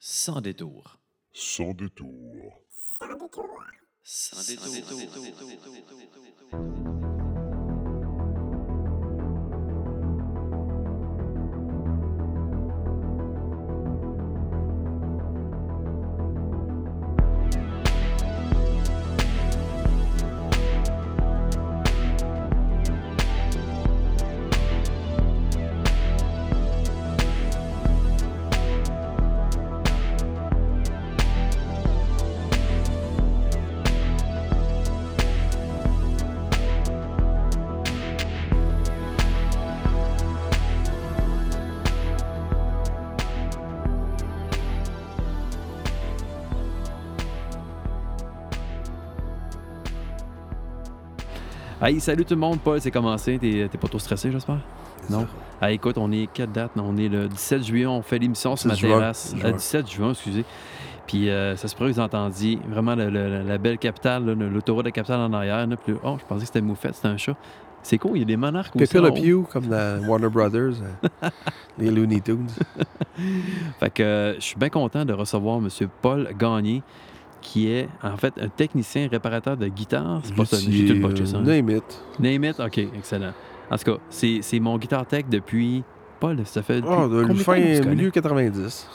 Sans détour. Sans détour. Sans détour. Hey, salut tout le monde, Paul, c'est commencé. T'es pas trop stressé, j'espère? Non? Ah, écoute, on est quelle date? On est le 17 juillet, on fait l'émission sur ma 17 juin. terrasse. Euh, 17 juin, excusez. Puis euh, ça se pourrait que vous entendiez vraiment le- le- la belle capitale, le- l'autoroute de la capitale en arrière. là. Puis, oh, je pensais que c'était Moufette, c'était un chat. C'est cool, il y a des monarques aussi. Pépé Le. Pew, comme dans Warner Brothers, euh, les Looney Tunes. Fait que euh, je suis bien content de recevoir M. Paul Gagné, qui est en fait un technicien réparateur de guitare. C'est pas ça, j'ai tout botché ça. hein? Name it. Name it? OK, excellent. En tout cas, c'est mon guitar tech depuis... Paul, ça fait... depuis Ah, combien de fin, milieu 90.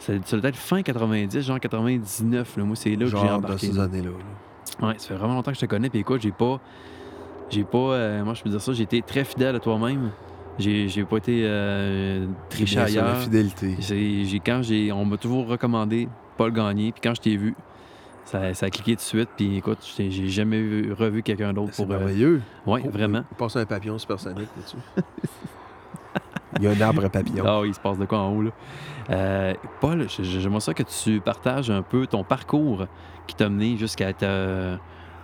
Ça, ça doit être fin 90, genre 99. Là. Moi, c'est là que j'ai Genre dans embarqué. ces là. années-là. là. Ouais, ça fait vraiment longtemps que je te connais. Puis écoute, j'ai pas... J'ai pas... euh, moi, je peux dire ça, j'ai été très fidèle à toi-même. J'ai pas été euh, triché ça, la ailleurs. fidélité. Quand on m'a toujours recommandé Paul Gagné, puis quand je t'ai vu, ça, ça a cliqué tout de suite, puis écoute, j'ai jamais vu- revu quelqu'un d'autre C'est pour. euh, merveilleux. Oh, vraiment. Il passe un papillon supersonique là-dessus. Il y a un arbre à papillon. Ah oui, il se passe de quoi en haut, là. Euh, Paul, j'aimerais ça que tu partages un peu ton parcours qui t'a mené jusqu'à être, euh,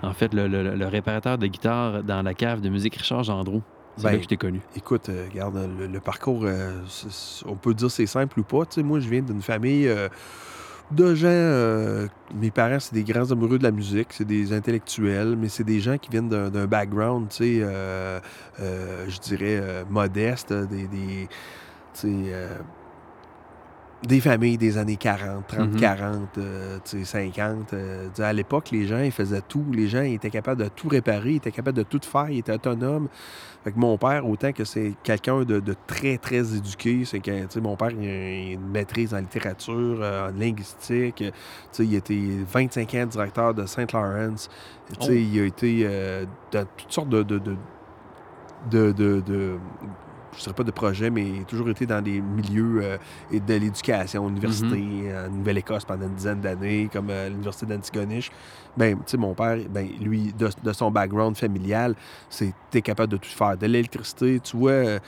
en fait, le, le- le réparateur de guitare dans la cave de musique Richard Gendreau. C'est Ben, là que je t'ai connu. Écoute, euh, regarde, le, le parcours, euh, c'est- c'est- on peut dire c'est simple ou pas. Tu sais, moi, je viens d'une famille euh, de gens. euh, mes parents, c'est des grands amoureux de la musique, c'est des intellectuels, mais c'est des gens qui viennent d'un background, tu sais, euh, euh, je dirais, modeste, des. des des familles des années 40, 30, Mhm. 40, euh, tu sais, 50. euh, tu sais, à l'époque, les gens, ils faisaient tout. Les gens ils étaient capables de tout réparer, ils étaient capables de tout faire, ils étaient autonomes. Fait que mon père, autant que c'est quelqu'un de, de très, très éduqué, c'est que, mon père, il a une maîtrise en littérature, euh, en linguistique. euh, Tu sais, il a été 25 ans directeur de Saint Lawrence. Oh. il a été euh, dans toutes sortes de... de, de, je dirais pas de projets, mais toujours été dans des milieux euh, de l'éducation, université, en Nouvelle-Écosse pendant une dizaine d'années, comme euh, l'université d'Antigonish. Ben, tu sais, mon père, ben, lui, de, de son background familial, c'était capable de tout faire. De l'électricité, tu vois, euh,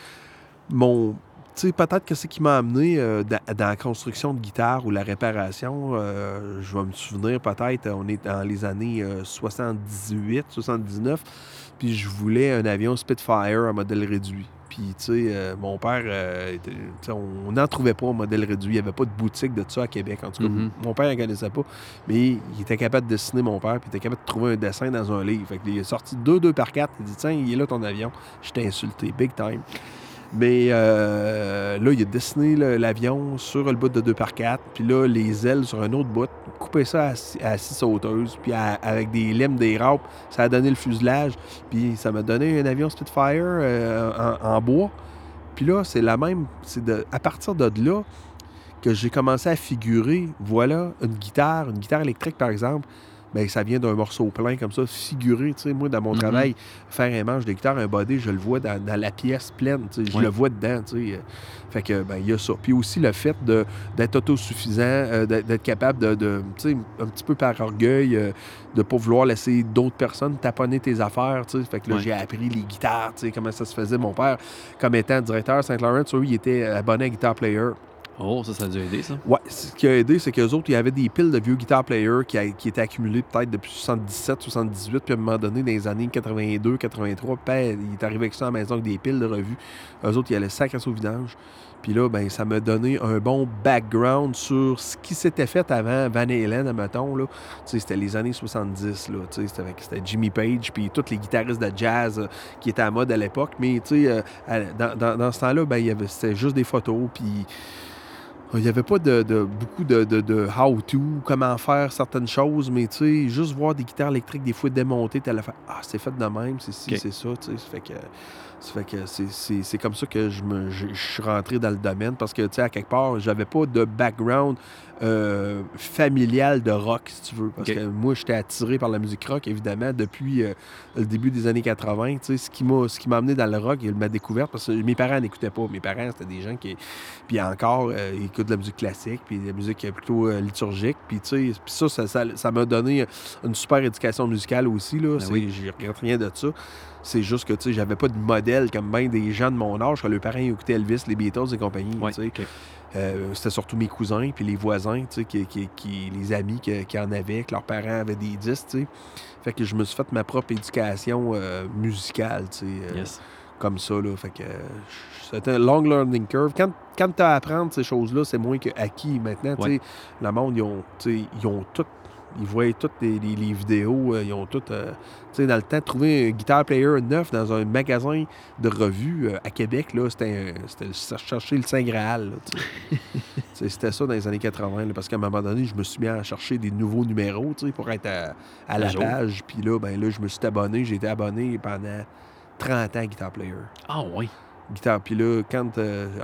mon... Tu sais, peut-être que c'est qui m'a amené euh, dans, dans la construction de guitare ou la réparation. euh, je vais me souvenir peut-être, on est dans les années euh, 78, 79, puis je voulais un avion Spitfire à modèle réduit. Puis, tu sais, euh, mon père, euh, était- on n'en trouvait pas un modèle réduit. Il n'y avait pas de boutique de ça à Québec. En tout cas, Mhm. mon père ne connaissait pas. Mais il était capable de dessiner mon père, puis il était capable de trouver un dessin dans un livre. Fait qu'il est sorti 2 2 par 4 Il dit Tiens, il est là ton avion. Je t'ai insulté, big time. Mais euh, là, il a dessiné l'avion sur le bout de 2 par 4 puis là, les ailes sur un autre bout, coupé ça à, à six sauteuses, puis avec des limes, des râpes, ça a donné le fuselage, puis ça m'a donné un avion Spitfire euh, en, en bois. Puis là, c'est la même, c'est à partir de là que j'ai commencé à figurer, voilà, une guitare, une guitare électrique par exemple, ça vient d'un morceau plein comme ça, figuré, tu sais, moi, dans mon Mhm. travail, faire un manche de guitare, un body, je le vois dans, dans la pièce pleine, tu sais, je le vois dedans, tu sais. Fait que, ben, il y a ça. Puis aussi le fait d'être autosuffisant, euh, d'être capable de, de, tu sais, un petit peu par orgueil, euh, de pas vouloir laisser d'autres personnes taponner tes affaires, tu sais. Fait que là, j'ai appris les guitares, tu sais, comment ça se faisait. Mon père, comme étant directeur Saint-Laurent, lui, il était abonné à Guitar Player. Oh, ça, ça a dû aider, ça. Ouais, ce qui a aidé, c'est qu'eux autres, il y avait des piles de vieux guitar players qui, étaient accumulés peut-être depuis 77, 78, puis à un moment donné, dans les années 82, 83, ben, il est arrivé avec ça à la maison avec des piles de revues. Eux autres, il y allait sac à au vidange. Puis là, ben, ça m'a donné un bon background sur ce qui s'était fait avant Van Halen, admettons. Là. C'était les années 70. Là, c'était, Jimmy Page, puis tous les guitaristes de jazz euh, qui étaient à mode à l'époque. Mais euh, dans, dans- dans ce temps-là, ben, il y avait, c'était juste des photos. Il n'y avait pas de, de- beaucoup de, de, de how-to, comment faire certaines choses, mais tu sais, juste voir des guitares électriques des fois démontées, tu allais faire Ah, c'est fait de même, c'est ci, Ok. c'est ça, tu sais. Ça fait que, ça fait que c'est- comme ça que je, me, je, je suis rentré dans le domaine parce que, tu sais, à quelque part, j'avais pas de background euh, familial de rock, si tu veux. Parce que moi, j'étais attiré par la musique rock, évidemment, depuis euh, le début des années 80. Tu sais, ce qui m'a m'a amené dans le rock et ma découverte, parce que mes parents n'écoutaient pas. Mes parents, c'était des gens qui. Puis encore, euh, ils écoutent de la musique classique, puis de la musique plutôt liturgique. Puis, tu sais, ça, ça, ça, ça m'a donné une super éducation musicale aussi. Là. C'est- oui. Je regrette rien de ça. C'est juste que, tu sais, j'avais pas de modèle comme bien des gens de mon âge, que leurs parents écoutaient Elvis, les Beatles et compagnie. Ouais, tu sais. ok. Euh, c'était surtout mes cousins puis les voisins, tu sais, qui, qui- qui- les amis qui, qui en avaient, que leurs parents avaient des disques, tu sais. Fait que je me suis fait ma propre éducation euh, musicale, tu sais, euh, Yes. comme ça, là. Fait que c'était un long learning curve. Quand, quand tu as à apprendre ces choses-là, c'est moins que acquis. Maintenant, tu sais, Ouais. le monde, ils ont, ils ont tout... Ils voyaient toutes les, les- les vidéos, euh, ils ont tout... euh, tu sais, dans le temps, trouver un guitar player neuf dans un magasin de revues euh, à Québec, là, c'était, chercher le Saint Graal, c'était ça dans les années 80, là, parce qu'à un moment donné, je me suis mis à chercher des nouveaux numéros tu sais, pour être à, à la page. Puis là, ben, là, je me suis abonné. J'ai été abonné pendant 30 ans à Guitar Player. Ah, oui. Guitar. Puis là, quand,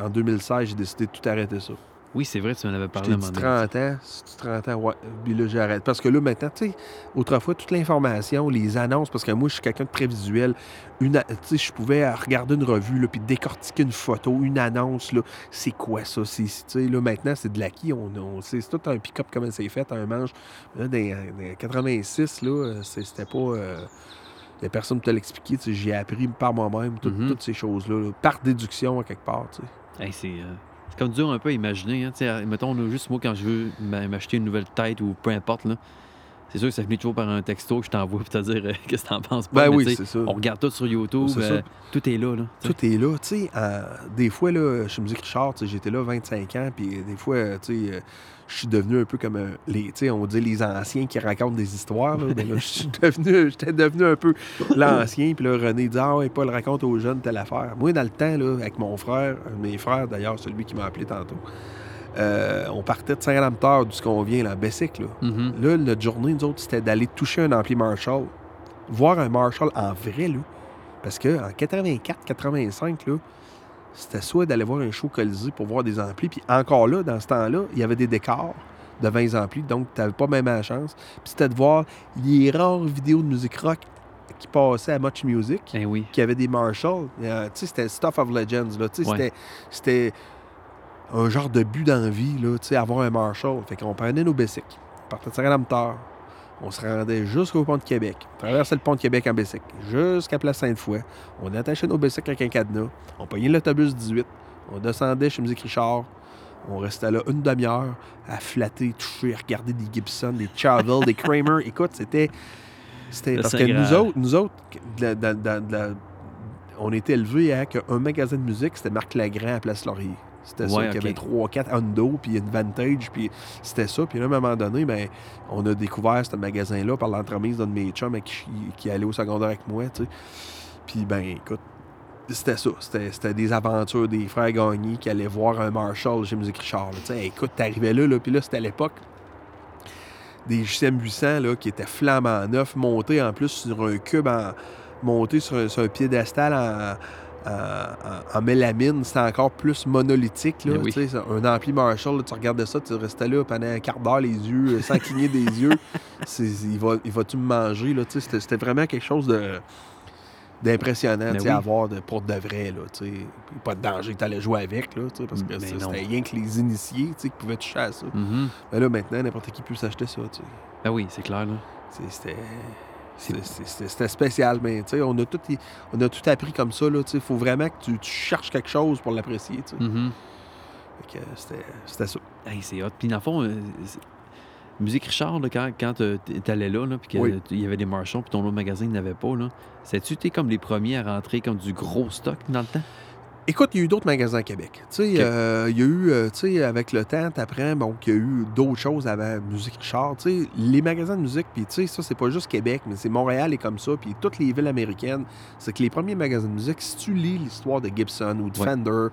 en 2016, j'ai décidé de tout arrêter ça. Oui, c'est vrai, tu m'en avais parlé à un moment donné. 30 ans, si tu 30 ans, ouais. Puis là, j'arrête. Parce que là, maintenant, tu sais, autrefois, toute l'information, les annonces, parce que moi, je suis quelqu'un de très visuel. Une, tu sais, je pouvais regarder une revue, là, puis décortiquer une photo, une annonce, là. C'est quoi ça? C'est, tu sais, là, maintenant, c'est de l'acquis. On, on, c'est, tout un pick-up, comment c'est fait, un manche. Là, dans, dans 86, là, euh, c'était pas. Euh, il y a personne pour te l'expliquer. tu sais, J'ai appris par moi-même tout- Mhm. toutes ces choses-là, là, par déduction, à quelque part. tu sais. Hey, c'est euh, c'est comme dur un peu à imaginer. Hein, mettons, là, juste moi, quand je veux m'a- m'acheter une nouvelle tête ou peu importe, là, c'est sûr que ça finit toujours par un texto que je t'envoie pour te dire euh, qu'est-ce que t'en penses pas. Ben oui, c'est ça. On regarde tout sur YouTube. Euh, tout est là. là. Tout est là, tu sais. euh, des fois, là, chez Musique Richard, tu sais, j'étais là 25 ans, puis des fois, tu sais, euh, je suis devenu un peu comme euh, les, on dit les anciens qui racontent des histoires. Là, Ben là, je suis devenu, j'étais devenu un peu l'ancien, puis là, René dit Ah, ouais, Paul raconte aux jeunes telle affaire. Moi, dans le temps, là, avec mon frère, mes frères d'ailleurs, celui qui m'a appelé tantôt, euh, on partait de Saint-Rédempteur, d'où ce qu'on vient, là, Bessic, là. Mhm. Là, notre journée, nous autres, c'était d'aller toucher un ampli Marshall. Voir un Marshall en vrai, là. Parce qu'en 84-85, là, c'était soit d'aller voir un show Colisée pour voir des amplis. Puis encore là, dans ce temps-là, il y avait des décors de 20 amplis, donc tu n'avais pas même la chance. Puis c'était de voir les rares vidéos de musique rock qui passaient à Much Music, Eh oui. qui avaient des Marshall. Euh, tu sais, c'était Stuff of Legends, là. Tu sais, Ouais. c'était- un genre de but d'envie, là, tu sais, avoir un Marshall. Fait qu'on prenait nos Bessic. On partait de. On se rendait jusqu'au pont de Québec. On traversait le pont de Québec en Bessic, jusqu'à Place Sainte-Foy. On attachait nos Bessic avec un cadenas. On payait l'autobus 18. On descendait chez Musique Richard. On restait là une demi-heure à flatter, toucher, regarder des Gibson, des Chavel, des Kramer. Écoute, c'était. C'était parce que nous autres, nous autres, de de de on était élevés à qu'un magasin de musique, c'était Marc Lagrand à Place Laurier. C'était ça, Ouais, qu'il y avait 3-4 Hondo, puis une Vantage, puis c'était ça. Puis là, à un moment donné, ben, on a découvert ce magasin-là par l'entremise d'un de mes chums qui, qui allait au secondaire avec moi. Puis ben, écoute, c'était ça. C'était c'était des aventures des frères Gagné qui allaient voir un Marshall chez Musique Richard. là. Écoute, t'arrivais là, là puis là, c'était à l'époque des JCM 800 là, qui étaient flambant neufs, montés en plus sur un cube, en, montés sur un, sur un piédestal en, en, en- mélamine. C'était encore plus monolithique. Là, oui. ça, Un ampli Marshall, là, tu regardais ça, tu restais là pendant un quart d'heure, les yeux, euh, sans cligner des yeux. Il va- il va-tu me manger? C'était vraiment quelque chose de d'impressionnant Ben oui. à voir de, pour de vrai. Là. Puis pas de danger que tu allais jouer avec, là, parce que non. c'était rien que les initiés qui pouvaient toucher à ça. Mais là, maintenant, n'importe qui peut s'acheter ça. tu sais. Ben oui, c'est clair. C'était. C'était spécial, mais tu sais, on, a tout, on a tout appris comme ça. Il faut vraiment que tu, tu cherches quelque chose pour l'apprécier. tu sais. Fait que C'était ça. Hey, c'est hot. Puis dans le fond, euh, Musique Richard, là, quand, quand euh, t'allais là, là puis qu'il Oui. y avait des marchands, puis ton autre magasin n'avait pas, là, sais-tu, t'es comme les premiers à rentrer comme du gros stock dans le temps? Écoute, il y a eu d'autres magasins à Québec. Tu sais, euh, il y a eu, euh, tu sais, avec le temps, t'apprends, bon, qu'il y a eu d'autres choses avant Musique Richard. Tu sais, les magasins de musique, puis tu sais, ça, c'est pas juste Québec, mais c'est Montréal et comme ça, puis toutes les villes américaines. C'est que les premiers magasins de musique, si tu lis l'histoire de Gibson ou de Ouais. Fender,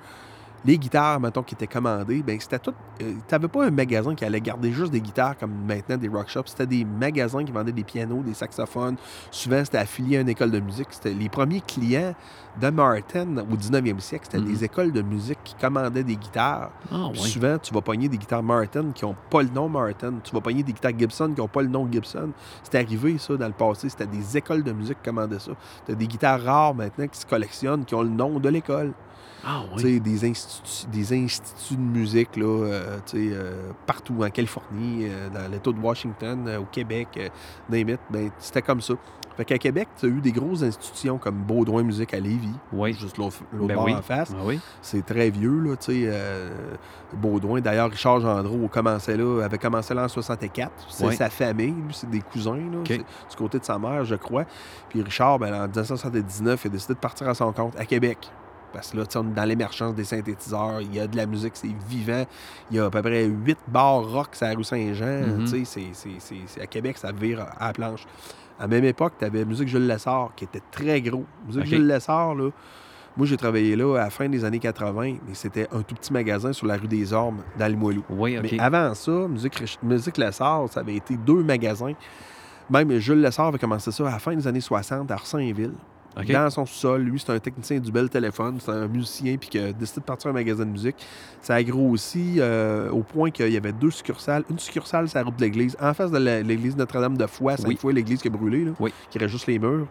les guitares, mettons, qui étaient commandées, ben c'était tout. euh, T'avais pas un magasin qui allait garder juste des guitares comme maintenant des rock shops. C'était des magasins qui vendaient des pianos, des saxophones. Souvent, c'était affilié à une école de musique. C'était les premiers clients de Martin au 19e siècle. C'était Mhm. des écoles de musique qui commandaient des guitares. Ah, Puis oui. Souvent, tu vas pogner des guitares Martin qui n'ont pas le nom Martin. Tu vas pogner des guitares Gibson qui n'ont pas le nom Gibson. C'était arrivé, ça, dans le passé. C'était des écoles de musique qui commandaient ça. Tu as des guitares rares maintenant qui se collectionnent, qui ont le nom de l'école. Ah, oui. Des, instituts, des instituts de musique là, euh, euh, partout en Californie, euh, dans l'État de Washington, au Québec, name it, ben, c'était comme ça. Fait qu'à Québec, tu as eu des grosses institutions comme Baudouin Musique à Lévis, Oui. juste l'autre l'autre Ben bord oui. en face. Oui. C'est très vieux, là, tu sais. Baudouin, d'ailleurs, Richard Gendreau commençait là, avait commencé là en 64. C'est sa famille, lui, c'est des cousins, là, du côté de sa mère, je crois. Puis Richard, ben, en 1979, il a décidé de partir à son compte à Québec. Parce que là, tu sais, on est dans l'émergence des synthétiseurs, il y a de la musique, c'est vivant. Il y a à peu près huit bars rock sur la rue Saint-Jean. C'est- c'est- à Québec, ça vire à la planche. À la même époque, tu avais Musique Jules Lessard, qui était très gros. Musique. Jules Lessard, là, moi, j'ai travaillé là à la fin des années 80, mais c'était un tout petit magasin sur la rue des Ormes, dans Limoilou. Oui, OK. Mais avant ça, Musique, Musique Lessard, ça avait été deux magasins. Même Jules Lessard avait commencé ça à la fin des années 60 à Arsainville. Dans son sous-sol, lui, c'est un technicien du bel téléphone, c'est un musicien, puis qui a décidé de partir un magasin de musique. Ça a grossi euh, au point qu'il y avait deux succursales. Une succursale, c'est la route de l'église, en face de l'église Notre-Dame de Foix, cinq Oui. fois l'église qui a brûlé, là, Oui. qui reste juste les murs.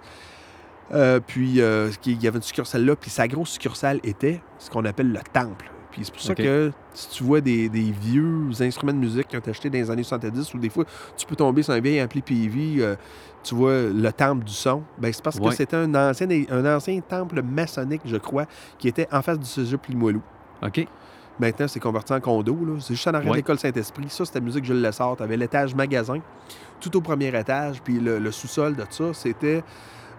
Euh, puis, euh, il y avait une succursale là, puis sa grosse succursale était ce qu'on appelle le temple. Puis c'est pour ça que si tu vois des, des vieux instruments de musique qui ont été achetés dans les années 70, ou des fois, tu peux tomber sur un vieil ampli PV, euh, tu vois le temple du son, ben c'est parce que c'était un ancien, un ancien temple maçonnique, je crois, qui était en face du cégep Limoilou. OK. Maintenant, c'est converti en condo. là. C'est juste en arrière de l'école Saint-Esprit. Ça, c'était musique Jules Lessard. Tu avais l'étage magasin, tout au premier étage. Puis le, le sous-sol de ça, c'était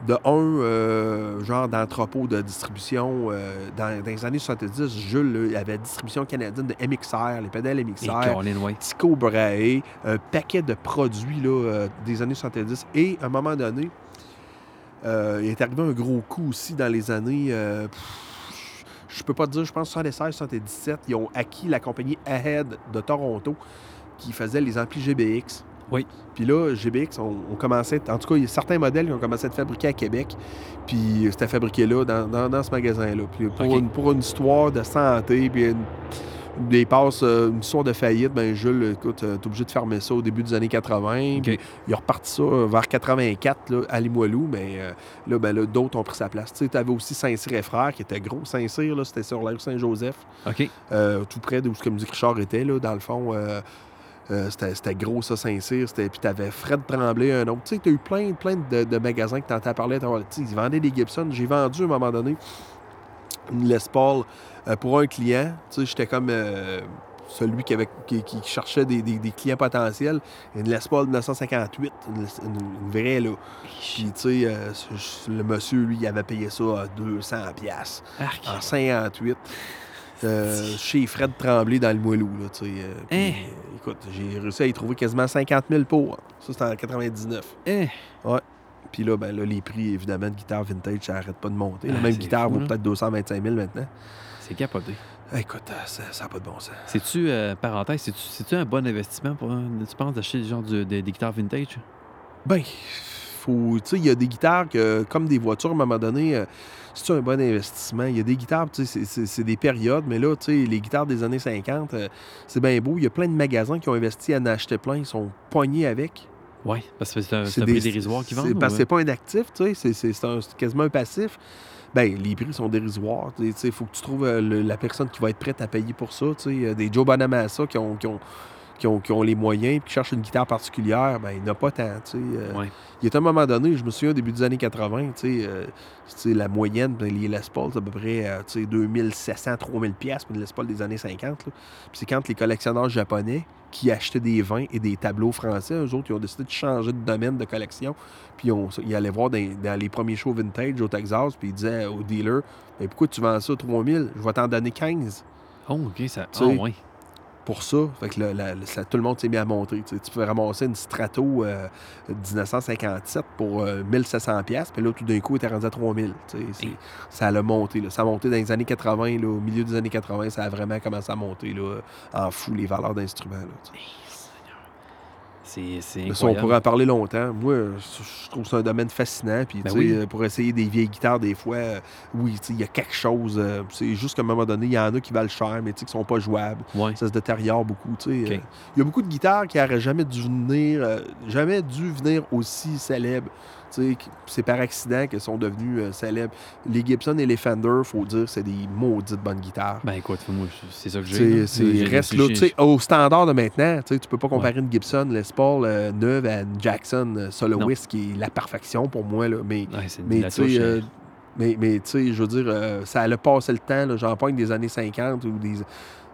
de un euh, genre d'entrepôt de distribution. euh, dans, dans les années 70, Jules, avait distribution canadienne de MXR, les pédales MXR. Tico Brahe, un paquet de produits là, euh, des années 70. Et à un moment donné, il est arrivé un gros coup aussi dans les années. pff, je peux pas te dire, je pense 76, 77. Ils ont acquis la compagnie Ahead de Toronto qui faisait les amplis GBX. Oui. Puis là, GBX, on, on commençait, en tout cas, il y a certains modèles qui ont commencé à être fabriqués à Québec. Puis c'était fabriqué là, dans, dans- dans ce magasin-là. Puis pour, une, pour une histoire de santé, puis une, des passes, euh, une histoire de faillite, ben Jules, écoute, euh, t'es obligé de fermer ça au début des années 80. OK. Puis il a reparti ça euh, vers 84 là, à Limoilou, mais là, ben, là, d'autres ont pris sa place. Tu sais, avais aussi Saint-Cyr et Frères, qui était gros. Saint-Cyr, là, c'était sur la rue Saint-Joseph, OK. euh, tout près de où ce que Musique Richard était, là, dans le fond. Euh, c'était, gros, ça, Saint-Cyr. C'était... Puis t'avais Fred Tremblay, un autre. Tu sais, t'as eu plein, plein de, de magasins que t'entends parler. Ils vendaient des Gibson. J'ai vendu à un moment donné une Les Paul euh, pour un client. Tu sais, j'étais comme euh, celui qui, avait, qui, qui cherchait des, des- des clients potentiels. Une Les Paul 1958, une, une- une vraie, là. Puis, tu sais, euh, le monsieur, lui, il avait payé ça à 200 piastres Arc. en 58. Euh, chez Fred Tremblay dans le Moilou, là, tu sais. euh, puis, Hein? euh, écoute, j'ai réussi à y trouver quasiment 50 000 pour. Ça, c'était en 99. Eh, Puis là, ben là, les prix, évidemment, de guitare vintage, ça n'arrête pas de monter. La Ah, même guitare fou, vaut peut-être 225 000 maintenant. c'est capoté. Écoute, euh, ça n'a pas de bon sens. C'est-tu, euh, parenthèse, c'est-tu, c'est-tu un bon investissement pour, tu penses, d'acheter genre du- des, des guitares vintage? Ben, faut. Tu sais, il y a des guitares que, comme des voitures, à un moment donné, euh, c'est un bon investissement. Il y a des guitares, c'est- des périodes, mais là, tu sais, les guitares des années 50, euh, c'est bien beau. Il y a plein de magasins qui ont investi à en acheter plein. Ils sont poignés avec. Oui, parce que c'est un, un des- prix dérisoire qui vendent. Parce que c'est pas un actif, tu sais, c'est- quasiment un passif. Ben, les prix sont dérisoires. Tu sais, il faut que tu trouves euh, le- la personne qui va être prête à payer pour ça. Tu sais, Euh, des Joe Bonamassa qui ont, qui ont, qui ont, qui ont les moyens et qui cherchent une guitare particulière, ben, il n'y en a pas tant. tu sais. Euh, Ouais. Il y a un moment donné, je me souviens, au début des années 80, tu sais, euh, tu sais, la moyenne, ben, les Les Paul, c'est à peu près euh, tu sais, 2700, 3000 pièces pour une Les Paul des années 50. là. Puis c'est quand les collectionneurs japonais qui achetaient des vins et des tableaux français, eux autres, ils ont décidé de changer de domaine de collection. Puis on- ils allaient voir dans, dans les premiers shows vintage au Texas, puis ils disaient au dealer, pourquoi tu vends ça 3000? Je vais t'en donner 15. Oh, OK, ça. Oh, sais, ouais. Pour ça. Fait que là, la- ça- tout le monde s'est mis à monter. tu sais. Tu pouvais ramasser une Strato euh, 1957 pour euh, 1700 pièces, puis là, tout d'un coup, il était rendu à 3000. tu sais. C'est- Hey. Ça a monté. Là. Ça a monté dans les années 80, là, au milieu des années 80, ça a vraiment commencé à monter là, en fou les valeurs d'instruments. tu sais. C'est c'est Mais ça, on pourrait en parler longtemps. Moi, je trouve que c'est un domaine fascinant. Puis, Ben oui. euh, pour essayer des vieilles guitares, des fois, euh, oui, il y a quelque chose. euh, c'est juste qu'à un moment donné, il y en a qui valent cher, mais qui sont pas jouables. Ouais. Ça se détériore beaucoup. Euh, Il y a beaucoup de guitares qui n'auraient jamais dû venir, euh, jamais dû venir aussi célèbres. C'est par accident qu'elles sont devenues euh, célèbres. Les Gibson et les Fender, faut dire, c'est des maudites bonnes guitares. Ben écoute, moi, c'est ça que j'ai. C'est, reste là, j'ai- tu sais, au standard de maintenant, tu peux pas comparer une Gibson Les Paul euh, neuve à une Jackson euh, Soloist qui est la perfection pour moi, là, mais, Ouais, mais tu sais, euh, mais, mais tu sais, je veux dire, euh, ça allait passer le temps, là, j'en pogne des années 50 ou des,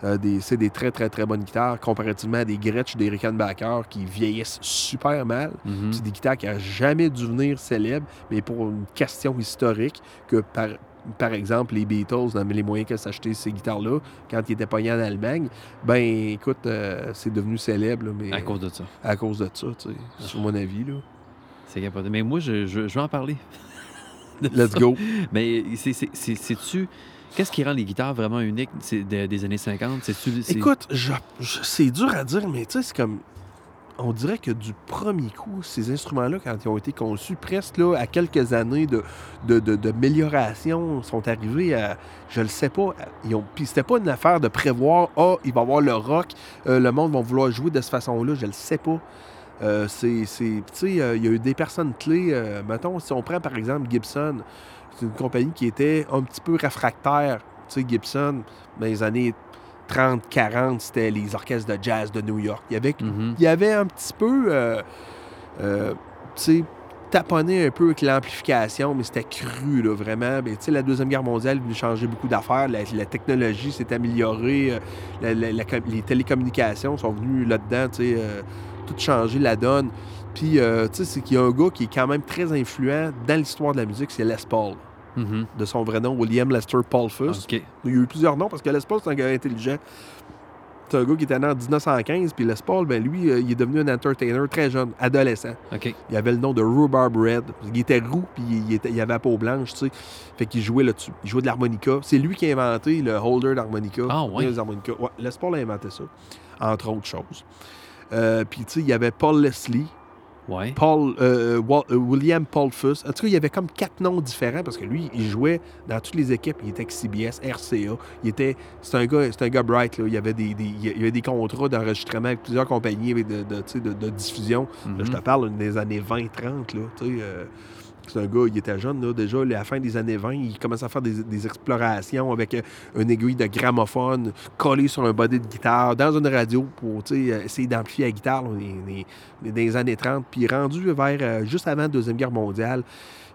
euh, des, c'est des très, très, très bonnes guitares comparativement à des Gretsch, des Rickenbacker qui vieillissent super mal. mhm. C'est des guitares qui n'ont jamais dû venir célèbres, mais pour une question historique, que par, par exemple, les Beatles, dans les moyens qu'ils s'achetaient ces guitares-là, quand ils étaient pognés en Allemagne, ben écoute, euh, c'est devenu célèbre, là, mais À cause de ça. à cause de ça, tu sais, sur mon avis. Là. C'est capoté. Mais moi, je, je, je vais en parler. De Let's ça. go. Mais c'est- c'est- c'est- c'est-tu. Qu'est-ce qui rend les guitares vraiment uniques de- des années 50? C'est-tu. c'est- Écoute, je- je- c'est dur à dire, mais tu sais, c'est comme. On dirait que du premier coup, ces instruments-là, quand ils ont été conçus, presque là, à quelques années de, de, de- d'amélioration, sont arrivés à. Je le sais pas. Ils ont, puis c'était pas une affaire de prévoir, ah, il va y avoir le rock, euh, le monde va vouloir jouer de cette façon-là. Je le sais pas. Euh, c'est. c'est- Tu sais, euh, il y a eu des personnes clés. euh, mettons, si on prend par exemple Gibson, c'est une compagnie qui était un petit peu réfractaire. Tu sais, Gibson, dans les années 30, 40, c'était les orchestres de jazz de New York. Il y avait, Mhm. y avait un petit peu, tu sais, taponné un peu avec l'amplification, mais c'était cru, là, vraiment. Mais, sais, la Deuxième Guerre mondiale est venue changer beaucoup d'affaires. La, la technologie s'est améliorée. la- la- les télécommunications sont venues là-dedans, tu sais, euh, tout changer la donne. Puis, euh, tu sais, c'est qu'il y a un gars qui est quand même très influent dans l'histoire de la musique, c'est Les Paul. Mhm. De son vrai nom, William Lester Paul Fuss. Il y a eu plusieurs noms parce que Les Paul, c'est un gars intelligent. C'est un gars qui était né en 1915, puis Les Paul, ben lui, euh, il est devenu un entertainer très jeune, adolescent. Il avait le nom de Rhubarb Red. Il était roux, puis il, était- il avait la peau blanche, tu sais. Fait qu'il jouait là-dessus. Il jouait de l'harmonica. C'est lui qui a inventé le holder d'harmonica. Ah, ouais? Les harmonicas. Ouais, Les Paul a inventé ça, entre autres choses. Euh, puis, tu sais, il y avait Paul Leslie, Ouais. Paul, euh, euh, William Paul Fuss. En tout cas, il y avait comme quatre noms différents parce que lui, il jouait dans toutes les équipes. Il était avec CBS, RCA. Il était, c'est un gars, un gars bright. Là. Il y avait des, des- il y avait des contrats d'enregistrement avec plusieurs compagnies de, de, de- de diffusion. Là, je te Mhm. parle des années 20-30. Là, tu sais, euh, c'est un gars, il était jeune, là, déjà, à la fin des années 20, il commençait à faire des, des explorations avec euh, une aiguille de gramophone collée sur un body de guitare, dans une radio pour euh, essayer d'amplifier la guitare là, dans les années 30. Puis rendu vers euh, juste avant la Deuxième Guerre mondiale,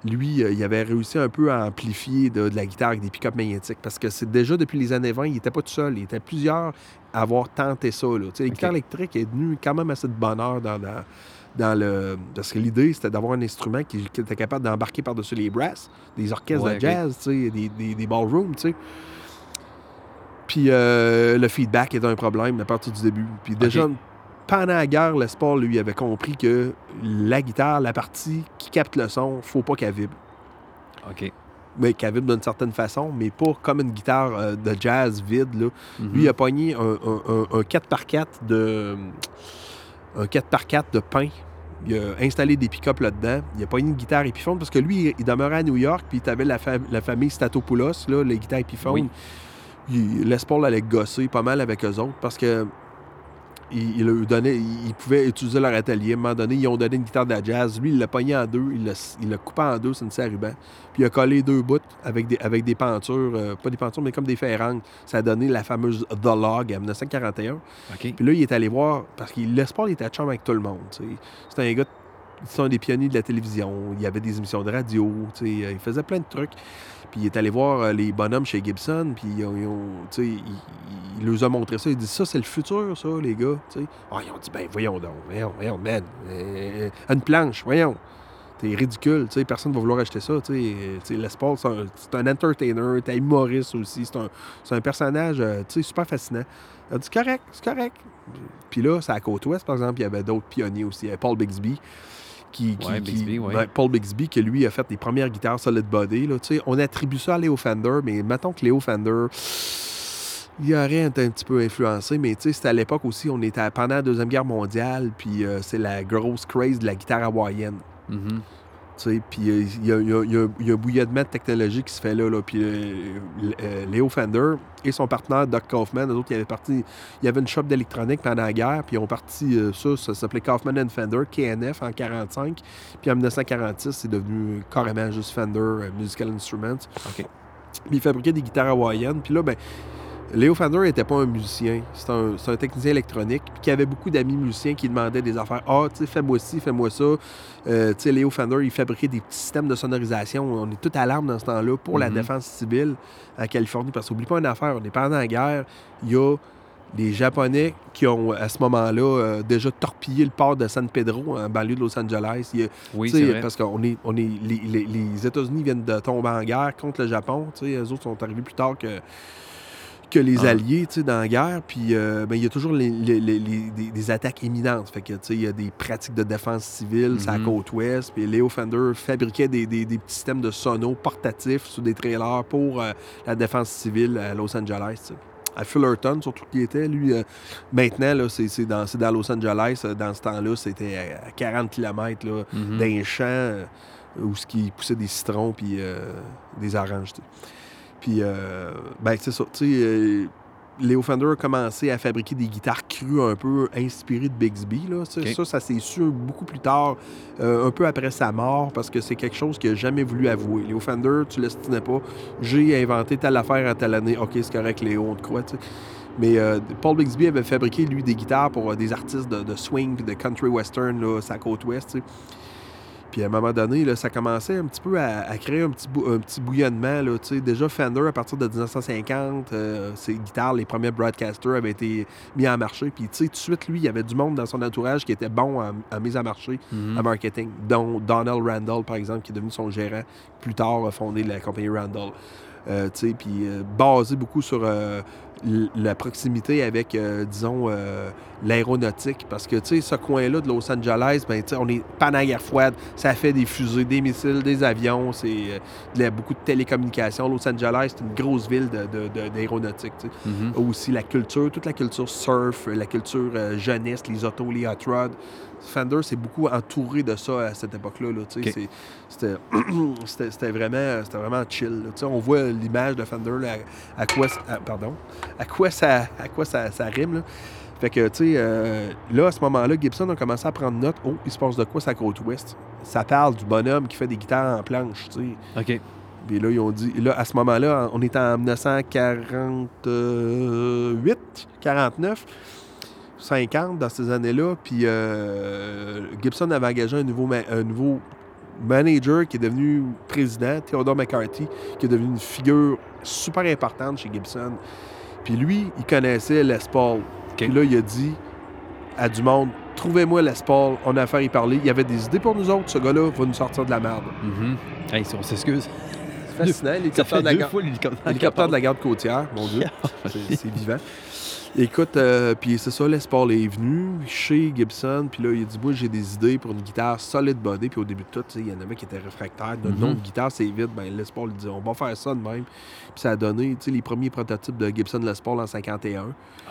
lui, euh, il avait réussi un peu à amplifier de, de la guitare avec des pick-up magnétiques. Parce que c'est déjà depuis les années 20, il n'était pas tout seul. Il était plusieurs à avoir tenté ça. Là. La guitare électrique est venue quand même assez de bonheur dans, dans, dans le. Parce que l'idée, c'était d'avoir un instrument qui, qui était capable d'embarquer par-dessus les brasses, des orchestres Ouais, de jazz, des, des, des ballrooms, tu sais. Puis euh, le feedback était un problème à partir du début. Puis déjà, pendant la guerre, le sport, lui, avait compris que la guitare, la partie qui capte le son, faut pas qu'elle vibre. OK. Mais qu'elle vibre d'une certaine façon, mais pas comme une guitare euh, de jazz vide, là. Mhm. Lui, il a pogné un, un- un- un 4x4 de. Un 4x4 de pain. Il a installé des pick-up là-dedans. Il a pogné une guitare Epiphone parce que lui, il, demeurait à New York, puis il avait la, fa- la famille Statopoulos, là, les guitares Epiphone. Oui. Il, Les Paul allait gosser pas mal avec eux autres parce que. Il, il donnait, il pouvait utiliser leur atelier. À un moment donné, ils ont donné une guitare de jazz. Lui, il l'a pogné en deux. Il l'a, il l'a coupé en deux, c'est une à ruban. Puis il a collé deux bouts avec des, avec des pentures, euh, pas des pentures, mais comme des ferranges. Ça a donné la fameuse The Log en 1941. OK. Puis là, il est allé voir, parce qu'il l'espoir, il était à chum avec tout le monde. C'était un gars, c'est un des pionniers de la télévision. Il y avait des émissions de radio, il faisait plein de trucs. Puis il est allé voir euh, les bonhommes chez Gibson, puis ils ont, il, il leur a montré ça. Il dit Ça, c'est le futur, ça, les gars. Ah, ils ont dit Ben, voyons donc, voyons, voyons, man. Euh, une planche, voyons. T'es ridicule, tu sais, personne va vouloir acheter ça, tu sais. Paul, c'est un, entertainer, t'es humoriste aussi, c'est un, un personnage, euh, super fascinant. Il a dit, c'est correct, c'est correct. Puis là, c'est à la côte ouest, par exemple, il y avait d'autres pionniers aussi. Il y avait Paul Bixby, qui, qui- Ouais, qui- Bixby, ouais. ben, Paul Bixby, qui lui a fait les premières guitares solid body. Là, on attribue ça à Léo Fender, mais mettons que Léo Fender, il aurait été un petit peu influencé, mais tu sais, c'était à l'époque aussi, on était pendant la Deuxième Guerre mondiale, puis euh, c'est la grosse craze de la guitare hawaïenne. Mhm. Sais, puis euh, il y, a, il y a- il y a- il y a un bouillonnement de technologie qui se fait là. là. Puis euh, euh, Léo Fender et son partenaire Doc Kaufman, eux autres, ils avaient parti. Il y avait une shop d'électronique pendant la guerre, puis ils ont parti ça, ça, ça s'appelait Kaufman and Fender, KNF, en 45. Puis en 1946, c'est devenu carrément juste Fender euh, Musical Instruments. OK. Puis ils fabriquaient des guitares hawaïennes. Puis là, ben, Léo Fender n'était pas un musicien, c'est un, technicien électronique, puis qui avait beaucoup d'amis musiciens qui demandaient des affaires. Ah, tu sais, fais-moi ci, fais-moi ça. Euh, tu sais, Léo Fender, il fabriquait des petits systèmes de sonorisation. On est tout à l'arme dans ce temps-là pour la Mhm. défense civile à Californie. Parce qu'oublie pas une affaire, on est pendant la guerre, il y a les Japonais qui ont, à ce moment-là, euh, déjà torpillé le port de San Pedro, en banlieue de Los Angeles. Il Oui, vrai. parce qu'on est, on est, les, les- les États-Unis viennent de tomber en guerre contre le Japon. Tu sais, eux autres sont arrivés plus tard que, que les Ah. Alliés tu sais, dans la guerre. Puis euh, ben, il y a toujours les- les- les- les- des, attaques imminentes. Fait que, tu sais, il y a des pratiques de défense civile sur la Mhm. côte ouest. Puis Léo Fender fabriquait des, des- des petits systèmes de sonos portatifs sur des trailers pour euh, la défense civile à Los Angeles. À Fullerton, surtout qui était, lui, euh, maintenant, c'est, c'est dans, c'est dans Los Angeles. Euh, Dans ce temps-là, c'était à à 40 km là, Mhm. d'un champ euh, où ce qui poussait des citrons puis euh, des oranges. Puis, euh, ben, c'est ça. Tu sais, euh, Léo Fender a commencé à fabriquer des guitares crues un peu inspirées de Bixby. Là. Ça, ça, ça s'est su beaucoup plus tard, euh, un peu après sa mort, parce que c'est quelque chose qu'il n'a jamais voulu avouer. Léo Fender, tu l'estimais pas. J'ai inventé telle affaire à telle année. OK, c'est correct, Léo, on te croit. Mais euh, Paul Bixby avait fabriqué, lui, des guitares pour euh, des artistes de, de swing de country western, là, sa côte ouest. Puis à un moment donné, là, ça commençait un petit peu à, à créer un petit, bou- un petit bouillonnement. Là. Déjà, Fender, à partir de 1950, euh, ses guitares, les premiers broadcasters avaient été mis en marché. Puis tu sais, tout de suite, lui, il y avait du monde dans son entourage qui était bon en mise en marché, Mhm. en marketing, dont Donald Randall, par exemple, qui est devenu son gérant, plus tard a fondé la compagnie Randall. Euh, tu sais, puis euh, basé beaucoup sur la proximité avec, euh, disons, euh, l'aéronautique. Parce que, tu sais, ce coin-là de Los Angeles, ben, tu sais, on est pendant la guerre froide, ça fait des fusées, des missiles, des avions, c'est euh, de la- beaucoup de télécommunications. Los Angeles, c'est une grosse ville de- de- de- d'aéronautique, Mhm. aussi la culture, toute la culture surf, la culture euh, jeunesse, les autos, les hot rods. Fender s'est beaucoup entouré de ça à cette époque-là. là, C'était c'était- c'était vraiment, c'était vraiment chill. là. On voit l'image de Fender, là, à, à quoi, à- pardon, à quoi ça, à quoi ça, ça rime. Là. Fait que, tu sais, euh, là, à ce moment-là, Gibson a commencé à prendre note. Oh, il se passe de quoi sa côte ouest? Ça parle du bonhomme qui fait des guitares en planche, tu sais. OK. Puis là, ils ont dit, là, à ce moment-là, on est en 1948, 49, 50 dans ces années-là. Puis euh, Gibson avait engagé un nouveau, ma- un nouveau manager qui est devenu président, Theodore McCarthy, qui est devenu une figure super importante chez Gibson. Puis lui, il connaissait Les Paul. Puis là, il a dit à du monde, trouvez-moi Les Paul, on a affaire à y parler. Il y avait des idées pour nous autres, ce gars-là va nous sortir de la merde. Mhm. Hey, on s'excuse. C'est fascinant, l'hélicoptère de la de la garde côtière, mon Dieu. C'est vivant. Écoute, euh, puis c'est ça, Les Paul est venu chez Gibson, puis là, il a dit Moi, j'ai des idées pour une guitare solid body. Puis au début de tout, il y en avait qui étaient réfractaires. Nom de guitare, c'est vite. Ben, Les Paul, il dit On va faire ça de même. Puis ça a donné, les premiers prototypes de Gibson Les Paul en 51.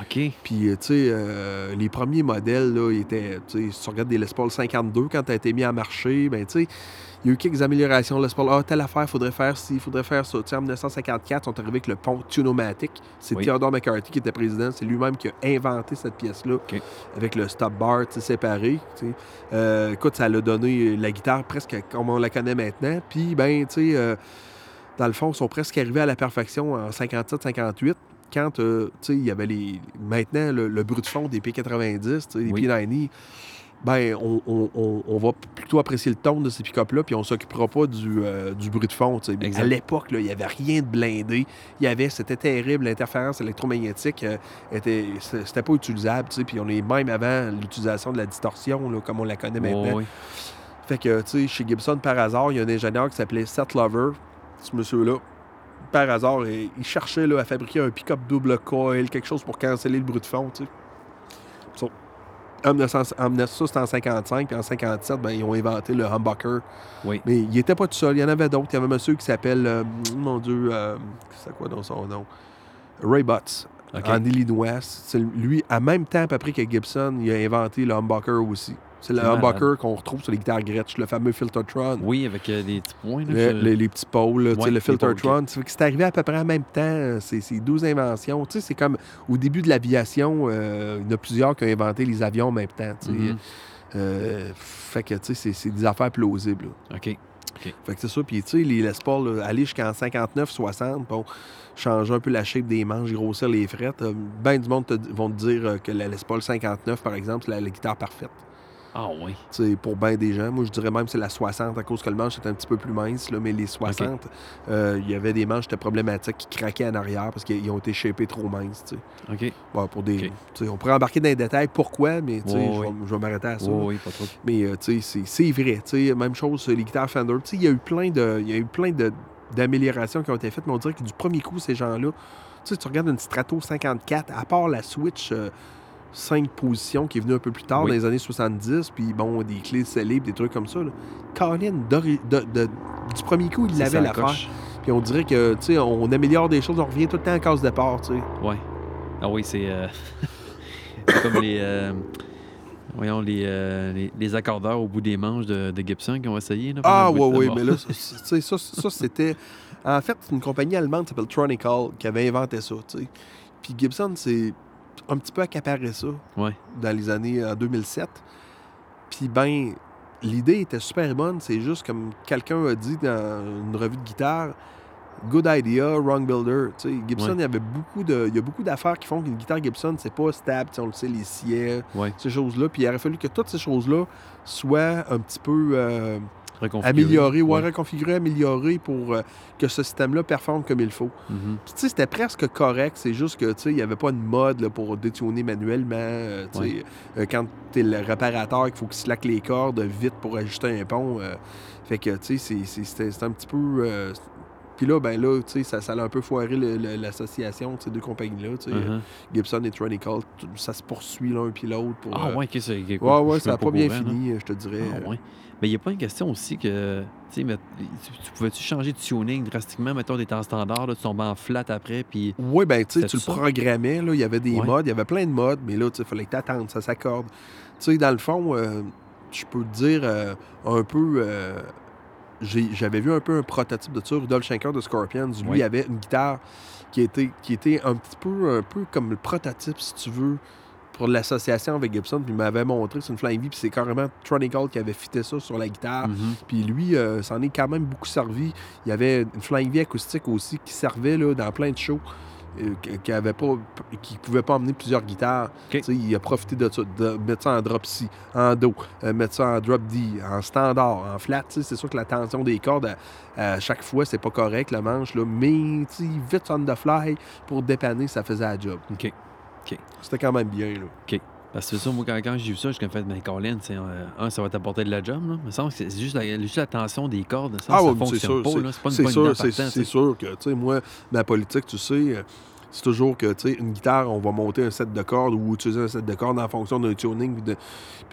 OK. Puis, euh, tu sais, euh, les premiers modèles, là, étaient, si tu regardes des Les Paul 52, quand tu as été mis à marché, ben, tu sais, il y a eu quelques améliorations. Les Paul, ah, telle affaire, faudrait faire ci, faudrait faire ça. Tu sais, en 1954, ils sont arrivés avec le pont Tunomatic. C'est Oui. Theodore McCarthy qui était président. C'est lui-même qui a inventé cette pièce-là avec le stop bar, séparé. Euh, écoute, ça l'a donné la guitare presque comme on la connaît maintenant. Puis, ben, tu sais, euh, dans le fond, ils sont presque arrivés à la perfection en 57-58 quand euh, il y avait les. Maintenant, le, le bruit de fond des P90, tu sais, les Oui. P90, ben, on, on- va plutôt apprécier le ton de ces pick-up-là, puis on s'occupera pas du, euh, du bruit de fond. À l'époque, il n'y avait rien de blindé. Il y avait, c'était terrible, l'interférence électromagnétique euh, était, c'était pas utilisable, puis on est même avant l'utilisation de la distorsion, là, comme on la connaît maintenant. Oh, oui. Fait que, tu sais, chez Gibson, par hasard, il y a un ingénieur qui s'appelait Seth Lover, ce monsieur-là. Par hasard, il il cherchait là, à fabriquer un pick-up double coil, quelque chose pour canceller le bruit de fond, tu sais. En 1900 en 1900, c'était en 55, puis en 57, ben, ils ont inventé le humbucker. Oui. Mais il était pas tout seul, il y en avait d'autres. Il y avait un monsieur qui s'appelle, euh, mon Dieu, euh, c'est quoi dans son nom? Ray Butts, OK. en Illinois. C'est lui, à même temps à peu près que Gibson, il a inventé le humbucker aussi. C'est le humbucker qu'on retrouve sur les guitares Gretsch, le fameux Filtertron. Oui, avec euh, des petits points. Là, Le- je- les, les petits pôles, là, Ouais, le Filtertron. Que C'est arrivé à peu près en même temps, euh, ces, ces 12 inventions. Tu sais, c'est comme au début de l'aviation, euh, il y en a plusieurs qui ont inventé les avions en même temps. tu sais. Mhm. Euh, fait que, tu sais, c'est- des affaires plausibles. là. OK. Fait que c'est ça. Puis, tu sais, les Les Paul, là, aller jusqu'en 59-60, bon, changer un peu la shape des manches, grossir les frettes. ben du monde te- vont te dire que la Les Paul 59, par exemple, c'est la, la guitare parfaite. Ah oui. Tu sais, pour bien des gens. Moi, je dirais même que c'est la 60 à cause que le manche était un petit peu plus mince, là, mais les 60, euh, il y avait des manches qui étaient problématiques qui craquaient en arrière parce qu'ils ont été shapés trop minces. OK. Bon, pour des, on pourrait embarquer dans les détails pourquoi, mais je vais- m'arrêter à ça. Oui, oui, pas trop. Mais euh, c'est- vrai. Même chose sur les guitares Fender. Il y a eu plein de, il y a eu plein de d'améliorations qui ont été faites, mais on dirait que du premier coup, ces gens-là, tu sais, tu regardes une Strato 54, à part la Switch 5 positions qui est venue un peu plus tard, Oui. dans les années 70, puis bon, des clés scellées, puis des trucs comme ça. Là. Colin, d'ori- de- de- du premier coup, il ça, l'affaire. coche. Puis on dirait que, tu sais, on améliore des choses, on revient tout le temps à case départ, tu sais. Ouais. Ah oui, c'est euh, c'est comme les. euh, Voyons, les, euh, les, les accordeurs au bout des manches de, de Gibson qui ont essayé. Là, Ah, ouais, temps. mais là, sais, ça, ça c'était. En fait, c'est une compagnie allemande qui s'appelle Tronical qui avait inventé ça, tu sais. Puis Gibson, c'est un petit peu accaparé ça Ouais. dans les années en 2007. Puis, ben, l'idée était super bonne. C'est juste comme quelqu'un a dit dans une revue de guitare Good idea, wrong builder. Tu sais, Gibson, Ouais. il y avait beaucoup de. Il y a beaucoup d'affaires qui font qu'une guitare Gibson, c'est pas stable, on le sait, les sièges, Ouais. ces choses-là. Puis il aurait fallu que toutes ces choses-là soient un petit peu. euh. Améliorer, ouais, Ouais. reconfigurer, améliorer pour euh, que ce système-là performe comme il faut. Mhm. Puis, tu sais, c'était presque correct, c'est juste que, tu sais, il n'y avait pas de mode là, pour détuner manuellement. euh, tu sais, Ouais. euh, quand tu es le réparateur, qu'il faut qu'il slack les cordes vite pour ajuster un pont. fait que, tu sais, c'est- un petit peu... puis là, ben là, tu sais, ça, ça a un peu foiré l'association de ces deux compagnies-là. tu sais. Mhm. Gibson et Tronical, tout- ça se poursuit l'un puis l'autre. pour, Ah ouais, ok, c'est. Ouais, ouais, ça n'a pas bien fini, je te dirais. Ah, ouais. Mais il n'y a pas une question aussi que. Mais tu, tu pouvais-tu changer de tuning drastiquement? Mettons, des temps standards, là, tu tombais en flat après, puis. Oui, ben tu sais, tu le programmais, là, il y avait des Ouais. modes, il y avait plein de modes, mais là, il fallait que tu attendes, ça s'accorde. Tu sais, dans le fond, euh, je peux te dire euh, un peu... euh, J'avais vu un peu un prototype de ça, Rudolf Schenker de Scorpions. Lui, il avait une guitare qui était, qui était un petit peu, un peu comme le prototype, si tu veux, pour l'association avec Gibson. Puis il m'avait montré, c'est une Flying V, puis c'est carrément Tronical qui avait fité ça sur la guitare. Mhm. Puis lui, euh, s'en est quand même beaucoup servi. Il y avait une Flying V acoustique aussi qui servait là, dans plein de shows. euh, qui- avait pas qui pouvait pas emmener plusieurs guitares. Il a profité de ça, de mettre ça en drop C, en Do, euh, mettre ça en drop D, en standard, en flat. C'est sûr que la tension des cordes, à, à chaque fois, c'est pas correct, le manche, là, mais vite on the fly pour dépanner, ça faisait la job. OK. C'était quand même bien. Là. Parce que c'est ça, moi, quand, quand j'ai vu ça, j'ai fait, mais Colin, c'est, euh, un, ça va t'apporter de la job, là. Il me semble que c'est juste la, juste la tension des cordes. Ça, Ah ça mais fonctionne c'est sûr, pas, c'est- là. C'est pas une bonne sûr, c'est sûr que, tu sais, moi, ma politique, tu sais, euh, c'est toujours que, tu sais, une guitare, on va monter un set de cordes ou utiliser un set de cordes en fonction d'un tuning puis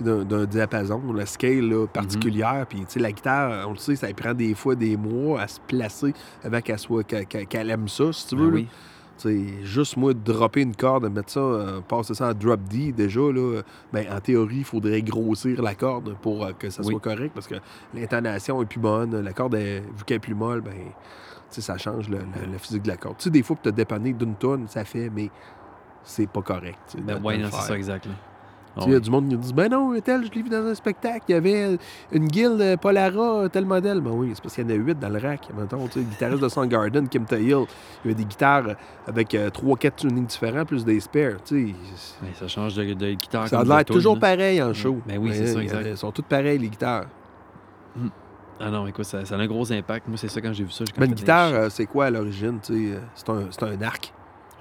d'un diapason, la scale là, particulière. Puis, tu sais, la guitare, on le sait, ça prend des fois des mois à se placer avant qu'elle soit qu'elle- aime ça, si tu Ben veux. oui. Sais, juste moi, de dropper une corde, mettre ça, euh, passer ça en drop D, déjà, là, ben, en théorie, il faudrait grossir la corde pour euh, que ça Oui. soit correct, parce que l'intonation est plus bonne, la corde, est- vu qu'elle est plus molle, ben, ça change le- physique de la corde. Tu sais, des fois, pour te dépanner d'une tonne, ça fait, mais c'est pas correct. Ben ouais, c'est ça, exact. là. Ah Il y a ouais. du monde qui nous dit Ben non, tel, je l'ai vu dans un spectacle, il y avait une guilde euh, Polara, tel modèle. Ben oui, c'est parce qu'il y en a huit dans le rack. Mettons, tu sais, guitariste de Soundgarden, Kim Tahill, il y avait des guitares avec euh, trois, quatre tunings différents, plus des spares. Tu sais, Ouais, ça change de, de guitare. ça a l'air toujours là. pareil en show. Ben oui, c'est ça, exact. Elles sont toutes pareilles, les guitares. Ah non, écoute, ça, ça a un gros impact. Moi, c'est ça quand j'ai vu ça. Mais une fait, guitare, euh, c'est quoi à l'origine? tu sais, C'est un, un arc.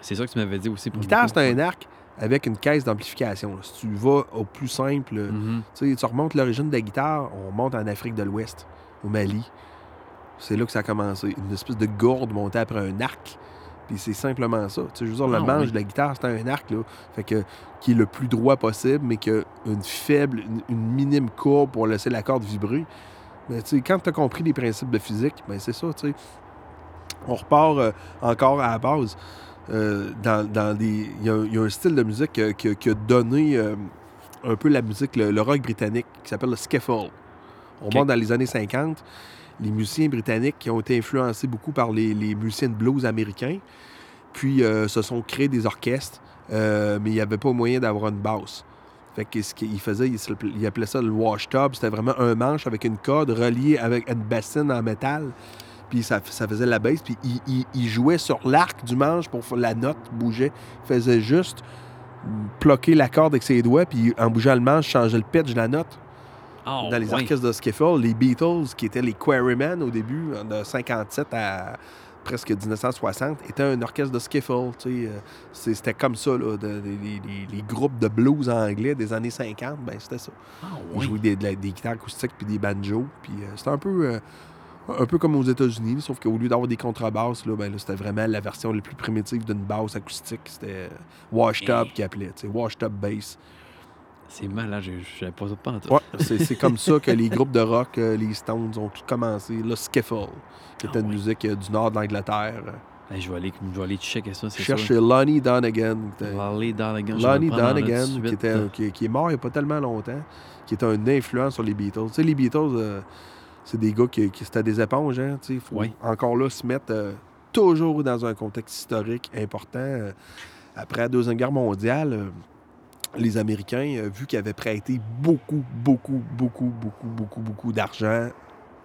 C'est ça que tu m'avais dit aussi. Une pour guitare, beaucoup. c'est un arc avec une caisse d'amplification. Si tu vas au plus simple, Mhm. tu remontes l'origine de la guitare, on monte en Afrique de l'Ouest, au Mali. C'est là que ça a commencé. Une espèce de gourde montée après un arc. Puis c'est simplement ça. Tu sais, je veux dire, le Ah, manche oui. de la guitare, c'est un arc, là. Fait que, qui est le plus droit possible, mais qui a une faible, une, une minime courbe pour laisser la corde vibrer. Mais tu sais, quand tu as compris les principes de physique, ben c'est ça, tu sais. On repart euh, encore à la base. Euh, dans, dans des... Il y, a, il y a un style de musique qui, a- qui a donné euh, un peu la musique, le, le rock britannique, qui s'appelle le skiffle. On Ok. monte dans les années 50. Les musiciens britanniques qui ont été influencés beaucoup par les, les musiciens de blues américains, puis euh, se sont créés des orchestres, mais il n'y avait pas moyen d'avoir une basse. Fait que ce qu'il faisait, il, il appelait ça le washtub. C'était vraiment un manche avec une corde reliée avec une bassine en métal. Puis ça, ça faisait la basse. Puis il, il- il jouait sur l'arc du manche pour la note bougeait. Il faisait juste bloquer la corde avec ses doigts. Puis en bougeant le manche, changeait le pitch de la note. Ah, Dans les orchestres de skiffle, les Beatles, qui étaient les Quarrymen au début, de 57 à presque 1960, étaient un orchestre de skiffle. tu sais, euh, C'était comme ça, là, de- de- les, groupes de blues anglais des années 50, ben c'était ça. Ah, Ils jouaient des guitares acoustiques puis des banjos. Puis euh, c'était un peu, euh, un peu comme aux États-Unis, sauf qu'au lieu d'avoir des contrebasses, là, ben, là, c'était vraiment la version la plus primitive d'une basse acoustique. C'était washed up tu sais, washed up bass. C'est malade, je savais pas ça pas. Ouais, c'est comme ça que les groupes de rock, euh, les Stones, ont tout commencé. Le skiffle, qui était Ah une ouais. musique euh, du nord de l'Angleterre. Je, vais aller, je vais aller checker ça, c'est Cherche sûr. Lonnie Donegan. qui était- Lonnie Donegan. Lonnie Donegan, qui, était, qui, qui est mort il n'y a pas tellement longtemps, qui était un influence sur les Beatles. Tu sais, les Beatles, euh, c'est des gars qui, qui c'était des éponges. Hein, tu sais, faut Oui. encore là se mettre euh, toujours dans un contexte historique important. Euh, après la Deuxième Guerre mondiale, euh, les Américains, euh, vu qu'ils avaient prêté beaucoup, beaucoup, beaucoup, beaucoup, beaucoup, beaucoup d'argent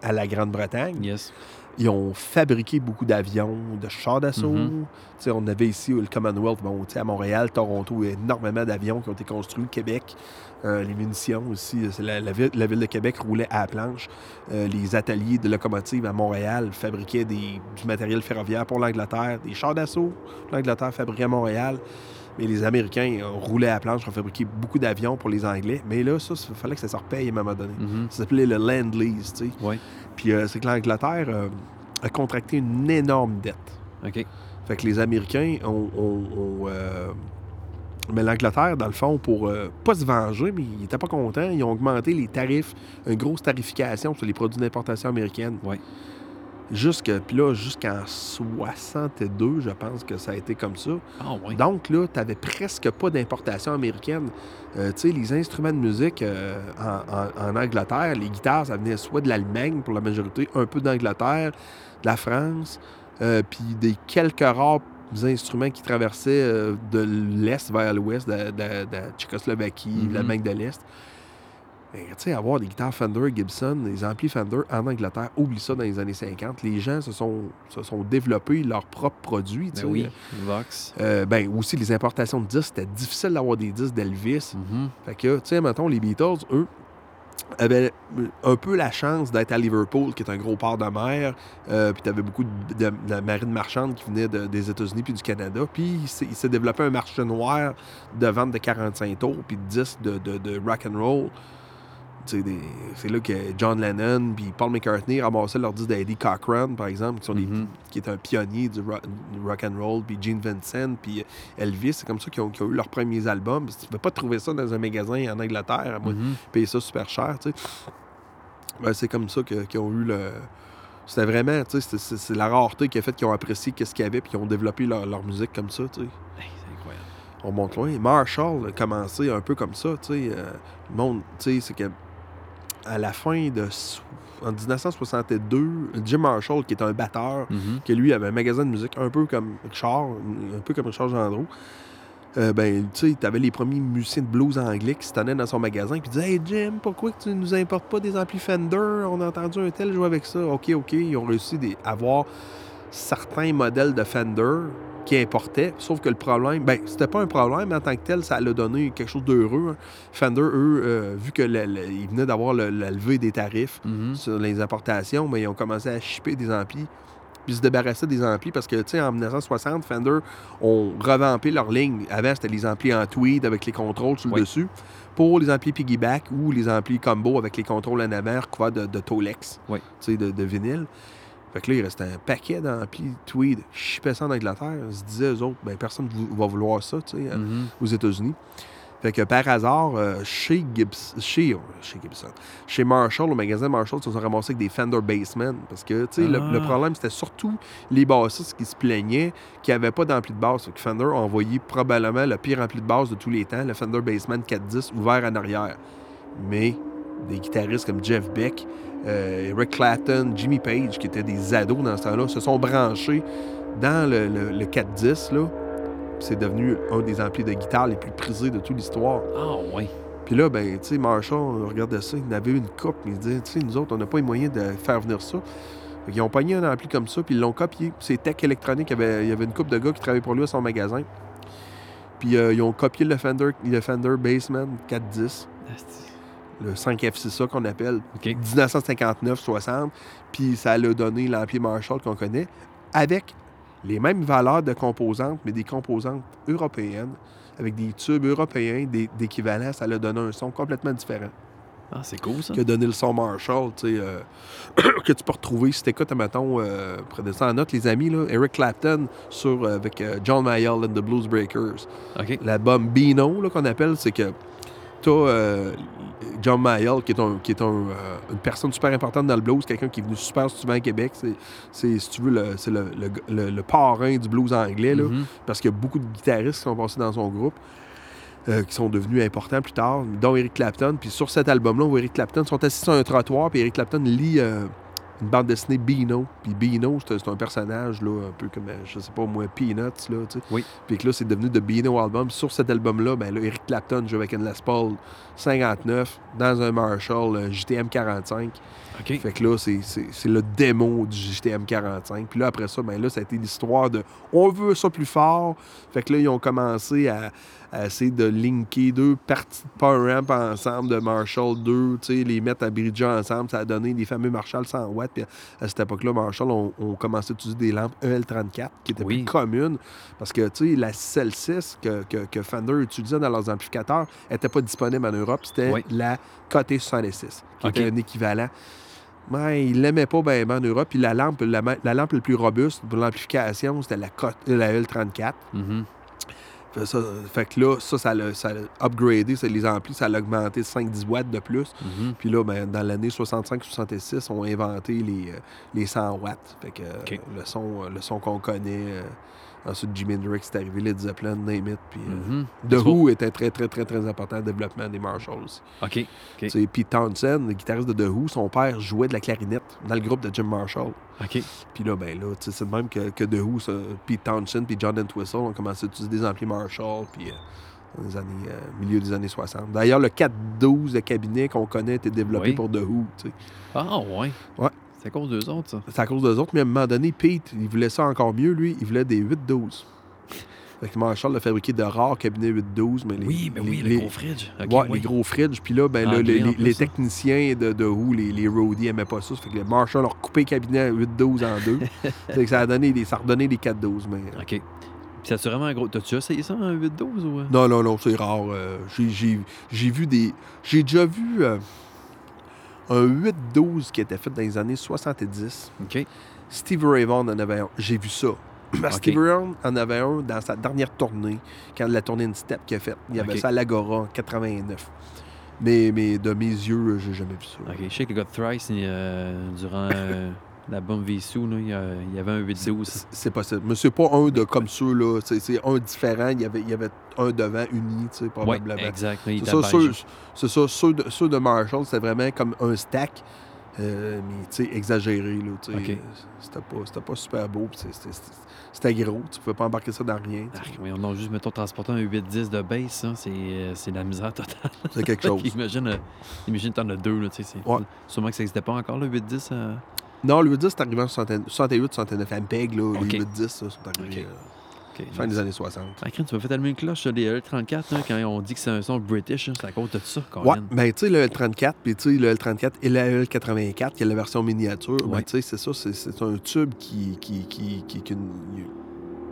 à la Grande-Bretagne, Yes. ils ont fabriqué beaucoup d'avions, de chars d'assaut. Mhm. Sais, On avait ici le Commonwealth, bon, à Montréal, Toronto, énormément d'avions qui ont été construits. Québec, euh, les munitions aussi. c'est La, la ville, la ville de Québec roulait à la planche. Euh, les ateliers de locomotives à Montréal fabriquaient des- du matériel ferroviaire pour l'Angleterre, des chars d'assaut. L'Angleterre fabriquait à Montréal. Mais les Américains euh, roulaient à la planche, ont fabriqué beaucoup d'avions pour les Anglais. Mais là, ça, il fallait que ça se repaye à un moment donné. Mhm. Ça s'appelait le Land Lease, tu sais. Ouais. Puis euh, c'est que l'Angleterre euh, a contracté une énorme dette. OK. Fait que les Américains ont. ont- ont, euh, Mais l'Angleterre, dans le fond, pour euh, pas se venger, mais ils n'étaient pas contents, ils ont augmenté les tarifs, une grosse tarification sur les produits d'importation américaine. Ouais. Jusque, puis là, jusqu'en 62, je pense que ça a été comme ça. Ah, ouais. Donc là, tu n'avais presque pas d'importation américaine. Euh, tu sais, les instruments de musique euh, en, en- en Angleterre, les guitares, ça venait soit de l'Allemagne pour la majorité, un peu d'Angleterre, de la France, euh, puis des quelques rares instruments qui traversaient euh, de l'Est vers l'Ouest, de, de- de la Tchécoslovaquie, de Mhm. l'Allemagne de l'Est. Tu sais, avoir des guitares Fender, Gibson, des amplis Fender en Angleterre, oublie ça dans les années 50. Les gens se sont, se sont développés leurs propres produits. Ben oui. Vox. Euh, ben aussi, les importations de disques, c'était difficile d'avoir des disques d'Elvis. Mhm. Fait que, tu sais, mettons, les Beatles, eux, avaient un peu la chance d'être à Liverpool, qui est un gros port de mer. Euh, puis t'avais beaucoup de, de- de marine marchande qui venait de- des États-Unis puis du Canada. Puis il s'est- développé un marché noir de vente de 45 tours puis de disques de, de, de rock and roll. C'est là que John Lennon puis Paul McCartney ramassaient disques d'Eddie Cochran, par exemple, qui, sont des- Mhm. qui est un pionnier du rock, du rock and roll, puis Gene Vincent, puis Elvis. C'est comme ça qu'ils ont, eu leurs premiers albums. Tu ne peux pas trouver ça dans un magasin en Angleterre, à moins Mhm. payer ça super cher. Ben, c'est comme ça qu'ils ont eu le... C'était vraiment, tu sais, c'est- la rareté qui a fait qu'ils ont apprécié qu'est-ce qu'il y avait, puis qu'ils ont développé leur, leur musique comme ça, tu sais. Hey, c'est incroyable. On monte loin. Marshall a commencé un peu comme ça, tu sais. euh, le monde, tu sais, c'est que à la fin de... En 1962, Jim Marshall, qui est un batteur, Mhm. que lui avait un magasin de musique un peu comme Richard, un peu comme Richard Gendreau. Euh, ben, tu sais, t'avais les premiers musiciens de blues anglais qui se tenaient dans son magasin puis disaient Hey Jim, pourquoi que tu nous importes pas des amplis Fender On a entendu un tel jouer avec ça. Ok, ok. Ils ont réussi à avoir certains modèles de Fender qui importaient. Sauf que le problème, ben, c'était pas un problème, mais en tant que tel, ça l'a donné quelque chose d'heureux. hein. Fender, eux, euh, vu que le- le- ils venaient d'avoir le- la levée des tarifs, Mhm. sur les importations, mais ils ont commencé à shipper des amplis puis se débarrasser des amplis parce que, tu sais, en 1960, Fender ont revampé leur ligne. Avant, c'était les amplis en tweed avec les contrôles sur le Oui. dessus. Pour les amplis piggyback ou les amplis combo avec les contrôles en avant recouverts de, de Tolex, Oui. tu sais, de, de vinyle. Fait que là, il restait un paquet d'amplis tweed. Je chipais ça en Angleterre. Ils se disaient, eux autres, ben, personne ne va vouloir ça, tu sais, Mhm. aux États-Unis. Fait que par hasard, euh, chez, chez, euh, chez Gibson, chez Marshall, au magasin Marshall, ils se sont ramassés avec des Fender Bassmen. Parce que, tu sais, le, Ah. le problème, c'était surtout les bassistes qui se plaignaient qu'il n'y avait pas d'ampli de basse. Fait que Fender a envoyé probablement le pire ampli de basse de tous les temps, le Fender Bassman 410, ouvert en arrière. Mais des guitaristes comme Jeff Beck, euh, Eric Clapton, Jimmy Page, qui étaient des ados dans ce temps-là, se sont branchés dans le, le, le 410, là. C'est devenu un des amplis de guitare les plus prisés de toute l'histoire. Ah, ouais. Puis là, ben, tu sais, Marshall, on regardait ça, il en avait une coupe, mais il disait, tu sais, nous autres, on n'a pas les moyens de faire venir ça. Ils ont pogné un ampli comme ça, puis ils l'ont copié. C'est Tech Electronic, il y avait, il y avait une coupe de gars qui travaillaient pour lui à son magasin. Puis euh, ils ont copié le Fender, le Fender Bassman 410, Asti. Le 5F6A qu'on appelle, OK. 1959-60, puis ça l'a donné l'ampli Marshall qu'on connaît, avec les mêmes valeurs de composantes, mais des composantes européennes, avec des tubes européens, des- d'équivalent, ça l'a donné un son complètement différent Ah, c'est cool, ça. que donné le son Marshall, tu sais, euh, que tu peux retrouver si t'écoutes, mettons, euh, prenez ça en note, les amis, là, Eric Clapton sur, euh, avec euh, John Mayall and the Blues Breakers. L'album Beano, là, qu'on appelle, c'est que t'as euh, John Mayall, qui est, un, qui est un, euh, une personne super importante dans le blues, quelqu'un qui est venu super souvent à Québec. C'est, si tu veux, le, c'est le, le, le- le parrain du blues anglais, là, Mhm. parce qu'il y a beaucoup de guitaristes qui sont passés dans son groupe, euh, qui sont devenus importants plus tard, dont Eric Clapton. Puis sur cet album-là, on voit Eric Clapton, ils sont assis sur un trottoir, puis Eric Clapton lit euh, une bande dessinée Beano. Puis Beano, c'est, un personnage, là, un peu comme, euh, je sais pas moi, Peanuts, là, tu sais. Oui. Puis que là, c'est devenu The Beano Album. Sur cet album-là, ben là, Eric Clapton joue avec une Les Paul 59 dans un Marshall euh, JTM 45. Fait que là, c'est, le démo du JTM 45. Puis là, après ça, ben là, ça a été l'histoire de on veut ça plus fort. Fait que là, ils ont commencé à, à essayer de linker deux parties de Power Amp ensemble de Marshall 2, tu sais, les mettre à bridger ensemble. Ça a donné les fameux Marshall 100 watts. Puis à cette époque-là, Marshall ont, ont commencé à utiliser des lampes EL34 qui étaient Oui. plus communes. Parce que, tu sais, la 6 que, que, que Fender utilisait dans leurs amplificateurs n'était pas disponible en Europe. C'était Oui. la KT66, qui était un équivalent. Il l'aimait pas bien en Europe. Puis la lampe, la, lampe la plus robuste pour l'amplification, c'était la, euh, la L34. Mhm. Fait, ça- fait que là, ça, ça l'a ça upgradé, c'est les amplis, ça l'a augmenté 5-10 watts de plus. Mhm. Puis là, ben, dans l'année 65-66, on a inventé les, euh, les 100 watts. Fait que euh, le son, le son qu'on connaît. Ensuite, Jimi Hendrix est arrivé, Led Zeppelin, Name It. Puis euh, Mhm. The Who était très, très, très, très important le développement des Marshalls. OK. OK. Tu sais, Pete Townsend, le guitariste de The Who, son père jouait de la clarinette dans le groupe de Jim Marshall. OK. Puis là, ben là, c'est de même que, que The Who, Pete Townshend puis John Entwistle ont commencé à utiliser des amplis Marshall, puis euh, dans les années, euh, milieu des années 60. D'ailleurs, le 412 de cabinet qu'on connaît était développé Oui. pour The Who. Ah, ouais. Ouais. C'est à cause d'eux autres, ça. C'est à cause d'eux autres, mais à un moment donné, Pete, il voulait ça encore mieux, lui, il voulait des 812. Fait que Marshall a fabriqué de rares cabinets 812, mais les, oui, mais les- oui, les- le gros fridge. OK, ouais, oui. les gros fridges. Puis là, ben, là, Anglais, les, plus, ça. techniciens de, de Who, les, les roadies, n'aimaient pas ça. Ça fait que le Marshall a recoupé le cabinet à 8-12 en deux. fait que ça a donné des, ça a redonné des 4-12. Mais... OK. Puis c'est assurément un gros. T'as-tu essayé ça en 8-12 ou. euh? Non, non, non, c'est rare. euh, j'ai- j'ai j'ai vu des. J'ai déjà vu euh, un 8-12 qui était fait dans les années 70. OK. Steve Ray Vaughan en avait un. J'ai vu ça. Steve Ray Vaughan en avait un dans sa dernière tournée, quand la tournée In Step qu'il a faite. Il y avait ça à l'Agora en 89. Mais, mais de mes yeux, j'ai jamais vu ça. OK. Je sais que le gars de Thrice, euh, durant euh, l'album Vissou, il y, avait un 8-12. C'est- C'est possible. Mais c'est pas un de comme ceux, là. C'est un différent. Il y, avait, il y avait un devant uni, tu sais, Oui, probablement. exact. C'est ça, ceux, c'est ça, ceux de, ceux de Marshall, c'était vraiment comme un stack, euh, mais tu sais, exagéré. Là, tu sais. C'était, pas, c'était pas super beau, c'était, gros, tu pouvais pas embarquer ça dans rien. Ah, oui, on a juste, mettons, transporter un 8-10 de base, ça, c'est euh, la misère totale. C'est quelque chose. imagine, euh, imagine t'en as deux, là, tu sais. c'est- Ouais. Sûrement que ça n'existait pas encore, le 8-10. euh, Non, le 8-10, c'est arrivé en 68, 69 Ampeg, là, Ok. les 8-10 ça, sont arrivés. Ok. euh, OK. fin des années 60. Ah, crème, tu m'as fait allumer une cloche sur les L34 hein, quand on dit que c'est un son british. hein, c'est à cause de ça, Ouais, Colin. ben tu sais, le L34, puis tu sais, le L34 et le L84, qui est la version miniature, ben Ouais. tu sais, c'est ça, c'est- un tube qui. qui, qui, qui, qui- tu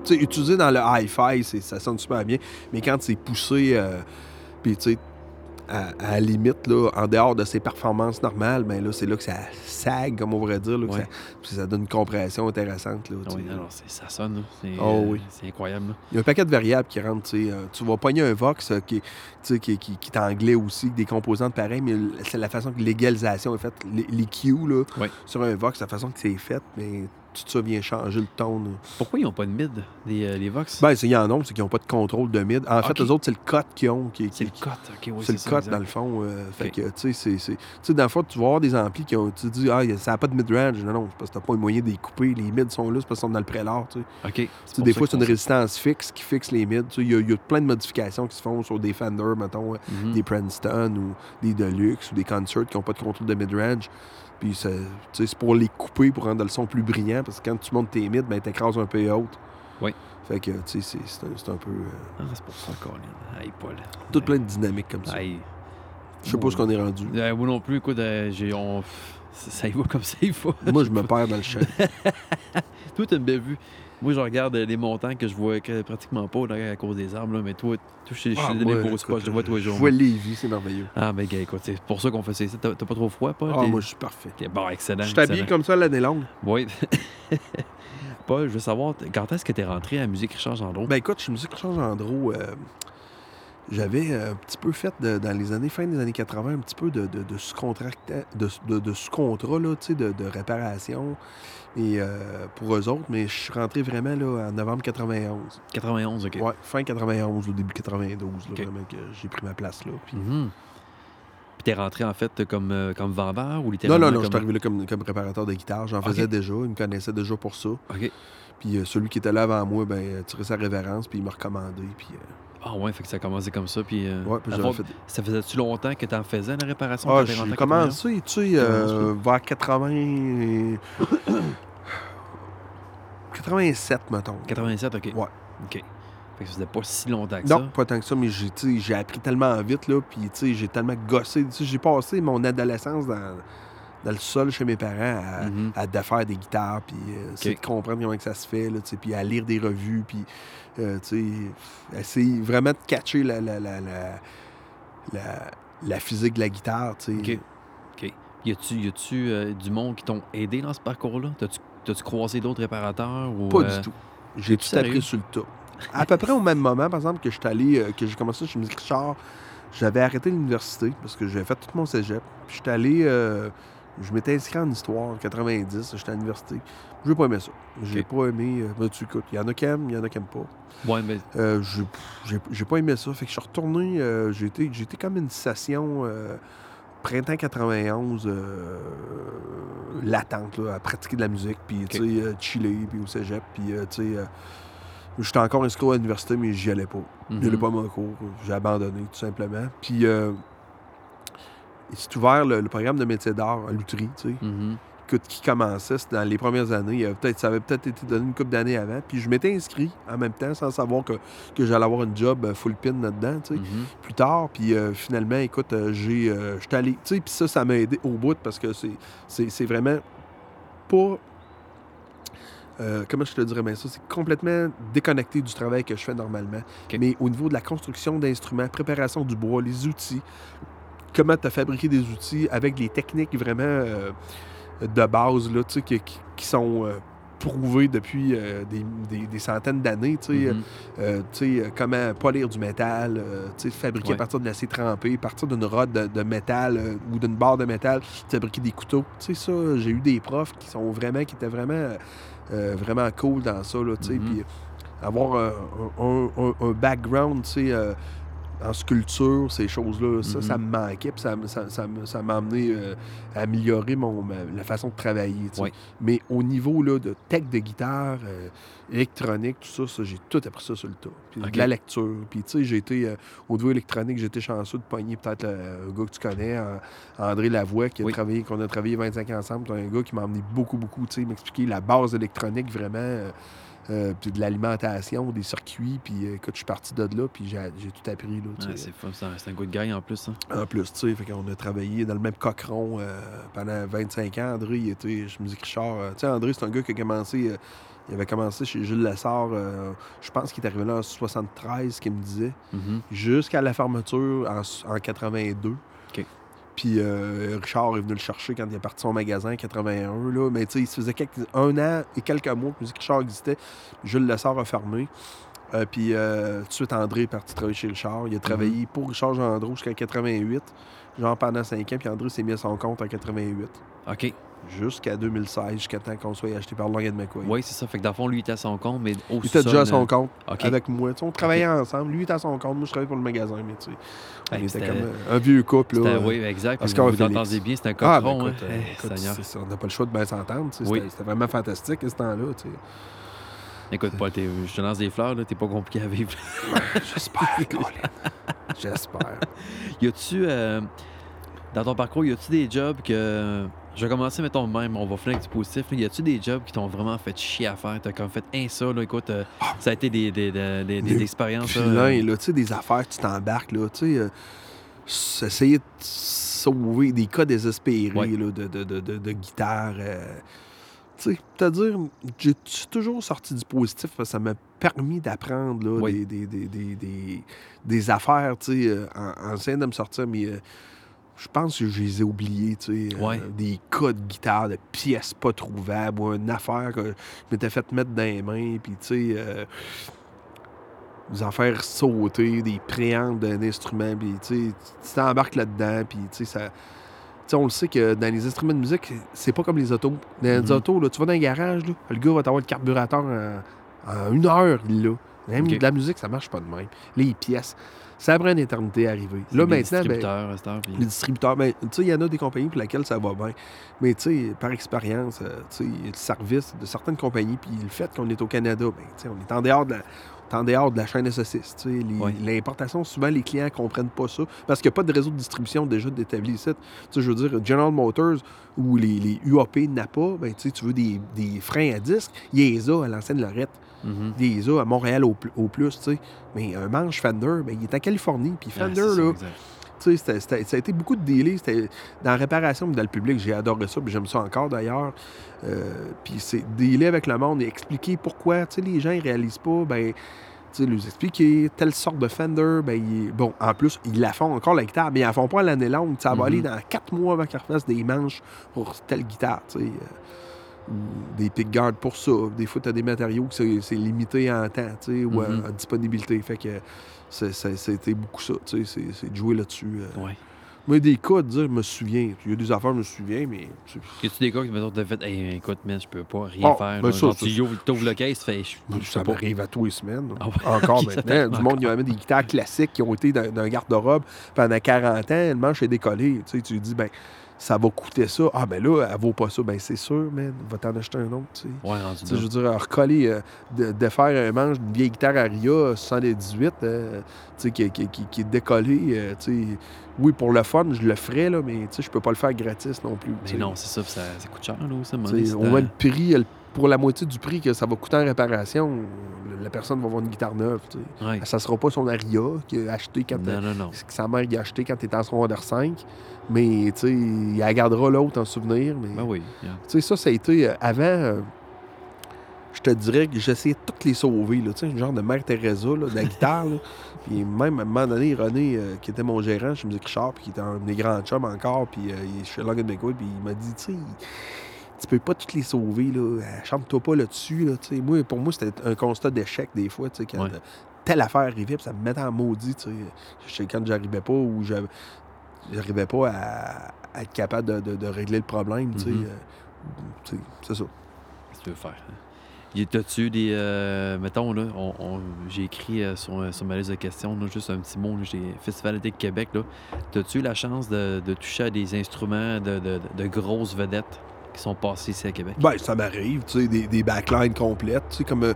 sais, utilisé dans le hi-fi, c'est- ça sonne super bien, mais quand c'est poussé, euh, puis tu sais, à, à la limite, là, en dehors de ses performances normales, ben là, c'est là que ça sag, comme on pourrait dire, là, que Ouais. ça, donne une compression intéressante. Là, oui, c'est- ça sonne. C'est Oh oui. incroyable. là. Il y a un paquet de variables qui rentrent. tu euh, tu vas pogner un Vox euh, qui, qui, qui, qui est anglais aussi, des composantes pareilles, mais c'est la façon que l'égalisation est faite. Les, les Q là, Ouais. sur un Vox, la façon que c'est fait, mais tout ça vient changer le ton. là. Pourquoi ils n'ont pas de mid, les, euh, les Vox? Ben, c'est- il y en a, c'est qu'ils n'ont pas de contrôle de mid. En fait, eux autres, c'est le cut qu'ils ont. Qui, c'est le cut. OK, oui, c'est le exact. dans le fond. euh, fait Ok. que, tu sais, c'est- tu dans le fond, tu vas avoir des amplis qui ont. Tu te dis, ah, ça n'a pas de mid-range. Non, non, c'est parce que t'as pas le moyen de les couper. Les mids sont là, c'est parce qu'ils sont dans le prélat, tu sais. OK. Tu des fois, c'est une résistance fixe qui fixe les mids. Tu Il y, y a plein de modifications qui se font sur des Fender, mettons, euh, Mhm. des Princeton ou des Deluxe ou des Concerts qui n'ont pas de contrôle de mid-range. Puis tu c'est pour les couper, pour rendre le son plus brillant, parce que quand tu montes tes mids, ben, tu écrases un peu haute. Oui. Fait que, tu sais, c'est- un, un peu. euh, Ah, c'est pour ça, Colin. Hey, Paul. tout plein de dynamiques comme ça. Hey. Je sais pas où qu'on est rendu. Euh, moi non plus, écoute, euh, j'ai, on... ça, ça y va comme ça, il faut. Moi, je me perds dans le champ. Toi, t'as une belle vue. Moi, je regarde euh, les montagnes que je vois que- pratiquement pas là, à cause des arbres, là, mais toi, je je Ah, moi, des beaux spots, je vois tous les Je jours. vois Lévis, c'est merveilleux. Ah, ben, gars, écoute, c'est pour ça qu'on fait ça. T'as, pas trop froid, pas? Ah, moi, je suis parfait. t'es- Bon, excellent. Je suis excellent. comme ça l'année longue. Oui. Paul, je veux savoir, quand est-ce que t'es rentré à Musique Richard Gendron? Ben écoute, je suis Richard Gendreau. euh, J'avais un petit peu fait de- dans les années, fin des années 80, un petit peu de, de, de sous-contracta- de, de- sous-contrat, là, tu sais, de, de réparation et, euh, pour eux autres, mais je suis rentré vraiment là, en novembre 91. 91, OK. Ouais, fin 91, au début 92, là, Ok. vraiment que j'ai pris ma place là. Puis- Mhm. T'es rentré, en fait, comme, euh, comme vendeur ou Non, littéralement non, non, je comme... suis arrivé là comme, comme préparateur de guitare. J'en faisais déjà, il me connaissait déjà pour ça. OK. Puis euh, celui qui était là avant moi, ben, tiré sa révérence, puis il m'a recommandé. Puis, Ah ouais, fait que ça a commencé comme ça, puis... euh, ouais, puis fait Ça faisait-tu longtemps que t'en faisais, la réparation? Ah, j'ai en 91? commencé, tu sais, euh, vers 80... 87, mettons. 87, OK. Ouais. OK. Fait que ça faisait pas si longtemps que Non, ça. pas tant que ça, mais j'ai, j'ai appris tellement vite, là, puis tu sais, j'ai tellement gossé. Tu sais, j'ai passé mon adolescence dans, dans le sol chez mes parents à, Mhm. à défaire des guitares, puis euh, essayer de comprendre comment que ça se fait, là, tu sais, puis à lire des revues, puis euh, tu sais, essayer vraiment de catcher la, la, la, la, la- physique de la guitare, tu sais. OK. OK. Y a-tu, y a-tu euh, du monde qui t'ont aidé dans ce parcours-là? T'as-tu, t'as-tu croisé d'autres réparateurs? Ou, Pas euh, du tout. J'ai tout sérieux? appris sur le tas. À peu près au même moment, par exemple, que je allé, euh, que j'ai commencé chez Musique Richard, j'avais arrêté l'université parce que j'avais fait tout mon cégep. Puis j'étais allé, euh, je m'étais inscrit en histoire en 90, j'étais à l'université. J'ai pas aimé ça. J'ai Ok. pas aimé. euh, ben, tu écoutes, il y en a qui aiment, il y en a qui aiment pas. Ouais, mais Euh, j'ai- pas aimé ça. Fait que je suis retourné. euh, j'ai été, comme une session euh, printemps 91 euh, latente là, à pratiquer de la musique, puis tu sais, euh, chiller, puis au cégep, puis euh, tu sais, euh, j'étais encore inscrit à l'université, mais j'y allais pas. mhm. J'y allais pas à mon cours. J'ai abandonné, tout simplement. Puis euh, c'est ouvert le, le programme de métier d'art à Lutry, tu sais Mhm. Qui commençait, dans les premières années. euh, Peut-être, ça avait peut-être été donné une couple d'années avant. Puis je m'étais inscrit en même temps sans savoir que, que j'allais avoir une job euh, full pin là-dedans, tu sais, Mhm. plus tard. Puis euh, finalement, écoute, j'ai, euh, j'étais allé, tu sais, puis ça, ça m'a aidé au bout parce que c'est, c'est, c'est vraiment pas. euh, comment je te dirais bien ça? C'est complètement déconnecté du travail que je fais normalement. Mais au niveau de la construction d'instruments, préparation du bois, les outils, comment tu as fabriqué des outils avec les techniques vraiment de base là, qui, qui- sont euh, prouvées depuis euh, des, des- des centaines d'années. Mhm. euh, comment polir du métal, fabriquer Ouais. à partir de l'acier trempé, à partir d'une rod de, de métal ou d'une barre de métal, fabriquer des couteaux. Ça, j'ai eu des profs qui sont vraiment, qui étaient vraiment, vraiment cool dans ça, là, Mhm. puis avoir un, un- un background, tu sais, euh, en sculpture, ces choses-là, ça, ça me manquait, puis ça, ça, ça m'a amené euh, à améliorer mon, ma- la façon de travailler. Mais au niveau là, de tech de guitare, euh, électronique, tout ça, ça, j'ai tout appris ça sur le tas. Puis de la lecture. Puis tu sais, j'ai été, euh, au niveau électronique, j'étais chanceux de pogner peut-être un gars que tu connais, André Lavoie, qui a Oui. travaillé, qu'on a travaillé 25 ans ensemble. Un gars qui m'a amené beaucoup, beaucoup, tu sais, m'expliquer la base électronique vraiment. Euh, puis de l'alimentation, des circuits. Puis euh, écoute, je suis parti de là, puis j'ai tout appris. Là, Ouais, c'est fun, c'est un, c'est un good guy en plus. hein. En plus, tu sais, fait qu'on a travaillé dans le même cochon euh, pendant 25 ans. André, il était chez Musique Richard. euh, tu sais, André, c'est un gars qui a commencé. il avait commencé chez Jules Lessard, je pense qu'il est arrivé là en 73, qu'il me disait, Mhm. jusqu'à la fermeture en, en 82. Puis euh, Richard est venu le chercher quand il est parti son magasin en 81. Là. Mais tu sais, il se faisait quelques- un an et quelques mois que Musique Richard existait. Jules Lessard a fermé. Euh, puis euh, tout de suite, André est parti travailler chez Richard. Il a travaillé pour Richard Gendreau jusqu'à 88, genre pendant 5 ans. Puis André s'est mis à son compte en 88, OK. jusqu'à 2016, jusqu'à temps qu'on soit acheté par Long McCoy. Oui, c'est ça. Fait que dans le fond, lui, il était à son compte, mais au Il était déjà à son compte OK. avec moi. Tu sais, on travaillait ensemble. Lui était à son compte, moi je travaillais pour le magasin. Mais tu sais, on Hey, était c'était- comme euh, un vieux couple. Là, Oui, exact. parce qu'on vous bien, c'était un Ah, cochon. ben, hein. écoute, euh, Eh, écoute, ça, on n'a pas le choix de bien s'entendre. Oui. C'était vraiment fantastique à ce temps-là. Écoute, Paul, t'es- je te lance des fleurs, là, t'es pas compliqué à vivre. J'espère. J'espère. y a-tu, euh, dans ton parcours, y a-tu des jobs que. Je vais commencer, mettons, même, on va finir avec du positif. là. Y a-tu des jobs qui t'ont vraiment fait chier à faire? T'as comme fait un ça, là, écoute, euh, ça a été des, des, des, des- des Le expériences. là, euh, tu sais, des affaires, tu t'embarques, là, tu sais, euh, essayer de sauver des cas désespérés, Ouais. là, de, de, de, de, de guitare. euh, tu sais, c'est-à-dire, j'ai je suis toujours sorti du positif parce que ça m'a permis d'apprendre, là, Oui. des, des, des, des, des, des affaires, tu sais, euh, en, en essayant de me sortir, mais euh, je pense que je les ai oubliés, tu sais, euh, des cas de guitare, de pièces pas trouvables, ou une affaire que je m'étais fait mettre dans les mains, puis tu sais... des affaires sauter, des préampes d'un instrument, puis tu sais, tu t'embarques là-dedans, puis tu sais, ça... On le sait que dans les instruments de musique, c'est pas comme les autos. Dans les Mhm. autos, là, tu vas dans un garage, là, le gars va t'avoir le carburateur en, en une heure, l'a. Même de la musique, ça marche pas de même. Les pièces, ça prend une éternité à arriver. Là, maintenant, ben, distributeurs, heure, puis- les distributeurs, ben, tu sais, il y en a des compagnies pour lesquelles ça va bien. Mais tu sais, par expérience, euh, tu sais, le service de certaines compagnies, puis le fait qu'on est au Canada, ben, tu sais, on est en dehors de la, en dehors de la chaîne de saucisses. L'importation, souvent, les clients ne comprennent pas ça parce qu'il n'y a pas de réseau de distribution déjà d'établi ici. Je veux dire, General Motors ou les, les UAP Napa, ben, tu veux des, des freins à disque, il les a à l'ancienne Lorette. Il les a à Montréal au, au plus, tu sais. Mais un manche Fender, ben, il est en Californie. Puis Ah, Fender, là. Ça a été beaucoup de délais. C'était dans la réparation, mais dans le public, j'ai adoré ça, puis j'aime ça encore d'ailleurs. Euh, puis c'est délai avec le monde et expliquer pourquoi, tu sais, les gens, ils réalisent pas, ben, tu sais, leur expliquer telle sorte de Fender, ben, bon, en plus, ils la font encore la guitare, mais ils la font pas à l'année longue. Ça va Mhm. aller dans quatre mois avant qu'ils refassent des manches pour telle guitare, tu sais. euh, ou des pickguards pour ça. Des fois, tu as des matériaux que c'est limité en temps, tu sais, ou en- Mhm. en disponibilité. Fait que c'est- c'est- c'était beaucoup ça, tu sais, c'est- de jouer là-dessus. euh. Ouais. Moi, des cas, de dire, je me souviens. Il y a des affaires, je me souviens, mais. Y a-tu des gars qui, mettons, t'as fait, hey, écoute, man, je peux pas rien Ah, faire. ben là. ça, Genre, ça, tu ouvres t'ouvres le je, je Ça m'arrive à tous les semaines. Ah ouais, Encore ça maintenant. Du monde, il y a même des guitares classiques qui ont été dans, dans un garde-robe pendant 40 ans. Le manche est décollé. Tu sais, tu dis, ben, ça va coûter ça. Ah, ben là, elle vaut pas ça. Ben, c'est sûr, man. Va t'en acheter un autre, tu sais. Ouais, rendu je veux dire, recoller, euh, de, de faire un manche d'une vieille guitare Aria 78, euh, tu sais, qui, qui, qui, qui est décollée, euh, tu sais. Oui, pour le fun, je le ferais, là, mais tu sais, je peux pas le faire gratis non plus. Mais non, c'est ça, ça, ça coûte cher, là, c'est au un- moins le prix, euh, pour la moitié du prix que ça va coûter en réparation, la personne va avoir une guitare neuve. tu sais. Ouais. Ça sera pas son Aria qui a acheté quand Non, non, non. que sa mère a acheté quand tu en secondaire 5. Mais tu sais, il la gardera l'autre en souvenir. Mais Ben oui. yeah. tu sais, ça, ça a été euh, avant. euh, je te dirais que j'essayais de toutes les sauver. Là, tu sais, un genre de Mère Teresa là, de la guitare. là. Puis même à un moment donné, René, euh, qui était mon gérant chez Musique Richard, puis qui était un des grands chums encore, puis euh, il est chez Long McCoy, puis il m'a dit, tu sais, tu peux pas toutes les sauver, là. Chante-toi pas là-dessus, là. tu sais. Moi, pour moi, c'était un constat d'échec des fois, tu sais, quand Ouais. telle affaire arrivait, puis ça me mettait en maudit, tu sais. Je sais quand j'arrivais pas ou je j'arrivais pas à, à être capable de, de- de régler le problème, tu sais. Euh, tu sais, c'est ça. Qu'est-ce que tu veux faire? hein? T'as-tu des. euh, mettons, là, on, on- j'ai écrit euh, sur, sur ma liste de questions, là, juste un petit mot, j'ai Festival de Québec, là. T'as-tu eu la chance de, de toucher à des instruments de, grosses vedettes qui sont passés ici à Québec? Ben, ça m'arrive, tu sais, des, des backlines complètes. Tu sais, comme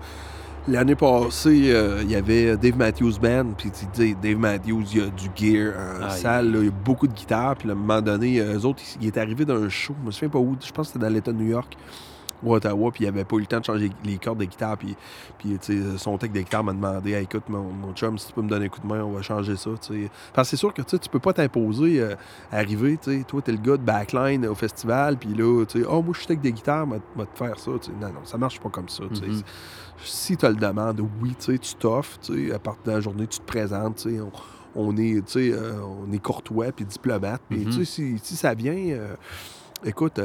l'année passée, euh, il y avait Dave Matthews Band, puis tu dis, Dave Matthews, il y a du gear en Aïe. salle, il y a beaucoup de guitares, puis à un moment donné, euh, eux autres, ils étaient arrivés d'un show, je me souviens pas où, je pense que c'était dans l'État de New York, ou Ottawa, puis il avait pas eu le temps de changer les cordes de guitare. Puis, puis son tech de guitare m'a demandé hey, écoute, mon, mon chum, si tu peux me donner un coup de main, on va changer ça. Parce que c'est sûr que tu peux pas t'imposer, euh, arriver, tu sais, toi, t'es le gars de backline au festival, puis là, tu sais, oh, moi, je suis tech de guitare, va va te faire ça. tu sais. Non, non, ça marche pas comme ça. Mhm. Si tu le demandes, oui, tu t'offres, à partir de la journée, tu te présentes, on, on est, euh, on est courtois puis diplomate. Mais tu sais, si, si ça vient, euh, écoute,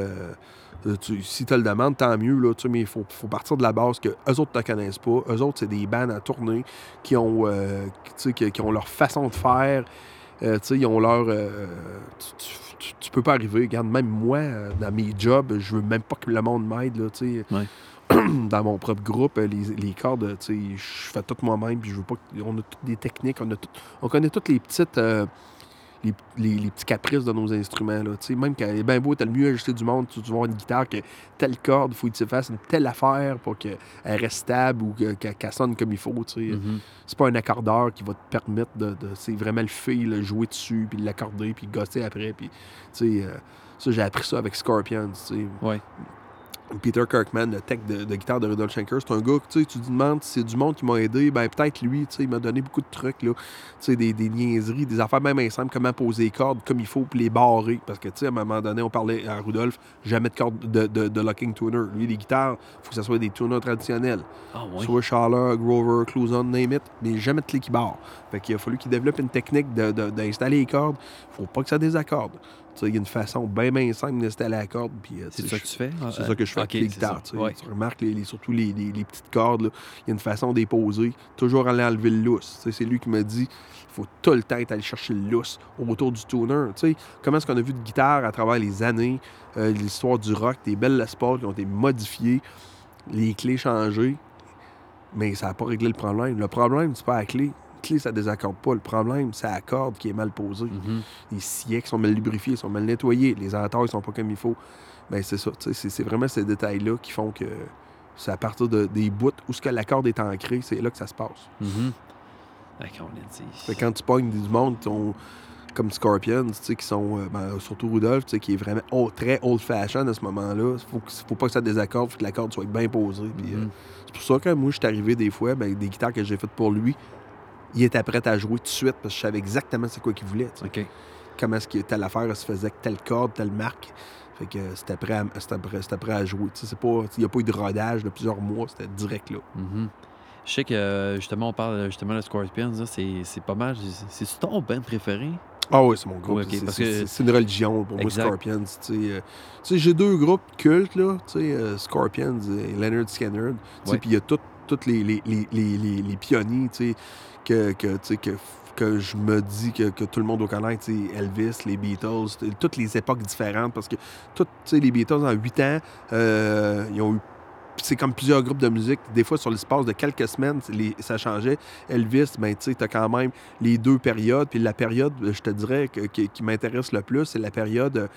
euh, tu- si tu le demandes, tant mieux, là, mais il faut, faut partir de la base que eux autres ne te connaissent pas. Eux autres, c'est des bands à tournée qui ont, euh, qui, qui, qui ont leur façon de faire. Euh, ils ont leur. euh, tu, tu- peux pas arriver. Regarde, même moi, euh, dans mes jobs, je veux même pas que le monde m'aide, là. Ouais. dans mon propre groupe, les, les cordes, je fais tout moi-même, puis je veux pas On a toutes des techniques, on, a tout- on connaît toutes les petites. Les, les- les petits caprices de nos instruments. Là, même quand elle est bien beau, t'as le mieux ajusté du monde, tu, tu vas avoir une guitare que telle corde, il faut que tu fasses une telle affaire pour qu'elle reste stable ou que- que- qu'elle sonne comme il faut. sais. Mhm. C'est pas un accordeur qui va te permettre de. de- c'est vraiment le fil, le jouer dessus, puis l'accorder, puis gosser après. Puis, euh, ça, j'ai appris ça avec Scorpions. Ouais. Peter Kirkman, le tech de, de guitare de Rudolf Schenker, c'est un gars que tu te demandes si c'est du monde qui m'a aidé. Ben, peut-être lui, tu sais, il m'a donné beaucoup de trucs, là. Tu sais, des, des niaiseries, des affaires même simples, comment poser les cordes comme il faut, puis les barrer. Parce que, tu sais, à un moment donné, on parlait à Rudolf, jamais de cordes de, de, de locking tuner. Lui, les guitares, faut que ce soit des tuners traditionnels. Ah, ouais. Soit Schaller, Grover, Clouson, name it, mais jamais de clé qui barre. Fait qu'il a fallu qu'il développe une technique de- de- d'installer les cordes. Faut pas que ça désaccorde. Il y a une façon bien, bien simple d'installer la corde. Euh, C'est ça que tu fais? c'est ça que je fais Ok, avec les guitares. tu sais. Ouais. Tu remarques les, les- surtout les, les- petites cordes. Il y a une façon de les poser. Toujours aller enlever le lousse. C'est lui qui m'a dit il faut tout le temps aller chercher le lousse autour du tuner. Comment est-ce qu'on a vu de guitare à travers les années, euh, l'histoire du rock, des belles Les Paul qui ont été modifiées, les clés changées, mais ça n'a pas réglé le problème. Le problème, c'est pas la clé. Clé, ça désaccorde pas. Le problème, c'est la corde qui est mal posée Mhm. les sillets qui sont mal lubrifiés, sont mal nettoyés, les entailles sont pas comme il faut. Ben c'est ça, c'est vraiment ces détails-là qui font que c'est à partir de, des bouts où ce que la corde est ancrée, c'est là que ça se passe. Mhm. Dit. Quand tu pognes du monde qui sont comme Scorpions, tu sais, qui sont, euh, ben, surtout Rudolph, tu sais, qui est vraiment oh, très old-fashioned à ce moment-là, faut, que- faut pas que ça désaccorde, faut que la corde soit bien posée. puis, euh, Mhm. c'est pour ça que moi, je suis arrivé des fois, ben, des guitares que j'ai faites pour lui, il était prêt à jouer tout de suite parce que je savais exactement c'est quoi qu'il voulait. tu sais. OK. comment est-ce que telle affaire se faisait avec telle corde, telle marque. Fait que c'était prêt à, c'était prêt, c'était prêt à jouer. Tu sais, c'est pas, il n'y a pas eu de rodage de plusieurs mois, c'était direct là. Mhm. Je sais que euh, justement, on parle justement de Scorpions, là, c'est c'est pas mal. C'est c'est ton band préféré? Ah oui, c'est mon groupe. Ouais, C'est- parce que- c'est- une religion pour Exact. moi, Scorpions. Tu sais, euh, j'ai deux groupes cultes, là. Tu sais, euh, Scorpions et Leonard Skinner. Puis il y a tous les, les, les, les, les- les pionniers, que, que, que, que je me dis que, que tout le monde doit connaître, Elvis, les Beatles, toutes les époques différentes, parce que toutes, les Beatles, en huit ans, euh, ils ont eu c'est comme plusieurs groupes de musique. Des fois, sur l'espace de quelques semaines, les- ça changeait. Elvis, ben, tu sais, t'as quand même les deux périodes. Puis la période, je te dirais, que- qui, qui m'intéresse le plus, c'est la période euh,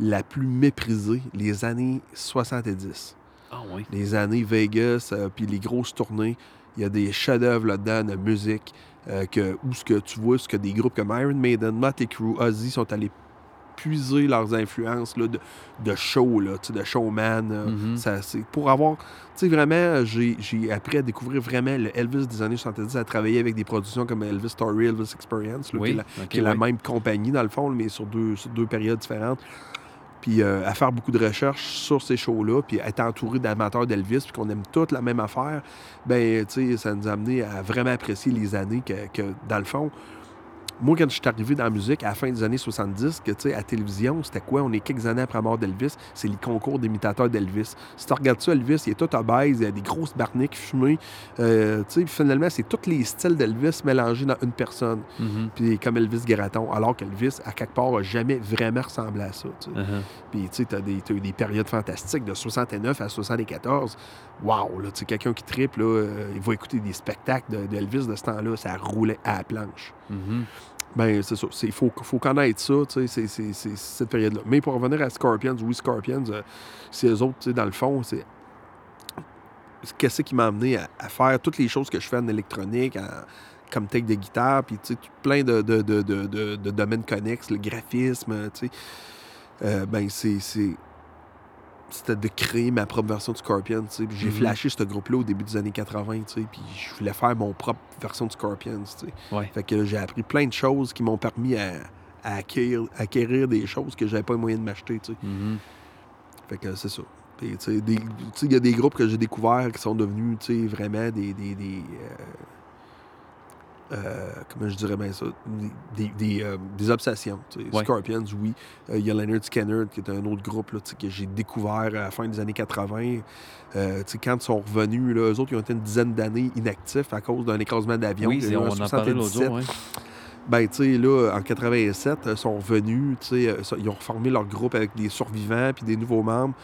la plus méprisée, les années 70. Ah oui. Les années Vegas, euh, puis les grosses tournées. Il y a des chefs-d'œuvre là-dedans de musique. euh, que, où ce que tu vois, ce que des groupes comme Iron Maiden, Motley Crue, Ozzy sont allés puiser leurs influences là, de, de show, là, de showman. ça, c'est pour avoir. Tu sais, vraiment, j'ai, appris à découvrir vraiment le Elvis des années 70, à travailler avec des productions comme Elvis Story, Elvis Experience, là, qui est la, OK, qui est la ouais. même compagnie, dans le fond, mais sur deux, sur deux périodes différentes. Puis euh, à faire beaucoup de recherches sur ces shows-là, puis être entouré d'amateurs d'Elvis, puis qu'on aime toutes la même affaire, ben, tu sais, ça nous a amené à vraiment apprécier les années que, que, dans le fond, moi, quand je suis arrivé dans la musique à la fin des années 70, que tu sais, à la télévision, c'était quoi? On est quelques années après la mort d'Elvis, c'est les concours d'imitateurs d'Elvis. Si tu regardes ça, Elvis, il est tout obèse, il a des grosses barniques fumées. Euh, tu sais, finalement, c'est tous les styles d'Elvis mélangés dans une personne. Mhm. Puis comme Elvis Graton, alors qu'Elvis, à quelque part, a jamais vraiment ressemblé à ça. Uh-huh. Puis, tu sais, t'as eu des périodes fantastiques de 69 à 74. Wow, là, tu sais, quelqu'un qui triple, là, euh, il va écouter des spectacles de- d'Elvis de, ce temps-là, ça roulait à la planche. Mhm. Ben, c'est ça. Il faut, faut connaître ça, tu sais, c'est- cette période-là. Mais pour revenir à Scorpions, oui, Scorpions, euh, c'est eux autres, tu sais, dans le fond, c'est. Qu'est-ce qui m'a amené à, à faire toutes les choses que je fais en électronique, en- comme tech de guitare, puis tu sais, tout plein de, de- de domaines connexes, le graphisme, tu sais. Euh, ben, c'est. C'était de créer ma propre version de Scorpion. J'ai Mhm. flashé ce groupe-là au début des années 80, tu sais, puis je voulais faire mon propre version de. Ouais. Fait que j'ai appris plein de choses qui m'ont permis à, à acquérir, acquérir des choses que j'avais pas les moyens de m'acheter. Mhm. Fait que c'est ça. Il y a des groupes que j'ai découverts qui sont devenus vraiment des. des, des, euh, euh, comment je dirais bien ça? Des, des, euh, des obsessions. Ouais. Scorpions, oui. Euh, Il y a Leonard Skinner, qui est un autre groupe là, que j'ai découvert à la fin des années 80. Euh, tu sais, quand ils sont revenus, là, eux autres, ils ont été une dizaine d'années inactifs à cause d'un écrasement d'avion. Oui, on en en parlait l'autre 77. jour. Ouais. Ben, tu sais, là, en 87, ils sont revenus, tu sais, ils ont reformé leur groupe avec des survivants puis des nouveaux membres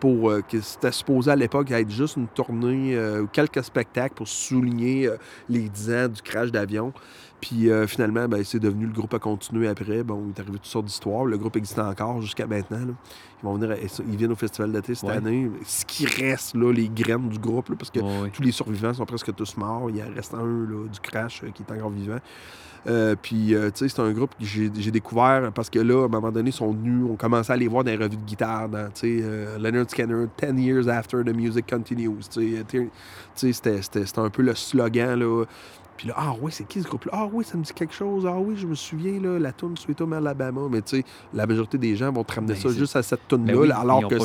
pour euh, que c'était supposé à l'époque être juste une tournée euh, ou quelques spectacles pour souligner euh, les 10 ans du crash d'avion. Puis finalement, ben, c'est devenu le groupe a continué après. Bon, il est arrivé toutes sortes d'histoires. Le groupe existe encore jusqu'à maintenant. là. Ils vont venir, à- ils viennent au festival d'été cette Ouais. année. Ce qui reste, là, les graines du groupe, là, parce que Ouais, ouais. tous les survivants sont presque tous morts. Il en reste un là, du crash qui est encore vivant. Euh, puis, euh, tu sais, c'est un groupe que j'ai découvert parce que là, à un moment donné, ils sont venus, on commençait à les voir dans les revues de guitare, dans, tu sais, euh, Leonard Skinner, 10 years after the music continues. Tu sais, c'était- un peu le slogan, là. Puis là, ah oui, c'est qui ce groupe-là? Ah oui, ça me dit quelque chose. Ah oui, je me souviens, là, la tune Sweet Home Alabama. Mais tu sais, la majorité des gens vont te ramener Ben, ça juste à cette Ben tune-là, oui, alors que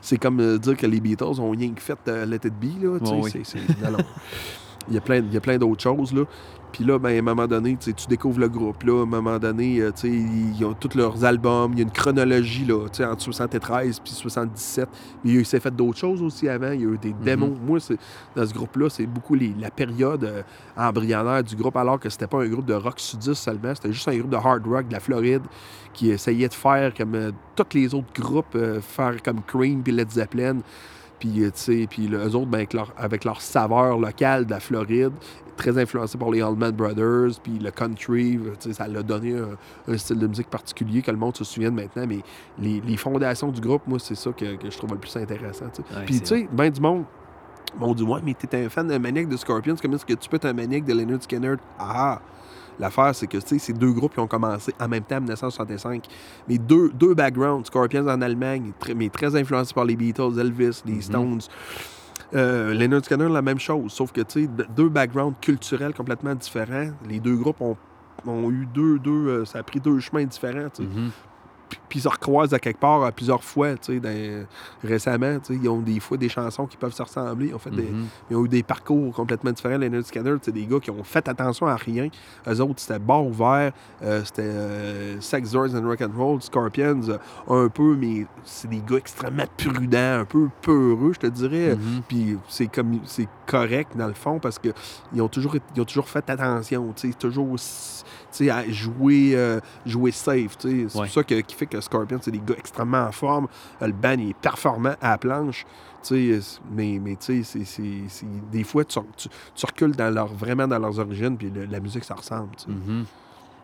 c'est comme dire que les Beatles ont rien que fait euh, Let It Be, là. tu sais, Ouais, oui. c'est- c'est- non, non. Il y a plein, y a plein d'autres choses, là. Puis là, ben, à un moment donné, tu découvres le groupe. Là, à un moment donné, euh, ils ont tous leurs albums. Il y a une chronologie, là, entre 73 puis 77. Mais il s'est fait d'autres choses aussi avant. Il y a eu des Mhm. démos. Moi, dans ce groupe-là, c'est beaucoup les- la période euh, embryonnaire du groupe, alors que c'était pas un groupe de rock sudiste seulement. C'était juste un groupe de hard rock de la Floride qui essayait de faire comme euh, tous les autres groupes, euh, faire comme Cream puis Led Zeppelin. Puis, euh, tu sais, puis eux autres, ben, avec, leur, avec leur saveur locale de la Floride, très influencé par les Allman Brothers, puis le country, euh, ça l'a donné un, un style de musique particulier que le monde se souvient maintenant. Mais les, les fondations du groupe, moi, c'est ça que, que je trouve le plus intéressant. Ouais, Puis, tu sais, ben du monde m'ont dit Ouais, mais t'es un fan de Maniac de Scorpions, comment est-ce que tu peux être un Maniac de Leonard Skinner? Ah L'affaire, c'est que ces deux groupes qui ont commencé en même temps en 1965. Mais deux, deux backgrounds. Scorpions en Allemagne, très- mais très influencés par les Beatles, Elvis, les Mhm. Stones. Euh, Leonard Skinner, la même chose. Sauf que, deux backgrounds culturels complètement différents. Les deux groupes ont, ont eu deux, deux euh, ça a pris deux chemins différents, Mhm. Puis- ils se recroisent à quelque part à plusieurs fois, tu sais, récemment, tu sais, ils ont des fois des chansons qui peuvent se ressembler, ils ont, fait des, Mhm. ils ont eu des parcours complètement différents. Les Nerd Scanner, c'est des gars qui ont fait attention à rien. Eux autres, c'était bar ouvert, euh, c'était euh, Sex, Drugs and Rock and Roll, Scorpions, euh, un peu, mais c'est des gars extrêmement prudents, un peu peureux, je te dirais. Mhm. Puis c'est comme c'est correct dans le fond parce que ils ont toujours ils ont toujours fait attention, tu sais, toujours tu sais, à jouer euh, jouer safe, tu sais. C'est Ouais. pour ça que, qui fait que Scorpion c'est des gars extrêmement en forme, Euh, le band il est performant à la planche. tu sais, mais, mais tu sais, c'est- c'est- c'est- des fois, tu, tu- tu recules dans leur, vraiment dans leurs origines, puis le- la musique, ça ressemble. tu sais. Mhm.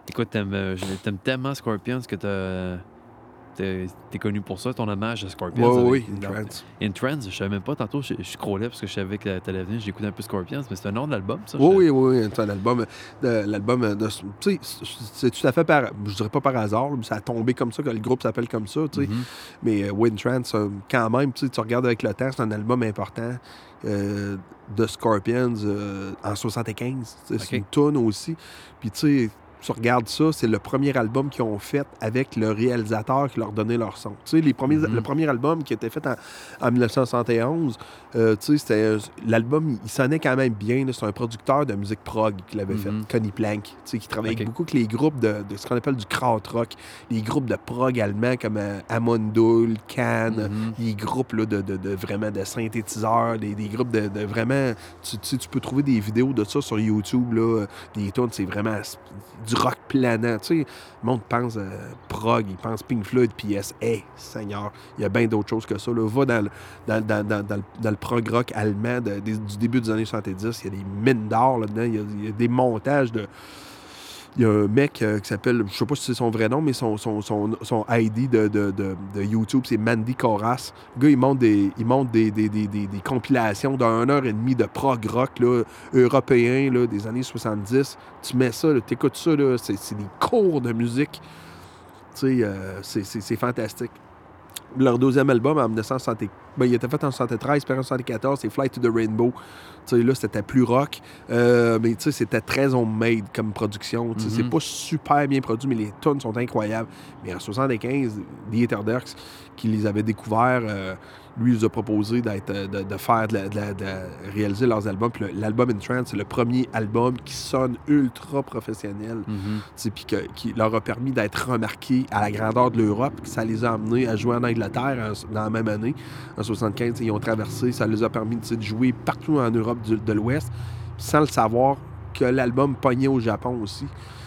Écoute, euh, t'aimes tellement Scorpions que t'as. T'es t'es connu pour ça, ton hommage à Scorpions. Ouais, oui, dans- Trance. In Trends, je savais même pas tantôt, je, je scrollais parce que je savais que t'allais venir, j'écoutais un peu Scorpions, mais c'est un nom de l'album, ça? Oui, oui, oui. C'est un album. L'album. Tu sais, c'est tout à fait par. Je dirais pas par hasard, mais ça a tombé comme ça, que le groupe s'appelle comme ça, tu sais. Mhm. Mais euh, Wind Trance, euh, quand même, tu regardes avec le temps, c'est un album important euh, de Scorpions euh, en 75. tu sais, C'est une tune aussi. Puis tu sais, tu regardes ça, c'est le premier album qu'ils ont fait avec le réalisateur qui leur donnait leur son. Tu sais, les premiers, Mhm. le premier album qui a été fait en, en 1971, euh, tu sais, c'était l'album, il, sonnait quand même bien. C'est un producteur de musique prog qui l'avait Mhm. fait, Connie Plank, tu sais, qui travaillait beaucoup avec les groupes de, de ce qu'on appelle du krautrock, les groupes de prog allemands comme euh, Amundul, Cannes, Mhm. les groupes là, de, de- de vraiment de synthétiseurs, des, des groupes de, vraiment. Tu, tu peux trouver des vidéos de ça sur YouTube, là, des tunes, c'est vraiment s- rock planant. Tu sais, le monde pense euh, prog, il pense Pink Floyd, PS. Hey, Seigneur, il y a bien d'autres choses que ça. Va dans le, dans, dans- dans- le, prog rock allemand du début des années 70, il y a des mines d'or là-dedans, il y a des montages de. Il y a un mec euh, qui s'appelle, je sais pas si c'est son vrai nom, mais son, son, son, son ID de, de, de, de YouTube, c'est Mandy Coras. Le gars, il monte des, il monte des, des, des, des, des compilations d'une heure et demie de prog rock là, européen là, des années 70. Tu mets ça, tu écoutes ça, c'est, des cours de musique. Tu sais, euh, c'est fantastique. Leur deuxième album, en 1960, ben, il était fait en 73, puis en 74, c'est Flight to the Rainbow. Tu sais, là, c'était plus rock. Euh, mais tu sais, c'était très homemade comme production. Tu sais, C'est Mhm. pas super bien produit, mais les tunes sont incroyables. Mais en 75, The Eterderks, qui les avait découverts, euh, lui, il nous a proposé d'être, euh, de, de faire, de, réaliser leurs albums. Puis l'album In Trance, c'est le premier album qui sonne ultra professionnel. Mhm. Puis que- qui leur a permis d'être remarqués à la grandeur de l'Europe, ça les a amenés à jouer en Angleterre en- dans la même année, en 75. Ils ont traversé, ça les a permis de jouer partout en Europe du- de l'Ouest, sans le savoir que l'album pognait au Japon aussi.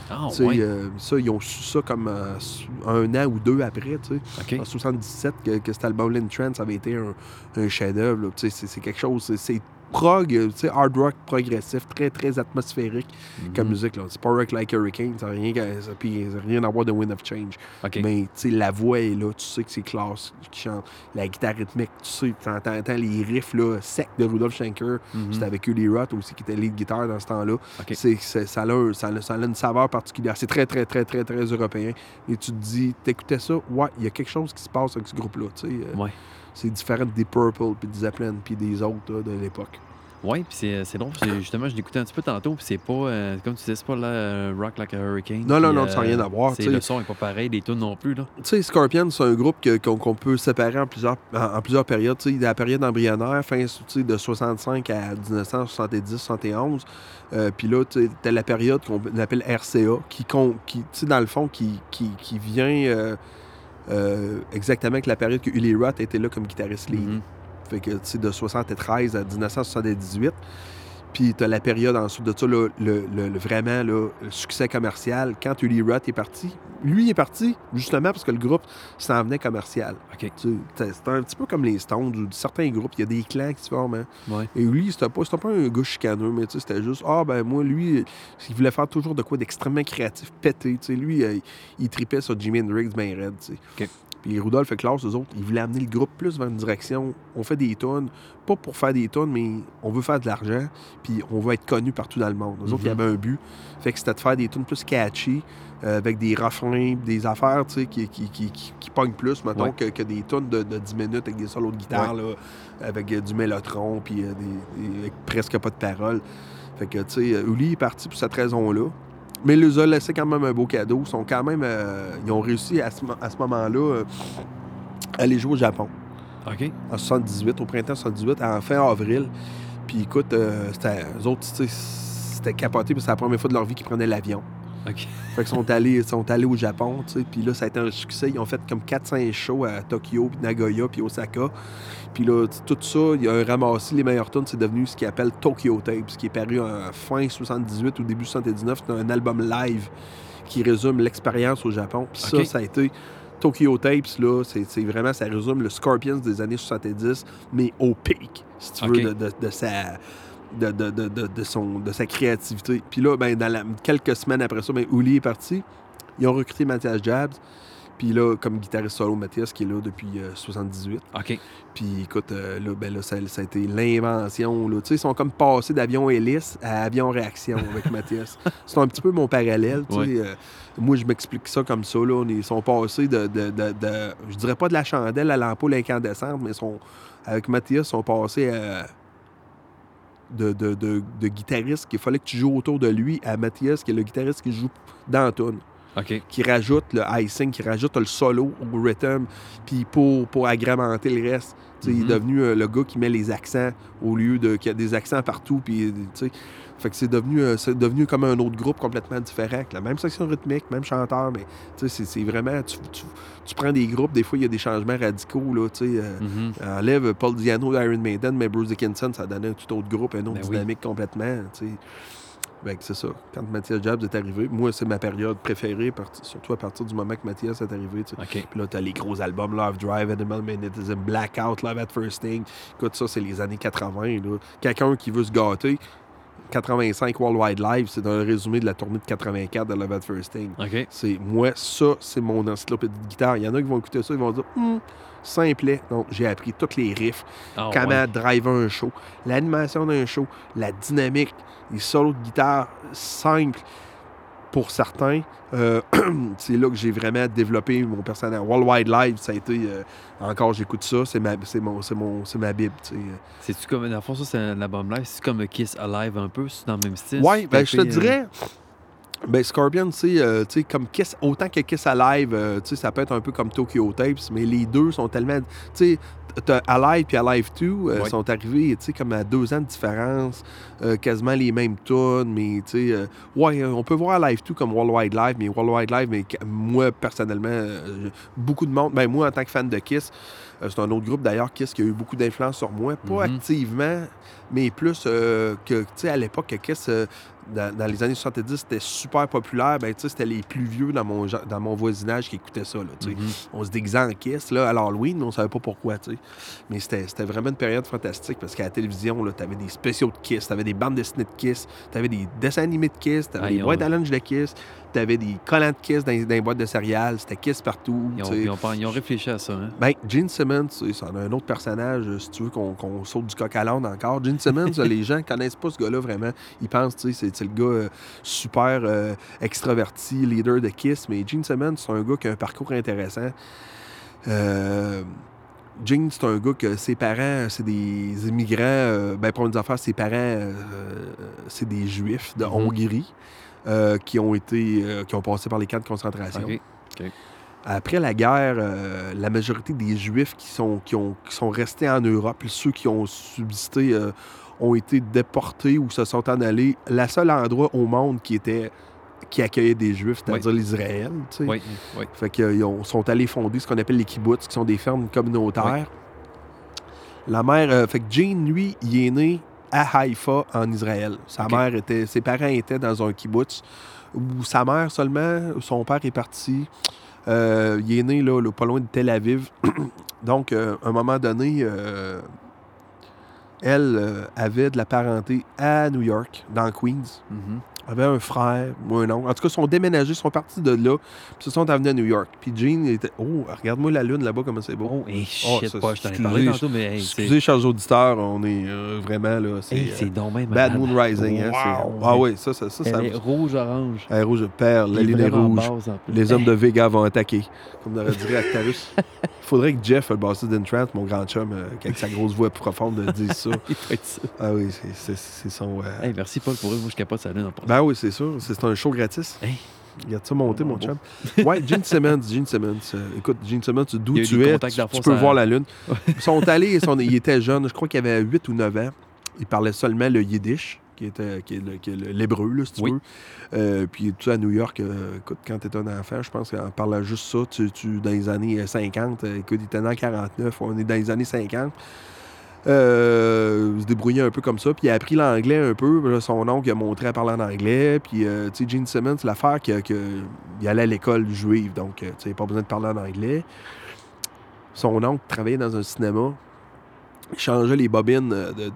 Ah, ouais. euh, ça, ils ont su ça comme euh, un an ou deux après, tu sais. En 77, que, que cet album Lynn Trance avait été un, un chef-d'œuvre. C'est quelque chose, c'est prog, tu sais, hard rock progressif, très, très atmosphérique comme Mhm. musique. là. C'est pas rock like Hurricane, ça n'a rien, ça- ça rien à voir de Wind of Change. OK. Mais la voix est là, tu sais que c'est classe qui chante. La guitare rythmique, tu sais, tu entends, entends les riffs là, secs de Rudolf Schenker. Mhm. C'était avec Uli Roth aussi qui était lead guitar dans ce temps-là. Ça, a, ça, a, ça a une saveur particulière. C'est très, très, très, très, très européen. Et tu te dis, t'écoutais ça, ouais, il y a quelque chose qui se passe avec ce groupe-là. tu sais. euh, Ouais. C'est différent des Purple, puis des Zeppelin, puis des autres là, de l'époque. Ouais, puis c'est, drôle. Justement, je l'écoutais un petit peu tantôt, puis c'est pas, euh, comme tu disais, c'est pas là, euh, Rock Like a Hurricane. Non, non, non, ça n'a rien à voir. Le son est pas pareil, les tunes non plus, là. Tu sais, Scorpion, c'est un groupe qu'on peut séparer en plusieurs, en, en plusieurs périodes. Tu sais, il y a la période embryonnaire, fin de 65 à 1970-71. Euh, Puis là, tu sais, t'as la période qu'on appelle RCA, qui, con- qui tu sais, dans le fond, qui, qui, qui vient euh, exactement avec la période que Uli Roth était là comme guitariste lead. Mhm. Fait que, tu sais, de 73 à 1978. Puis t'as la période ensuite de ça, là, le, le- le- vraiment là, le succès commercial. Quand Uli Roth est parti, lui il est parti justement parce que le groupe s'en venait commercial. OK. Tu sais, C'est un petit peu comme les Stones ou certains groupes, il y a des clans qui se forment. hein. Ouais. Et lui, c'était pas, c'était pas un gars chicaneux, mais tu c'était juste, ah ben moi, lui, il voulait faire toujours de quoi d'extrêmement créatif, pété. tu sais. Lui, euh, il tripait sur Jimi Hendrix, ben raide. tu sais. OK. Puis Rudolph et Klaus, eux autres, ils voulaient amener le groupe plus vers une direction. On fait des tonnes, pas pour faire des tonnes, mais on veut faire de l'argent, puis on veut être connu partout dans le monde. Eux autres, Mhm. ils avaient un but. Fait que c'était de faire des tunes plus catchy, euh, avec des refrains, des affaires, tu sais, qui, qui, qui, qui, pognent plus, mettons, Ouais. que, que des tunes de, de 10 minutes avec des solos de guitare, là, avec euh, du mélotron, puis euh, des, des- avec presque pas de paroles. Fait que, tu sais, Uli est parti pour cette raison-là. Mais il les a laissé quand même un beau cadeau. Ils sont quand même. euh, ils ont réussi à ce, mo- à ce moment-là euh, à aller jouer au Japon. OK. En 78, au printemps 78, en fin avril. Puis écoute, euh, c'était. Eux autres, c'était capoté, parce que c'est la première fois de leur vie qu'ils prenaient l'avion. OK. Fait qu'ils sont allés, ils sont allés au Japon, tu sais. Puis là, ça a été un succès. Ils ont fait comme 400 shows à Tokyo, puis Nagoya, puis Osaka. Puis là, tout ça, il y a un ramassé. Les meilleurs tunes, c'est devenu ce qu'ils appellent Tokyo Tape, ce qui est paru en fin 78 ou début 79. C'est un album live qui résume l'expérience au Japon. Puis ça, ça a été Tokyo Tapes, là, c'est vraiment, ça résume le Scorpions des années 70, mais au pic, si tu veux, de, de- de sa... De, de, de, de, de son, de sa créativité. Puis là, ben, dans la- quelques semaines après ça, ben, Uli est parti. Ils ont recruté Mathias Jabs. Puis là, comme guitariste solo, Mathias, qui est là depuis euh, 78. OK. Puis écoute, euh, là, ben là, ça, ça a été l'invention. Tu sais, ils sont comme passés d'avion hélice à avion réaction avec Mathias. C'est un petit peu mon parallèle. tu sais. Ouais. Euh, moi, je m'explique ça comme ça. Là. Ils sont passés de, de, de, de- Je dirais pas de la chandelle à l'ampoule incandescente, mais sont, avec Mathias, ils sont passés à. De, de, de, de guitariste qu'il fallait que tu joues autour de lui à Mathias, qui est le guitariste qui joue dans qui rajoute le icing, qui rajoute le solo au rhythm, puis pour, pour agrémenter le reste. Il Mhm. est devenu euh, le gars qui met les accents au lieu de. qui a des accents partout. Puis, fait que c'est devenu, euh, c'est devenu comme un autre groupe complètement différent, avec la même section rythmique, même chanteur, mais c'est- c'est vraiment. Tu, tu- tu prends des groupes, des fois, il y a des changements radicaux, là, euh, Mhm. Enlève Paul Diano d'Iron Maiden, mais Bruce Dickinson, ça donnait un tout autre groupe, une autre Ben oui. dynamique complètement. Fait que c'est ça. Quand Mathias Jobs est arrivé, moi, c'est ma période préférée, surtout à partir du moment que Mathias est arrivé. tu sais. OK. Puis là, t'as les gros albums Love Drive, Animal Magnetism, Blackout, Love at First Thing. Écoute, ça, c'est les années 80. là. Quelqu'un qui veut se gâter, 85 Worldwide Live, c'est un résumé de la tournée de 84 de Love at First Thing. C'est moi, ça, c'est mon encyclopédie de guitare. Il y en a qui vont écouter ça, ils vont dire Hum, simplet. Donc, j'ai appris tous les riffs, Ah, comment ouais. driver un show, l'animation d'un show, la dynamique, les solos de guitare simples, pour certains, euh, c'est là que j'ai vraiment développé mon personnage. Worldwide Live, ça a été. euh, encore, j'écoute ça, c'est ma, c'est mon, c'est mon, c'est ma Bible. C'est-tu comme. Dans le fond, ça, c'est un album live. C'est comme Kiss Alive un peu. C'est dans le même style? Ouais, c'est ben, je te euh, dirais. Ben, Scorpion, tu sais, euh, sais, comme Kiss, autant que Kiss Alive, euh, tu sais, ça peut être un peu comme Tokyo Tapes, mais les deux sont tellement. Tu sais, Alive puis Alive 2 euh, Ouais. sont arrivés, tu sais, comme à deux ans de différence, euh, quasiment les mêmes tunes, mais tu sais, euh, ouais, on peut voir Alive 2 comme Worldwide Live, mais Worldwide Live, mais moi, personnellement, euh, beaucoup de monde, ben, moi, en tant que fan de Kiss, c'est un autre groupe d'ailleurs, Kiss, qui a eu beaucoup d'influence sur moi, pas Mhm. activement, mais plus que, tu sais, à l'époque, que Kiss, dans, dans les années 70, c'était super populaire. Ben, tu sais, c'était les plus vieux dans mon, dans mon voisinage qui écoutaient ça. Là. Mhm. On se déguisait en Kiss là, à l'Halloween, on savait pas pourquoi. Mais c'était c'était vraiment une période fantastique parce qu'à la télévision, tu avais des spéciaux de Kiss, tu avais des bandes dessinées de Kiss, tu avais des dessins animés de Kiss, tu avais des boîtes à lunch de Kiss, tu avais des collants de Kiss dans, dans les boîtes de céréales, c'était Kiss partout. Ils tu ont, sais. ils ont pas- ils ont réfléchi à ça. Hein? Ben, Gene Simmons, tu sais, c'en a un autre personnage, euh, si tu veux qu'on qu'on saute du coq à l'âne encore. Gene Simmons, euh, les gens connaissent pas ce gars-là vraiment. Ils pensent, tu sais, c'est- c'est le gars euh, super euh, extraverti, leader de Kiss. Mais Gene Simmons, c'est un gars qui a un parcours intéressant. Euh, Gene, c'est un gars que ses parents, c'est des immigrants. euh, ben, pour une affaires, ses parents, euh, c'est des juifs de Mhm. Hongrie euh, qui ont été, euh, qui ont passé par les camps de concentration. Après la guerre, euh, la majorité des Juifs qui sont, qui, ont, qui sont restés en Europe, ceux qui ont subsisté, ont été déportés ou se sont en allés. Le seul endroit au monde qui était qui accueillait des Juifs, c'est-à-dire l'Israël. tu sais. Oui, oui. Fait qu'ils ont- sont allés fonder ce qu'on appelle les kibbutz, qui sont des fermes communautaires. La mère, fait que Gene, lui, il est né à Haïfa, en Israël. Sa mère était, ses parents étaient dans un kibbutz où sa mère seulement, son père est parti. Euh, il est né là, là, pas loin de Tel Aviv. Donc, euh, à un moment donné, euh, elle avait de la parenté à New York, dans Queens Mhm. Avait un frère ou un oncle. En tout cas, ils sont déménagés, ils sont partis de là, puis ils se sont amenés à New York. Puis Gene était. Oh, regarde-moi la lune là-bas, comment c'est beau. Oh, hey, Oh, shit, pas, je t'en ai parlé tantôt, mais hey, Excusez, chers auditeurs, on est euh, vraiment là. C'est hey, euh, même Bad. Moon Rising. Hein. Ah oui, ça, ça, ça. rouge-orange. Elle est rouge, perle, la Il est rouge. Les hommes de Vega vont attaquer. Comme aurait dit Actarus. Il faudrait que Jeff, le bassiste d'Entrance, mon grand chum, euh, avec sa grosse voix profonde, dise ça. il doit être ça. Ah oui, c'est- son. euh, Hey, merci Paul pour eux. Moi, je capote ça lune en. Ben oui, c'est sûr. C'est un show gratis. Hey. Regarde ça monter, mon Oh, chum. Ouais, Gene Simmons. Gene Simmons. Euh, écoute, Gene Simmons, d'où Il tu es, tu, peux à- voir la lune. Ils sont allés, ils, étaient jeunes. Je crois qu'il avait 8 ou 9 ans. Ils parlaient seulement le yiddish, qui, était, qui est l'hébreu, si tu Oui. veux. Euh, puis, tu sais, à New York, euh, écoute, quand tu es un enfant, je pense qu'en parlant juste ça, tu, tu- dans les années euh, 50, euh, écoute, il était en 49, on est dans les années 50. Euh, il se débrouillait un peu comme ça, puis il a appris l'anglais un peu. Son oncle a montré à parler en anglais. Puis, euh, tu sais, Gene Simmons, l'affaire qu'il que, il allait à l'école juive, donc, euh, tu sais, pas besoin de parler en anglais. Son oncle travaillait dans un cinéma. Il changeait les bobines. De,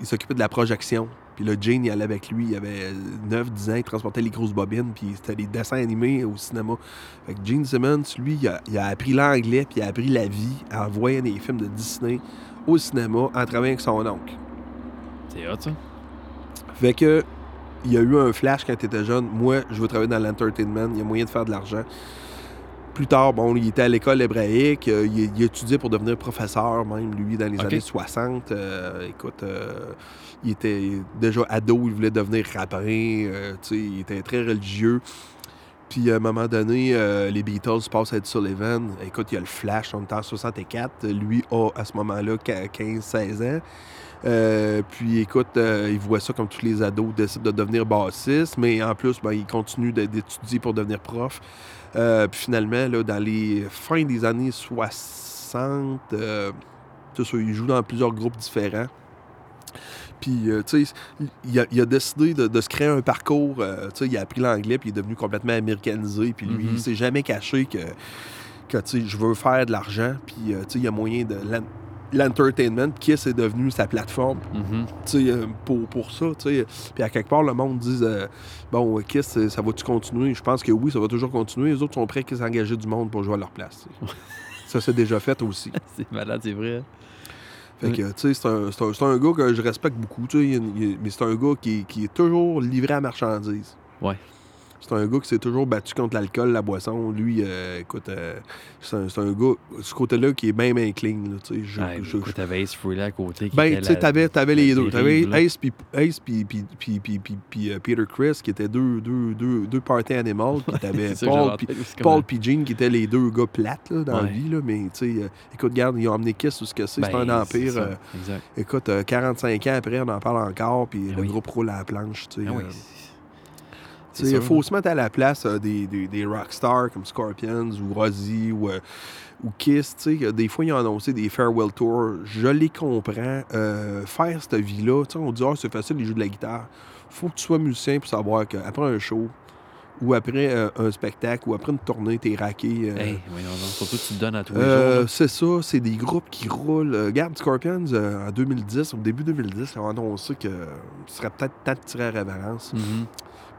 il s'occupait de la projection. Puis là, Gene, il allait avec lui. Il avait 9-10 ans. Il transportait les grosses bobines. Puis c'était des dessins animés au cinéma. Fait que Gene Simmons, lui, il a, il a appris l'anglais. Puis il a appris la vie en voyant des films de Disney au cinéma en travaillant avec son oncle. C'est hot, ça. Fait que il y a eu un flash quand tu étais jeune. Moi, je veux travailler dans l'entertainment. Il y a moyen de faire de l'argent. Plus tard, bon, il était à l'école hébraïque. euh, il, il étudiait pour devenir professeur, même, lui, dans les années 60. Euh, écoute, euh, il était déjà ado, il voulait devenir sais, il était très religieux. Puis à un moment donné, euh, les Beatles passent à Ed Sullivan. Écoute, il y a le flash, en 64. Lui a à ce moment-là 15-16 ans. Euh, puis écoute, euh, il voit ça comme tous les ados, décident de devenir bassiste, mais en plus, ben, il continue d'étudier pour devenir prof. Puis finalement, là, dans les fins des années 60, euh, c'est ça, il joue dans plusieurs groupes différents. Puis, euh, tu sais, il a, il a décidé de, de se créer un parcours. euh, tu sais, il a appris l'anglais, puis il est devenu complètement américanisé. Puis lui, Mhm. il s'est jamais caché que, que tu sais, je veux faire de l'argent. Puis, euh, tu sais, il y a moyen de. l'en- L'entertainment, Kiss est devenu sa plateforme Mhm. tu sais, pour, pour ça. tu sais. Puis à quelque part, le monde dit Bon, Kiss, ça va-tu continuer Je pense que oui, ça va toujours continuer. Les autres sont prêts à s'engager du monde pour jouer à leur place. ça, c'est déjà fait aussi. C'est malade, c'est vrai. Fait que, tu sais, c'est un, un- gars que je respecte beaucoup, tu sais, mais c'est un gars qui, qui est toujours livré à marchandise. Ouais. C'est un gars qui s'est toujours battu contre l'alcool, la boisson. Lui, euh, écoute, euh, c'est un, gars, ce côté-là, qui est bien, bien clean. Là. Je- Ouais, je- écoute, t'avais Ace Frehley à côté. qui ben, tu sais, t'avais, les deux. T'avais. Ace puis Ace puis, euh, Peter Chris, qui étaient deux, deux, deux, deux party animals. Puis t'avais Paul puis Paul comme- puis Gene, qui étaient les deux gars plates là, dans la vie. Là, mais, tu sais, euh, écoute, regarde, ils ont amené Kiss ou ce que c'est. c'est Ben, un empire. euh, Exact. écoute, euh, 45 ans après, on en parle encore. Puis Ben le groupe roule à la planche. Tu sais, Ah oui, euh, c'est- il faut se mettre à la place euh, des, des, des rockstars comme Scorpions ou Ozzy ou, euh, ou Kiss. Des fois, ils ont annoncé des farewell tours. Je les comprends. Euh, faire cette vie-là, on dit ah, c'est facile, ils jouent de la guitare. faut que tu sois musicien pour savoir qu'après un show ou après euh, un spectacle ou après une tournée, t'es raqué. euh, Hey, voyons donc, surtout que tu te donnes à tous les jours. c'est ça, c'est des groupes qui roulent. Regarde, Scorpions, en 2010, au début 2010, ils ont annoncé que ce serait peut-être temps de tirer à révérence. Mhm.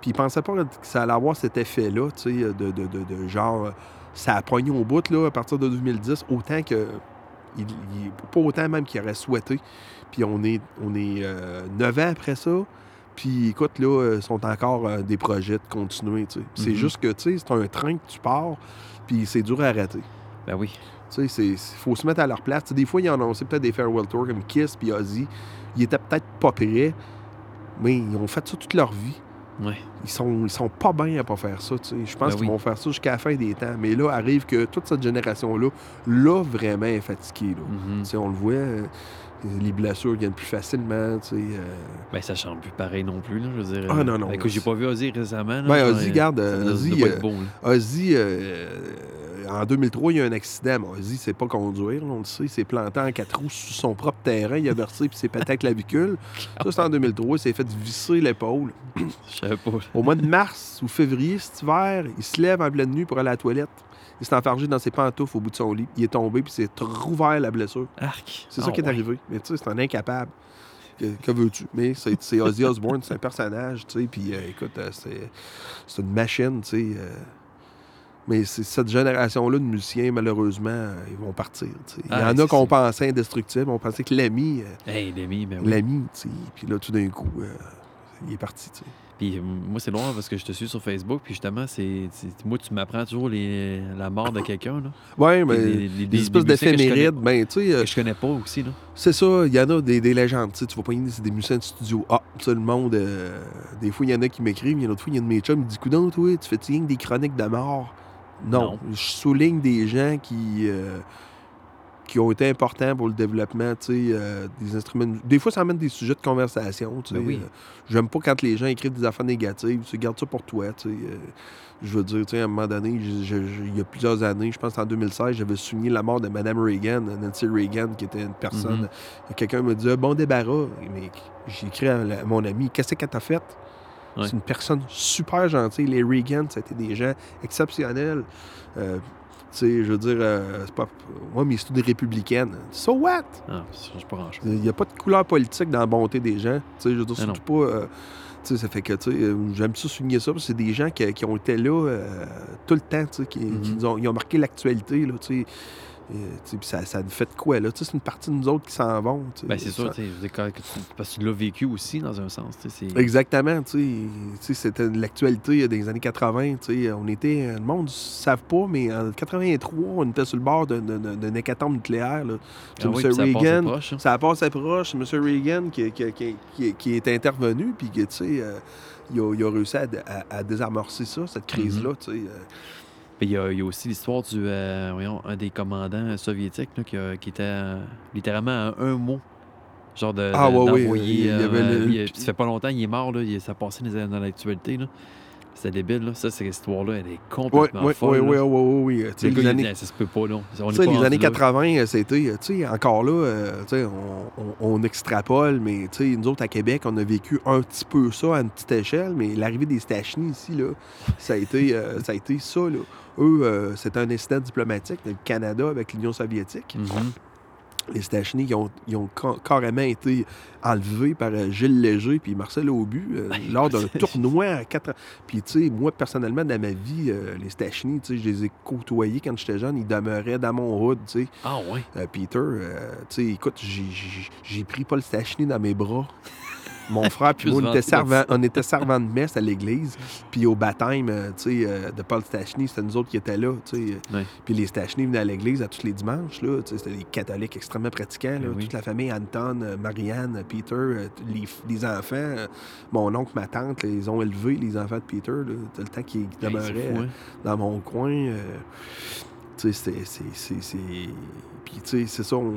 Puis ils pensaient pas que ça allait avoir cet effet-là, tu sais, de, de, de, de genre, euh, ça a pogné au bout, là, à partir de 2010, autant que, il, il- pas autant même qu'il aurait souhaité. Puis on est, on est euh, 9 ans après ça, puis écoute, là, euh, sont encore euh, des projets de continuer, tu sais. C'est Mhm. juste que, tu sais, c'est un train que tu pars, puis c'est dur à arrêter. Ben oui. Tu sais, il faut se mettre à leur place. Des fois, ils ont annoncé peut-être des farewell tours comme Kiss puis Ozzy. Ils étaient peut-être pas prêts, mais ils ont fait ça toute leur vie. Ouais. Ils sont, ils sont pas bien à pas faire ça. tu sais. Je pense Ben qu'ils oui. vont faire ça jusqu'à la fin des temps. Mais là, arrive que toute cette génération-là, là, vraiment est fatiguée. Là. Tu sais, On le voit, euh, les blessures viennent plus facilement. tu sais, euh. Ben, ça chante plus pareil non plus, là, je veux dire. Ah, euh, non, non, Écoute, j'ai pas vu Ozzy récemment. là, Ben, Ozzy, euh, garde, ça euh, doit- Ozzy, euh, bon. Ozzy, euh, en 2003, il y a eu un accident. Mais Ozzy, c'est pas conduire, on le sait. Il s'est planté en quatre roues sur son propre terrain. Il a versé puis s'est pété la clavicule. Ça, c'est en 2003. Il s'est fait visser l'épaule. Je savais pas. Au mois de mars ou février, cet hiver, il se lève en pleine nuit pour aller à la toilette. Il s'est enfargé dans ses pantoufles au bout de son lit. Il est tombé puis s'est rouvert la blessure. Arc. C'est ça Ah, qui est ouais. arrivé. Mais tu sais, c'est un incapable. Que, que veux-tu? Mais c'est Ozzy Osbourne, c'est un personnage, tu sais. Puis euh, écoute, euh, c'est une machine, tu sais. euh. mais c'est cette génération-là de musiciens, malheureusement, ils vont partir. Il y Ah, en a qu'on pensait indestructibles. On pensait que l'ami, Hey, Demi, ben oui. l'ami, tu sais. Puis là, tout d'un coup, il est parti, tu sais. Puis euh, moi, c'est loin parce que je te suis sur Facebook. Puis justement, c'est moi, tu m'apprends toujours les... la mort de quelqu'un. là. Ouais, mais Des- des- des, espèces d'éphémérides, ben, tu sais. euh, Que je connais pas aussi. là. C'est ça, il y en a des, des légendes. Tu sais, tu vas pas c'est des musiciens de studio. Ah, ça, le monde. euh, des fois, il y en a qui m'écrivent, il y en a d'autres fois, il y a de mes chums qui me dit Coudon, toi, tu fais-tu des chroniques de mort? Non. Non. Je souligne des gens qui. euh, qui ont été importants pour le développement, euh, des instruments. de- Des fois, ça amène des sujets de conversation. Ben oui. euh, J'aime pas quand les gens écrivent des affaires négatives. Tu gardes ça pour toi, euh, je veux dire, à un moment donné, il y a plusieurs années, je pense en 2016, j'avais souligné la mort de Mme Reagan, Nancy Reagan, qui était une personne. Mhm. Quelqu'un me dit Bon débarras. Mais j'ai écrit à, mon ami Qu'est-ce qu'elle t'a fait? Ouais. C'est une personne super gentille. Les Reagan, c'était des gens exceptionnels. Tu sais, je veux dire, euh, c'est pas. Moi, mais c'est une républicaine. So what? Ah, ça change pas grand-chose. il n'y a pas de couleur politique dans la bonté des gens. Tu sais, je veux dire, surtout pas. euh, tu sais, ça fait que, tu sais, euh, j'aime ça souligner ça, parce que c'est des gens qui, qui ont été là euh, tout le temps, tu sais, qui, Mhm. qui ont, ils ont marqué l'actualité, là, tu sais. Euh, sais, puis ça, ça nous fait de quoi, là? C'est une partie de nous autres qui s'en vont. Ben, c'est sûr, quand- que tu- parce que tu l'as vécu aussi, dans un sens. Exactement, c'était l'actualité des années 80, tu sais. On était, le monde ne savent pas, mais en 83, on était sur le bord d'un- hécatombe nucléaire, là. Ah oui, M. puis ça passe Reagan, proche, hein. M. Reagan qui, qui, qui, qui- est intervenu, puis que, tu sais, euh, il, a, il a réussi à, à- à désamorcer ça, cette crise-là, Mm-hmm. euh. Puis il y, a- il y a aussi l'histoire du, euh, voyons, un des commandants soviétiques là, qui, a- qui était euh, littéralement à un mot. Genre de, Ah, de- ouais, oui, d'envoyer, il y avait euh, le- ça fait pas longtemps, il est mort, là, il- ça passait dans, dans l'actualité. C'était débile, là. Ça, cette histoire-là, elle est Oui, complètement oui, folle. oui, oui, oui, oui. Gars, les années- ça se peut pas. On est les années là. 80, euh, c'était, tu sais, encore là, euh, tu sais, on, on- on extrapole, mais tu sais, nous autres à Québec, on a vécu un petit peu ça à une petite échelle, mais l'arrivée des Stachny ici, là, ça a été, euh, ça a été ça, là. Eux, euh, c'était un incident diplomatique, le Canada avec l'Union soviétique. Mhm. Les Stachny, ils ont, ils ont ca- carrément été enlevés par euh, Gilles Léger puis Marcel Aubu euh, lors d'un tournoi à quatre ans. Puis, tu sais, moi, personnellement, dans ma vie, euh, les Stachny, tu sais, je les ai côtoyés quand j'étais jeune. Ils demeuraient dans mon hood, tu sais. Ah, ouais. Euh, Peter, tu sais, écoute, j'ai pris Paul Stachny dans mes bras. Mon frère puis moi, on était, servant, on était servant de messe à l'église. Puis au baptême euh, tu sais, euh, de Paul Stachny, c'était nous autres qui étaient là. tu sais. Ouais. Puis les Stachny venaient à l'église à tous les dimanches. là, C'était des catholiques extrêmement pratiquants. là. Ben oui. Toute la famille, Anton, euh, Marianne, euh, Peter, euh, les, les enfants, euh, mon oncle, ma tante, là, ils ont élevé les enfants de Peter. là. Tout le temps qu'ils demeuraient fou, hein? dans mon coin. euh, tu sais, c'était- c'est. Puis, tu sais, c'est ça, on,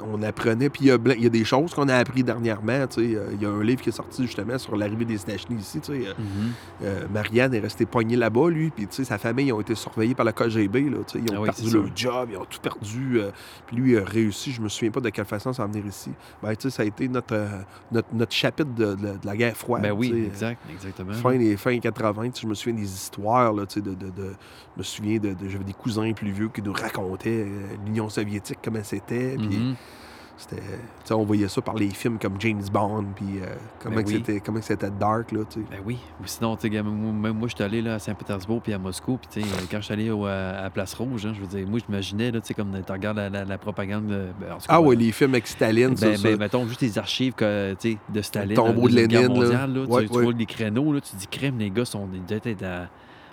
on apprenait. Puis, il y, a y des choses qu'on a appris dernièrement. Tu sais, euh, il y a un livre qui est sorti justement sur l'arrivée des Stachny ici. Tu sais, euh, Mhm. euh, Marianne est restée poignée là-bas, lui. Puis, tu sais, sa famille ils ont été surveillés par le KGB. Là, tu sais, ils ont Ah oui, perdu leur job, ils ont tout perdu. euh, puis, lui, il a réussi. Je me souviens pas de quelle façon s'en venir ici. Ben, tu sais, ça a été notre, euh, notre, notre chapitre de, de- de la guerre froide. Ben oui, exact, exactement. Fin des fin 80, tu sais, je me souviens des histoires, là, tu sais, de, je me souviens de, j'avais des cousins plus vieux qui nous racontaient l'Union soviétique, comment c'était, puis Mhm. c'était, tu sais, on voyait ça par les films comme James Bond, puis euh, comment, Ben oui. c'était, que c'était dark, là, tu sais. Ben oui. Ou sinon, même moi, je suis allé là, à Saint-Pétersbourg puis à Moscou. Puis, tu sais, quand je suis allé au, à à Place Rouge, hein, je veux dire, moi, là, sais, comme tu regardes la, la- la propagande. de- ben, cas, Ah euh, les films avec Staline, ça, Ben, ça. ben, mettons, juste les archives que, de Staline. tombeau la de Lénine, là. mondiale, là, tu- Ouais, tu, ouais. vois les créneaux, là, tu dis crème, les gars sont ils doivent être à,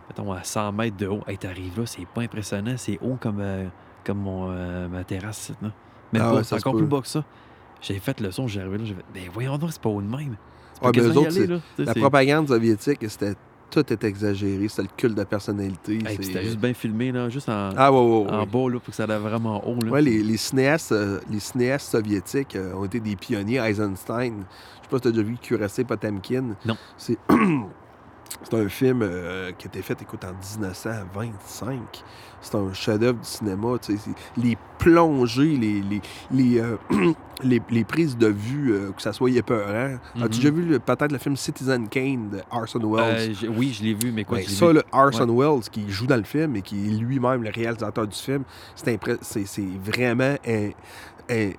mettons, à 100 mètres de haut. Hey, t'arrives là, c'est pas impressionnant, c'est haut comme, euh, comme mon, euh, ma terrasse. Là. Même Ah pas, ouais, c'est encore peut. plus bas que ça. J'ai fait le son, j'ai arrivé là, j'ai fait, ben voyons donc, c'est pas haut de même. Ouais, ben, eux autres, aller, là. La propagande soviétique, c'était, tout était exagéré, c'était le culte de personnalité. Hey, c'est- puis c'était juste bien filmé, là, juste en, Ah ouais, ouais, ouais. en bas, là, pour que ça allait vraiment haut. Là. Les, les cinéastes, euh, les cinéastes soviétiques euh, ont été des pionniers. Eisenstein, je sais pas si tu as déjà vu Cuirassé Potemkin. Non. C'est c'est un film euh, qui a été fait, écoute, en 1925. C'est un chef-d'œuvre du cinéma. tu sais, c'est Les plongées, les, les, les, euh, les, les prises de vue, euh, que ça soit épeurant. As-tu Mhm. déjà vu le- peut-être le film Citizen Kane de Orson Welles? Euh, oui, je l'ai vu, mais quoi, Ben, je l'ai ça, vu. là, Orson Welles, qui joue dans le film et qui est lui-même le réalisateur du film, c'est impré- c'est c'est vraiment un- un,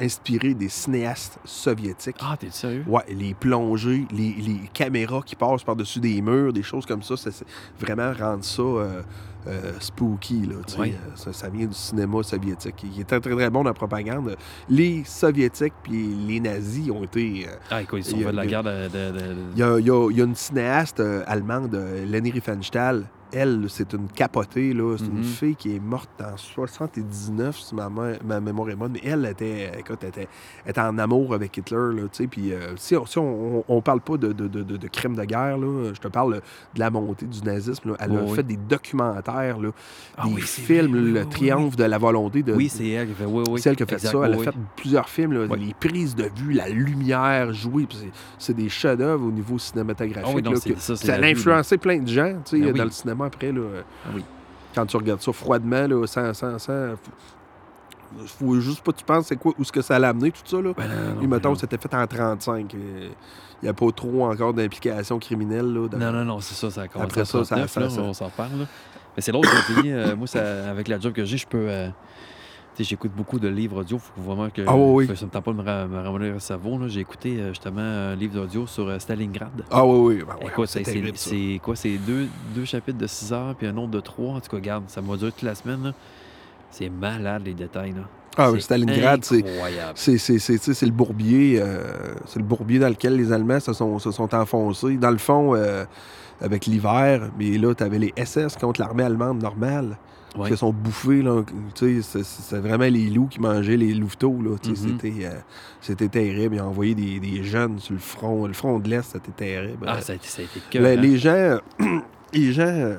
inspiré des cinéastes soviétiques. Ah, t'es sérieux? Ouais, les plongées, les, les caméras qui passent par-dessus des murs, des choses comme ça, ça, c'est vraiment rendre ça euh, euh, spooky. Là, tu sais. Ouais. Euh, ça, ça vient du cinéma soviétique. Il était très, très bon dans la propagande. Les soviétiques puis les nazis ont été... euh, Ah, écoute, ils sont de la guerre de. il y y a- il y a une cinéaste allemande, Leni Riefenstahl. Elle, c'est une capotée. là. C'est Mhm. une fille qui est morte en 79, si ma, ma mémoire est bonne. Mais elle était, écoute, était, était en amour avec Hitler. Là, tu sais. Puis, euh, si on, si on, on parle pas de, de, de, de, crimes de guerre, là, je te parle de la montée du nazisme. là. Elle a Oui, fait des documentaires, là, Ah des oui, films, vrai, le oui, triomphe de la volonté de, Oui, c'est elle qui fait. Oui, oui. c'est elle qui a fait exact, ça. Elle a fait plusieurs films, les prises de vue, la lumière jouée. c'est- des chefs-d'œuvre au niveau cinématographique. Ah non, là, que- ça. ça a influencé plein de gens tu sais, Ben dans le cinéma après. Là, Ah oui. Quand tu regardes ça froidement, là, sans, sans, sans- faut, faut juste pas que tu penses c'est quoi, où ce que ça allait amener, tout ça. Là. Ben non, non, Puis, ben mettons, c'était fait en 35. Il n'y a pas trop encore d'implications criminelles. Là, dans- Non, non, non, c'est ça, ça a commencé Après ça, ça- 39, ça- là, ça- on s'en parle. là. Mais c'est l'autre, je dire, euh, moi, ça, avec la job que j'ai, je peux... euh, j'écoute beaucoup de livres audio, faut vraiment que... Ah oui, Ça me tente pas de me, ra- me ramener le cerveau, là. J'ai écouté, euh, justement, un livre audio sur euh, Stalingrad. Ah oui, oui. ben ouais, c'est quoi? C'est deux, deux chapitres de 6 heures, puis un autre de 3. En tout cas, regarde, ça m'a duré toute la semaine. C'est malade, les détails. Là. Ah oui, Stalingrad, c'est... C'est, c'est, c'est, tu sais, c'est le bourbier, euh, c'est le bourbier dans lequel les Allemands se sont, se sont enfoncés. Dans le fond, euh, avec l'hiver, mais là, tu avais les SS contre l'armée allemande normale, Ouais. qui se sont bouffés. C'est, vraiment les loups qui mangeaient les louveteaux. Mhm. c'était, euh, terrible. Ils ont envoyé des, des jeunes sur le front. Le front de l'Est, c'était terrible. Ah, Euh, ça a été, ça a été le- cœur, hein. les gens, les gens euh,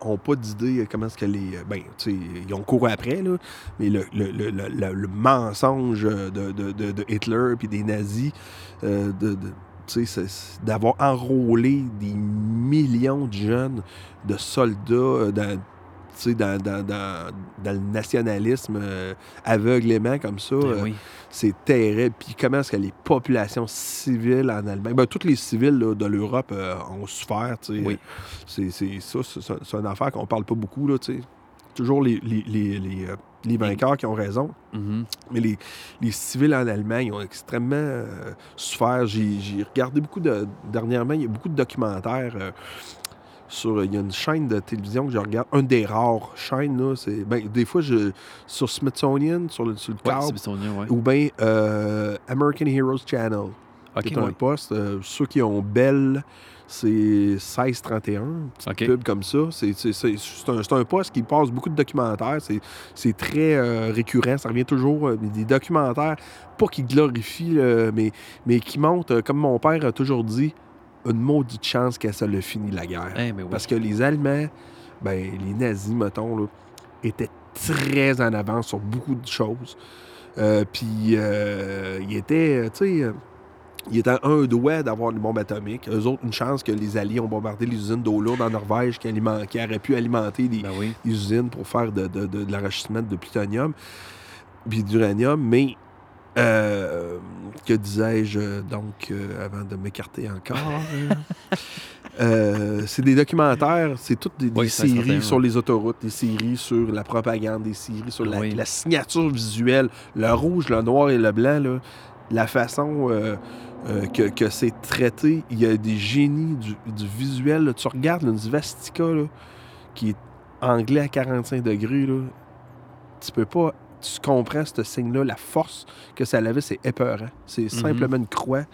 ont pas d'idée euh, comment est-ce que les. euh, Ben, tu sais, ils ont couru après, là, mais le, le, le, le- mensonge de, de, de, de Hitler puis des nazis, euh, de. d'avoir enrôlé des millions de jeunes, de soldats euh, dans, dans, dans, dans, dans le nationalisme euh, aveuglément comme ça. Ben euh, c'est terrible. Puis comment est-ce que les populations civiles en Allemagne, ben, toutes les civils là, de l'Europe euh, ont souffert. Oui. C'est, ça, c'est, une affaire qu'on parle pas beaucoup. Là. Toujours les, les, les, les, les vainqueurs qui ont raison. Mhm. Mais les, les civils en Allemagne ont extrêmement euh, souffert. J'ai, j'ai regardé beaucoup de. Dernièrement, il y a beaucoup de documentaires. euh, sur, il y a une chaîne de télévision que je regarde, une des rares chaînes, là, c'est, ben, des fois, je, sur Smithsonian, sur le, sur le Ouais, câble, ouais. ou bien euh, American Heroes Channel. Ok, qui est un ouais. poste. Euh, ceux qui ont Bell, c'est 1631, petite Ok. pub comme ça. C'est c'est- c'est- c'est un, c'est un poste qui passe beaucoup de documentaires. C'est- C'est très euh, récurrent, ça revient toujours. euh, des documentaires, pas qui glorifient, euh, mais, mais qui montrent, euh, comme mon père a toujours dit, une maudite chance qu'elle se le fini la guerre. Eh, oui. Parce que les Allemands, ben, les nazis, mettons, là, étaient très en avance sur beaucoup de choses. Euh, Puis, euh, ils étaient, euh, tu sais, ils étaient à un doigt d'avoir une bombe atomique. Eux autres, une chance que les Alliés ont bombardé les usines d'eau lourde en Norvège qui, aliment- qui auraient pu alimenter les, Ben oui. usines pour faire de, de, de- de l'enrichissement de plutonium puis d'uranium, mais euh, que disais-je donc euh, avant de m'écarter encore? euh, c'est des documentaires, c'est toutes des, des Oui, c'est certain, séries ouais. sur les autoroutes, des séries sur la propagande, des séries sur la, Oui. la signature visuelle, le rouge, le noir et le blanc, là, la façon que, que c'est traité. Il y a des génies du, du visuel. là. Tu regardes là, une Svastika qui est anglais à 45 degrés, là, tu peux pas. Tu comprends ce signe-là, la force que ça avait, c'est épeurant. C'est simplement une croix.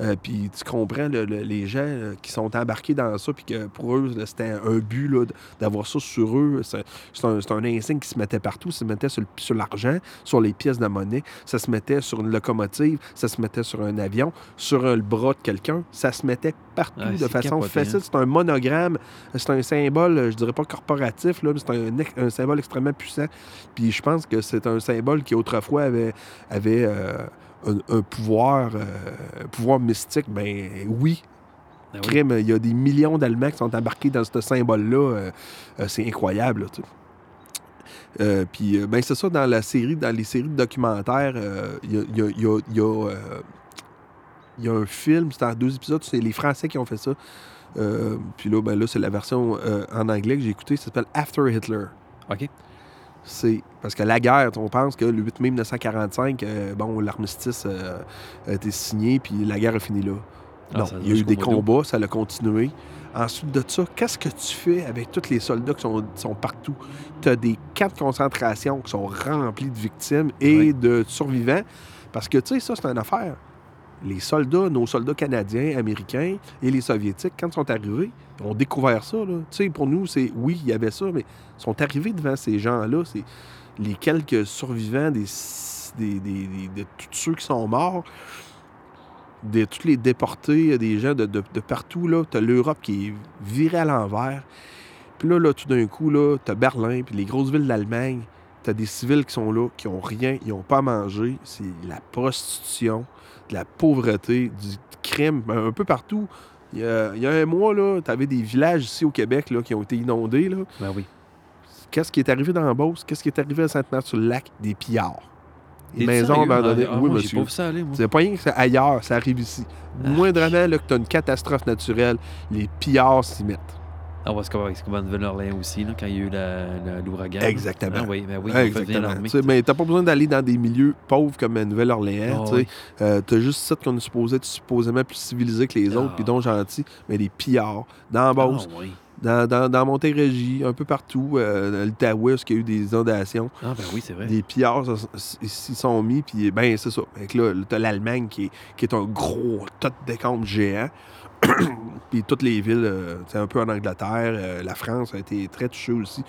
Euh, puis tu comprends le- le- les gens euh, qui sont embarqués dans ça, puis que pour eux, c'était un but d'avoir ça sur eux. C'est un, insigne qui se mettait partout. Ça se mettait sur l'argent, sur les pièces de monnaie. Ça se mettait sur une locomotive. Ça se mettait sur un avion, sur un- le bras de quelqu'un. Ça se mettait partout de façon capoté, facile. hein. C'est un monogramme. C'est un symbole, je dirais pas corporatif, là, mais c'est un, symbole extrêmement puissant. Puis je pense que c'est un symbole qui autrefois avait, avait euh, un, un pouvoir, euh, un pouvoir mystique. Ben oui, Ben oui. crime, il y a des millions d'Allemands qui sont embarqués dans ce symbole-là. euh, euh, c'est incroyable, là, tu sais. Euh, puis, ben, c'est ça, dans la série, dans les séries de documentaires, il y a, y y y un film, c'est en deux épisodes, c'est les Français qui ont fait ça. Puis là, ben là, c'est la version en anglais que j'ai écoutée, ça s'appelle After Hitler. OK. C'est parce que la guerre, on pense que le 8 mai 1945, euh, bon, l'armistice euh, a été signé, puis la guerre a fini là. Ah, non, il y a eu des combats, ça a continué. Ensuite de ça, qu'est-ce que tu fais avec tous les soldats qui sont, sont partout? Tu as des camps de concentration qui sont remplis de victimes et Oui. de survivants. Parce que, tu sais, ça, c'est une affaire. Les soldats, nos soldats canadiens, américains et les soviétiques, quand ils sont arrivés, ont découvert ça. là. Tu sais, pour nous, c'est oui, il y avait ça, mais ils sont arrivés devant ces gens-là. C'est les quelques survivants des, des- des- de tous ceux qui sont morts, de tous les déportés, des gens de, partout. là. Tu as l'Europe qui est virée à l'envers. Puis là, là, tout d'un coup, là, tu as Berlin, puis les grosses villes d'Allemagne. Tu as des civils qui sont là, qui ont rien, ils n'ont pas à manger. C'est la prostitution, de la pauvreté, du crime, ben, un peu partout. Il y a, il y a un mois, tu avais des villages ici au Québec là, qui ont été inondés. Là. Ben oui. Qu'est-ce qui est arrivé dans la Beauce? Qu'est-ce qui est arrivé à Sainte-Mère-sur-le-Lac? Des pillards. Des maisons abandonnées. Ah, oui, moi, monsieur. pas vu ça aller, moi. C'est pas rien que c'est ailleurs, ça arrive ici. Ah. Moindrement là, que tu as une catastrophe naturelle, les pillards s'y mettent. Ah, c'est comme, c'est comme à Nouvelle-Orléans aussi, là, quand il y a eu l'ouragan. Exactement. Ah oui, ben oui, Exactement. mais t'as pas besoin d'aller dans des milieux pauvres comme à Nouvelle-Orléans. Ah, tu sais. oui. Euh, t'as juste ça qu'on est supposé être supposément plus civilisé que les autres, Ah. puis donc gentils, mais des pillards. Dans la Beauce, Ah, oui. dans, dans, dans Montérégie, un peu partout, euh, l'Outaouais, où il y a eu des inondations. Ah, ben oui, c'est vrai. Des pillards s'y sont mis, puis ben c'est ça. Fait que là, t'as l'Allemagne qui est, qui est un gros tas de décombres géant. puis toutes les villes, euh, un peu en Angleterre, euh, la France a été très touchée aussi.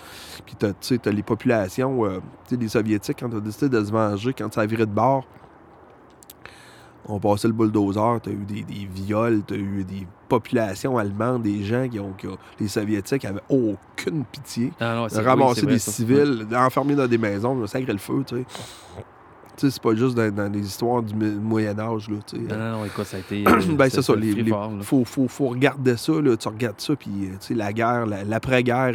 Puis t'as, tu sais, t'as les populations, euh, tu sais, les Soviétiques, quand ont décidé de se venger, quand ça a viré de bord, on passait le bulldozer, t'as eu des, des viols, t'as eu des populations allemandes, des gens qui ont, qui ont- les Soviétiques avaient aucune pitié Ah, non, oui, ramasser vrai, des ça. civils, enfermer dans des maisons, sacrer le feu, tu sais. C'est pas juste dans, dans les histoires du Moyen Âge, là. Non, non, non, écoute, ça a été. euh, ben, c'est ça, le les, les- faut, faut, faut regarder ça, là, tu regardes ça, puis, euh, la guerre, la- l'après-guerre,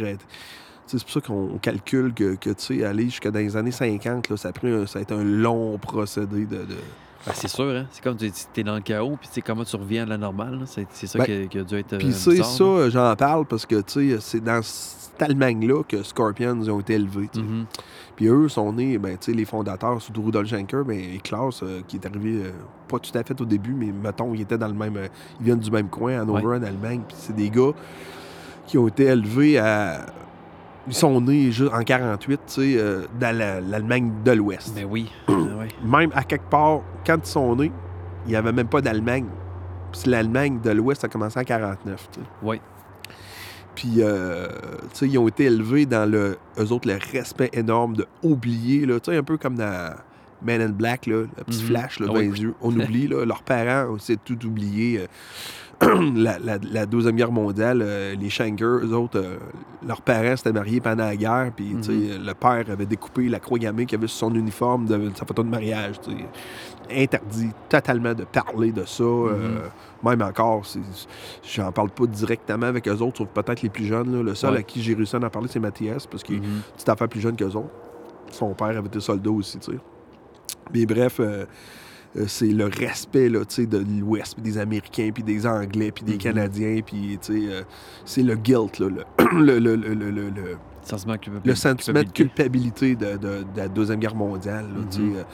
c'est pour ça qu'on calcule que, que, tu sais, aller jusqu'à dans les années 50, là, ça a, pris un- ça a été un long procédé de... de- Ben, c'est sûr, hein. C'est comme tu es dans le chaos, puis tu sais comment tu reviens à la normale. C'est c'est ça Ben, qui, a, qui a dû être. Puis euh, c'est ça, euh, j'en parle parce que, tu sais, c'est dans cette Allemagne-là que Scorpions ont été élevés, sais. Puis eux sont nés, ben, tu sais, les fondateurs, sous Rudolf Schenker, ben, et Klaus, euh, qui est arrivé euh, pas tout à fait au début, mais mettons, ils étaient dans le même. euh, ils viennent du même coin, Hanover, en Allemagne. Puis c'est des gars qui ont été élevés à. Ils sont nés juste en 48, tu sais, dans la- l'Allemagne de l'Ouest. Ben oui. Ah, ouais. Même à quelque part, quand ils sont nés, il n'y avait même pas d'Allemagne. Puis l'Allemagne de l'Ouest a commencé en 49. tu sais. Oui. Puis, euh, tu sais, ils ont été élevés dans le, eux autres, le respect énorme de oublier, là, tu sais, un peu comme dans Man in Black, là, le petit Mhm. flash là, Ah dans oui. les yeux. On oublie, là, leurs parents, on sait tout oublier. euh, la, la- la Deuxième Guerre mondiale, euh, les Schenker, eux autres, euh, leurs parents s'étaient mariés pendant la guerre, puis, tu sais, Mhm. le père avait découpé la croix gammée qu'il avait sur son uniforme de, de sa photo de mariage. Interdit totalement de parler de ça. euh, même encore, j'en parle pas directement avec eux autres, sauf peut-être les plus jeunes. là. Le seul Ouais. à qui j'ai réussi à en parler, c'est Mathias, parce qu'il est Mhm. une petite affaire plus jeune qu'eux autres. Son père avait été soldat aussi, tu sais. Mais bref, euh, euh, c'est le respect là, tu sais, de l'Ouest, puis des Américains, puis des Anglais, puis des Mhm. Canadiens, puis tu sais, euh, c'est le guilt, là, le, Sentiment de sentiment culpabilité. de, de- de la Deuxième Guerre mondiale. là, tu sais, c'était-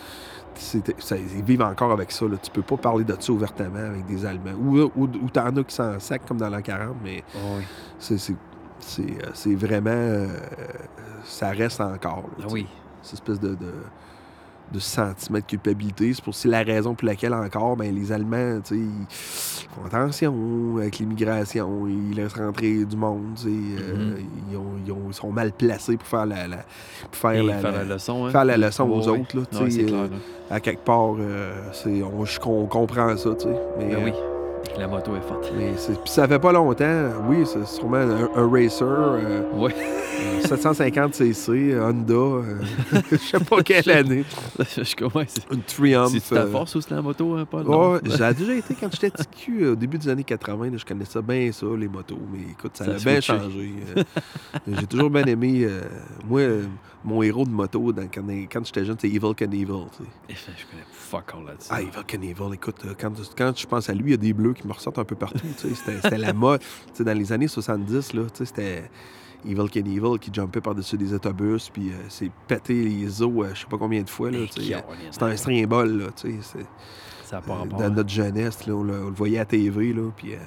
ça- ils vivent encore avec ça. Là. Tu peux pas parler de ça ouvertement avec des Allemands. Ou, ou, ou t'en as qui s'en sacent comme dans l'an 40, mais oui. c'est, c'est, c'est, euh, c'est vraiment... euh, ça reste encore. là, Ah oui. Cette espèce de, de, de sentiment de culpabilité. C'est pour c'est la raison pour laquelle encore, ben, les Allemands, tu sais, ils font attention avec l'immigration. Ils laissent rentrer du monde. sais, euh, Mhm. ils, ont- ils ont- ils sont mal placés pour faire la, la- pour faire la, faire la- la leçon. Hein? faire la leçon aux Ouais, autres. Là, Ouais, clair. euh, à quelque part, euh, c'est, on, comprend ça. tu sais, Mais, Ben oui. La moto est forte. mais ça fait pas longtemps. Oui, c'est sûrement un, un racer. Oui. 750 cc, Honda. euh, je sais pas quelle année. je comprends. Une Triumph. c'est ta euh, force aussi la moto, hein, Paul? Non? j'ai déjà été quand j'étais petit cul, euh, au début des années 80, là, je connaissais bien ça, les motos. Mais écoute, ça, Ça a bien changé. euh. j'ai toujours bien aimé. euh, moi, euh, mon héros de moto dans- quand, quand j'étais jeune, c'est Evil Knievel. Et Je connais fuck all là-dessus. Ah, Evil Knievel, écoute, euh, quand, quand je pense à lui, il y a des bleus qui me ressortent un peu partout. C'était la mode. Dans les années 70, là, tu sais, c'était. Evil Knievel qui jumpait par-dessus des autobus, puis euh, s'est pété les os, euh, je sais pas combien de fois. sais. Caroline, C'est un symbole, là, tu sais. Ça Euh, dans notre jeunesse, là, on, le, on le voyait à TV, là, puis euh,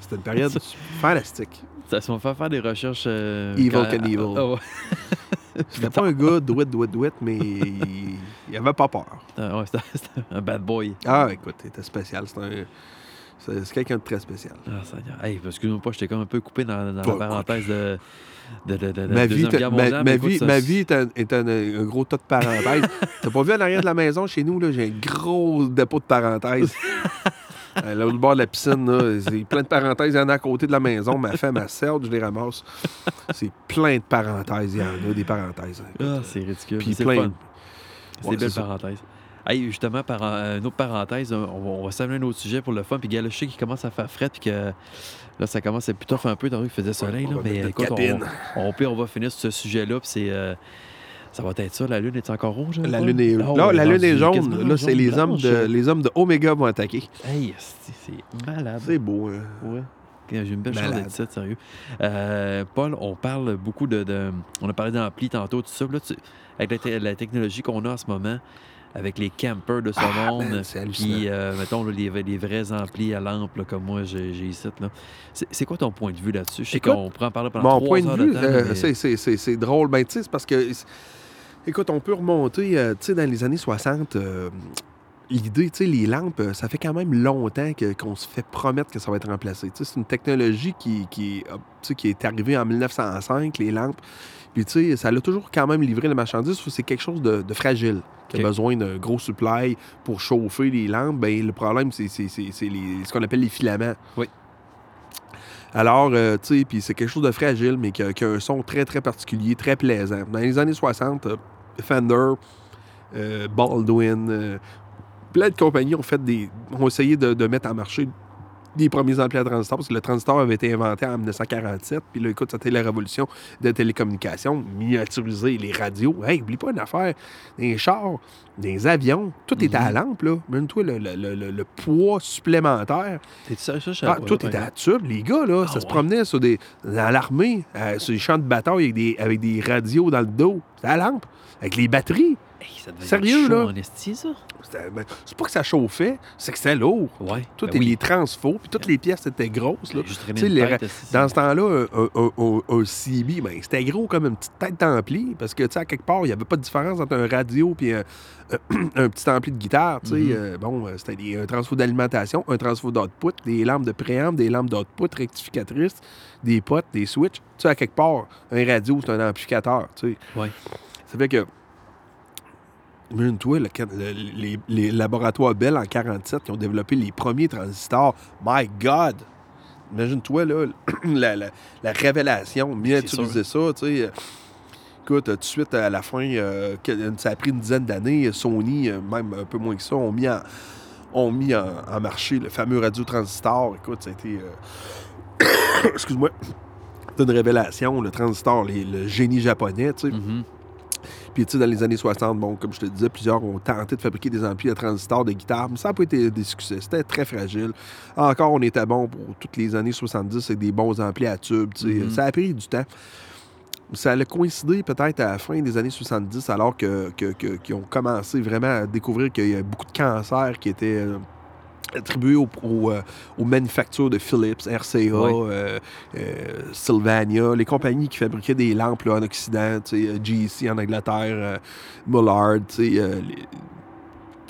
c'était une période fantastique. Ça se va faire des recherches. euh, Evil quand- Knievel. Ah, ouais. C'était pas un gars douette, douette, douette, mais il, il avait pas peur. Ah, ouais, c'était c'était un bad boy. Ah, écoute, il était spécial. C'est un- c'est quelqu'un de très spécial. Ah, Seigneur. Hey, excuse-moi pas, j'étais comme un peu coupé dans, dans la parenthèse de, de, de, de, Ma vie, Guerre ma, mondiale, ma écoute, vie, ça, ma vie est un, est un- un gros tas de parenthèses. T'as pas vu en arrière de la maison chez nous, là, j'ai un gros dépôt de parenthèses. Euh, Là, au bord de la piscine, là, c'est plein de parenthèses. Il y en a à côté de la maison. Ma femme, elle sert, je les ramasse. C'est plein de parenthèses. Il y en a des parenthèses. Ah, c'est ridicule. Puis c'est plein. C'est Ouais, des belles ça. Hey, justement, par, euh, une autre parenthèse, on va, on va s'amener un autre sujet pour le fun. Puis, gars, je sais qu'il commence à faire frais, puis que là, ça commence à être plus tough un peu. Dans il faisait soleil, là. Mais écoute, on, on, on va finir sur ce sujet-là, puis c'est. euh, ça va être ça. La lune est encore rouge? La Paul? lune est, Oh, là, la lune est jaune. quasiment Là, c'est les hommes, de, les hommes de Omega vont attaquer. Hey, c'est malade. C'est beau. hein. Ouais. J'ai une belle chance Malade. d'être ça, sérieux. Euh, Paul, on parle beaucoup de, de- On a parlé d'ampli tantôt, tout ça. Là, tu- avec la, la technologie qu'on a en ce moment, avec les campers de ce Ah, monde, puis, euh, mettons, là, les, les vrais amplis à lampe, là, comme moi, j'ai ici. là. C'est quoi ton point de vue là-dessus? Je sais qu'on pourrait en parler pendant Mon trois point de heures vue, temps, euh, mais- c'est- drôle. Ben, tu sais, parce que, écoute, on peut remonter, euh, tu sais, dans les années 60, euh, l'idée, tu sais, les lampes, ça fait quand même longtemps qu'on se fait promettre que ça va être remplacé. Tu sais, c'est une technologie qui, qui, qui est arrivée en 1905, les lampes. Puis, tu sais, ça l'a toujours quand même livré la marchandise. C'est quelque chose de, de fragile, qui a besoin d'un gros supply pour chauffer les lampes. Ben, le problème, c'est ce qu'on appelle les filaments. Oui. Alors, euh, tu sais, puis c'est quelque chose de fragile, mais qui a, qui a un son très, très particulier, très plaisant. Dans les années 60, euh, Fender, euh, Baldwin, plein de compagnies ont fait des. ont essayé de, de mettre en marché des premiers amplis à transistor, parce que le transistor avait été inventé en 1947. Puis là, écoute, c'était la révolution des télécommunications, miniaturiser les radios. Hey, oublie pas une affaire. Des chars, des avions, tout était à Mhm. lampe, là. Même toi, le, le- le- le- poids supplémentaire. Ça? Ah, tout était à tube. Les gars, là, Ah, ça se promenait sur des, dans l'armée, euh, sur les champs de bataille avec des, avec des radios dans le dos. C'était à lampe. Avec les batteries. Hey, ça devait Sérieux, être chaud là? ça? Ben, c'est pas que ça chauffait, c'est que c'était lourd. Ouais. Tout ben est oui. les transfos, puis toutes les pièces étaient grosses. Là. Les ra- Dans ce temps-là, un, un, un- un CB, ben, c'était gros comme une petite tête d'ampli, parce que, tu sais, à quelque part, il n'y avait pas de différence entre un radio et un, un petit ampli de guitare, tu sais. Mhm. Euh, bon, euh, c'était un transfo d'alimentation, un transfo d'output, des lampes de préamble, des lampes d'output rectificatrices, des potes, des switches. Tu sais, à quelque part, un radio, c'est un amplificateur, tu sais. Ouais. Ça fait que... Imagine-toi, le- le- les, les laboratoires Bell en 47 qui ont développé les premiers transistors. My God! Imagine-toi, là, la, la- la révélation, bien utiliser ça, tu sais. Écoute, tout de suite, à la fin, euh, que- ça a pris une dizaine d'années, Sony, euh, même un peu moins que ça, ont mis en, ont mis en, en marché le fameux radiotransistor. Écoute, ça a été... euh, Excuse-moi. C'est une révélation, le transistor, les- le génie japonais, tu sais. Mhm. Puis, tu sais, dans les années 60, bon, comme je te disais, plusieurs ont tenté de fabriquer des amplis à transistors de guitare, mais ça n'a pas été des succès. C'était très fragile. Encore, on était bon pour toutes les années 70 avec des bons amplis à tube. Mhm. Ça a pris du temps. Ça allait coïncider peut-être à la fin des années 70, alors que, que- que- qu'ils ont commencé vraiment à découvrir qu'il y a beaucoup de cancers qui étaient euh, attribués au- au, euh, aux manufactures de Philips, RCA, euh, euh, Sylvania, les compagnies qui fabriquaient des lampes là, en Occident, GEC en Angleterre, Mullard, les-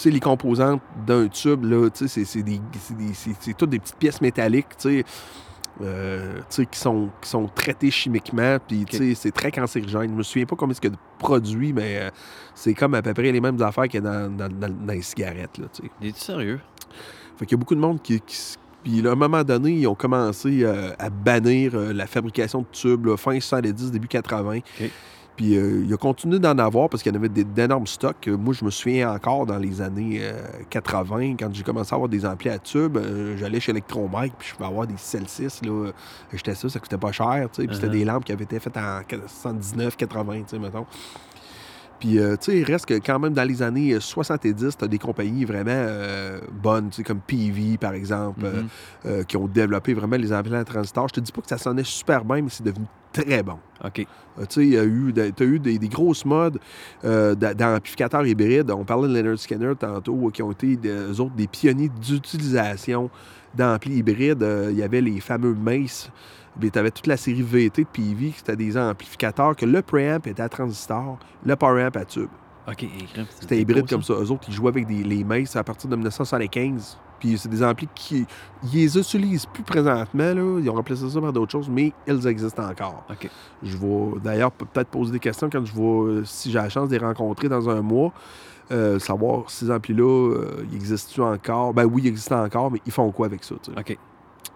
les composantes d'un tube, c'est- toutes des petites pièces métalliques, euh, qui sont, qui sont traitées chimiquement, puis c'est très cancérigène. Je me souviens pas combien est-ce que de produits, mais euh, c'est comme à peu près les mêmes affaires qu'il y a dans, dans- dans- dans les cigarettes, là, tu sérieux? Fait qu'il y a beaucoup de monde qui. puis à un moment donné, ils ont commencé euh, à bannir euh, la fabrication de tubes, là, fin 70, début 80. OK. Puis euh, il a continué d'en avoir parce qu'il y en avait d'énormes stocks. Moi, je me souviens encore dans les années euh, 80, quand j'ai commencé à avoir des amplis à tubes, euh, j'allais chez Electromike, puis je pouvais avoir des Celsius. Là, j'étais ça, ça coûtait pas cher. tu sais, Puis c'était Uh-huh. des lampes qui avaient été faites en 79, 80, tu sais, mettons. Puis, euh, tu sais, il reste que quand même dans les années euh, 70, tu as des compagnies vraiment euh, bonnes, tu sais, comme PV, par exemple, euh, Mhm. euh, qui ont développé vraiment les amplis à transistors. Je te dis pas que ça sonnait super bien, mais c'est devenu très bon. OK. Tu sais, il y a eu, as eu des, des grosses modes d'a- d'amplificateurs hybrides. On parlait de Leonard Skinner tantôt, qui ont été, des, eux autres, des pionniers d'utilisation d'amplis hybrides. Il y avait les fameux Mace. Tu avais toute la série VT de PV, c'était des amplificateurs que le preamp était à transistor, le power amp à tube. OK. C'était hybride comme ça. Eux autres, ils jouaient avec des, les Mace à partir de 1975. Puis c'est des amplis qui. Ils les utilisent plus présentement, là. Ils ont remplacé ça par d'autres choses, mais ils existent encore. OK. Je vais d'ailleurs peut-être poser des questions quand je vais, euh, si j'ai la chance de les rencontrer dans un mois, euh, savoir si ces amplis-là, euh, ils existent encore? Ben oui, ils existent encore, mais ils font quoi avec ça, tu sais?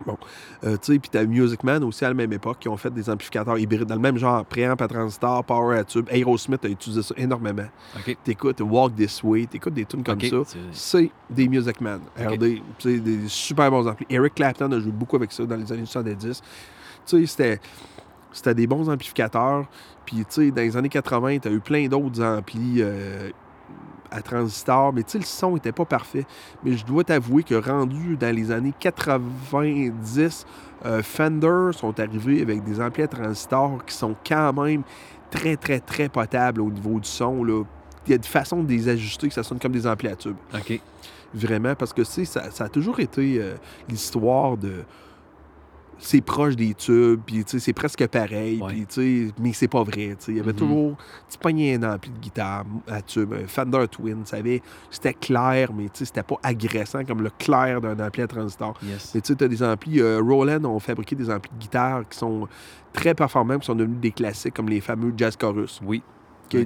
OK. Euh, tu sais, puis t'as Music Man aussi à la même époque qui ont fait des amplificateurs hybrides dans le même genre, préamp à transistor, power à tube. Aerosmith a utilisé ça énormément. OK. T'écoutes Walk This Way, t'écoutes des tunes comme ça. C'est des Music Man. Ok. RD, sais, des super bons amplis. Eric Clapton a joué beaucoup avec ça dans les années 70. Tu sais, c'était, c'était des bons amplificateurs. Puis, tu sais, dans les années 80, tu as eu plein d'autres amplis euh, à transistor. Mais, tu sais, le son n'était pas parfait. Mais je dois t'avouer que rendu dans les années 90, euh, Fender sont arrivés avec des amplis à transistor qui sont quand même très, très, très potables au niveau du son. Là. Il y a une façon de les ajuster que ça sonne comme des amplis à tube. OK. Vraiment, parce que tu sais, ça, ça a toujours été euh, l'histoire de. C'est proche des tubes, puis tu sais, c'est presque pareil, Ouais. puis tu sais, mais c'est pas vrai. tu sais. Il y avait Mhm. toujours. Tu pognais un ampli de guitare à tube, un Fender Twin, c'était clair, mais tu sais, c'était pas agressant comme le clair d'un ampli à transistor. Yes. Mais tu as des amplis. euh, Roland ont fabriqué des amplis de guitare qui sont très performants, qui sont devenus des classiques, comme les fameux Jazz Chorus. Oui.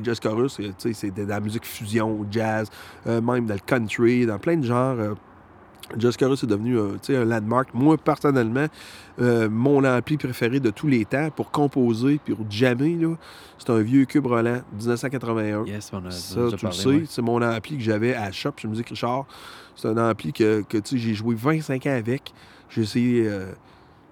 Jazz Chorus, tu sais, c'est de la musique fusion, jazz, euh, même dans le country, dans plein de genres. euh, Jazz Chorus est devenu euh, tu sais, un landmark. Moi, personnellement, euh, mon ampli préféré de tous les temps pour composer puis pour jammer, c'est un vieux Cube Roland 1981. Yes, on a, on a Ça, tu le sais, c'est mon ampli que j'avais à Shop chez Musique Richard. C'est un ampli que, que, j'ai joué 25 ans avec. J'ai essayé, euh,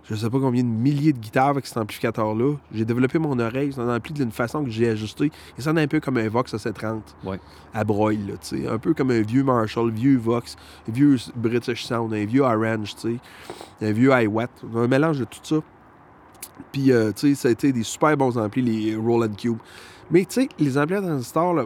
je sais pas combien de milliers de guitares avec cet amplificateur-là. J'ai développé mon oreille. C'est un ampli d'une façon que j'ai ajusté. Il sonne un peu comme un Vox A730 Ouais. à broil, là, tu sais. Un peu comme un vieux Marshall, vieux Vox, vieux British Sound, un vieux Orange, tu sais. Un vieux iWatt. Un mélange de tout ça. Puis, euh, tu sais, ça a été des super bons amplis, les Roland Cube. Mais, tu sais, les amplis à transistor, là,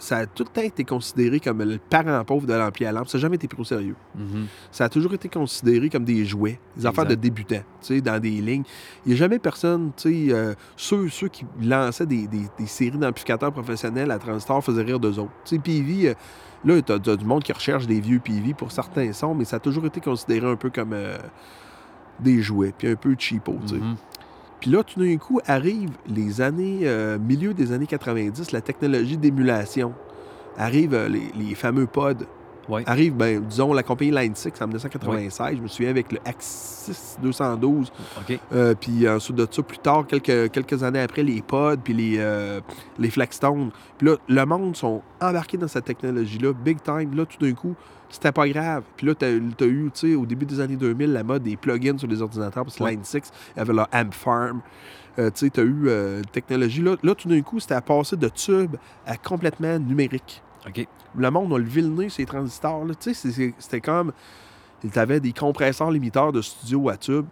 ça a tout le temps été considéré comme le parent pauvre de l'ampli à lampe. Ça n'a jamais été pris au sérieux. Mhm. Ça a toujours été considéré comme des jouets, des affaires de débutants, tu sais, dans des lignes. Il n'y a jamais personne, tu sais, euh, ceux, ceux qui lançaient des, des- des séries d'amplificateurs professionnels à Transistor faisaient rire d'eux autres. Tu sais, PV, euh, là, tu as, du monde qui recherche des vieux PV pour certains sons, mais ça a toujours été considéré un peu comme euh, des jouets, puis un peu cheapo, tu sais. Mhm. Puis là, tout d'un coup, arrive les années, euh, milieu des années 90, la technologie d'émulation. Arrive euh, les, les fameux pods. Ouais. Arrive, ben, disons, la compagnie Line 6 en 1996. Je me souviens avec le Axis 212. OK. Euh, puis ensuite de ça, plus tard, quelques, quelques années après, les pods, puis les, euh, les Flexstones. Puis là, le monde sont embarqués dans cette technologie-là, big time. Là, tout d'un coup, c'était pas grave. Puis là, t'as as eu, tu sais, au début des années 2000, la mode des plugins sur les ordinateurs, parce que Ouais. Line 6 avait leur Amp Farm. Euh, tu sais, t'as eu euh, une technologie. Là, là tout d'un coup, c'était à passer de tube à complètement numérique. OK. Le monde a levé le nez, ces transistors. là. Tu sais, c'était comme. Ils avaient des compresseurs limiteurs de studio à tube.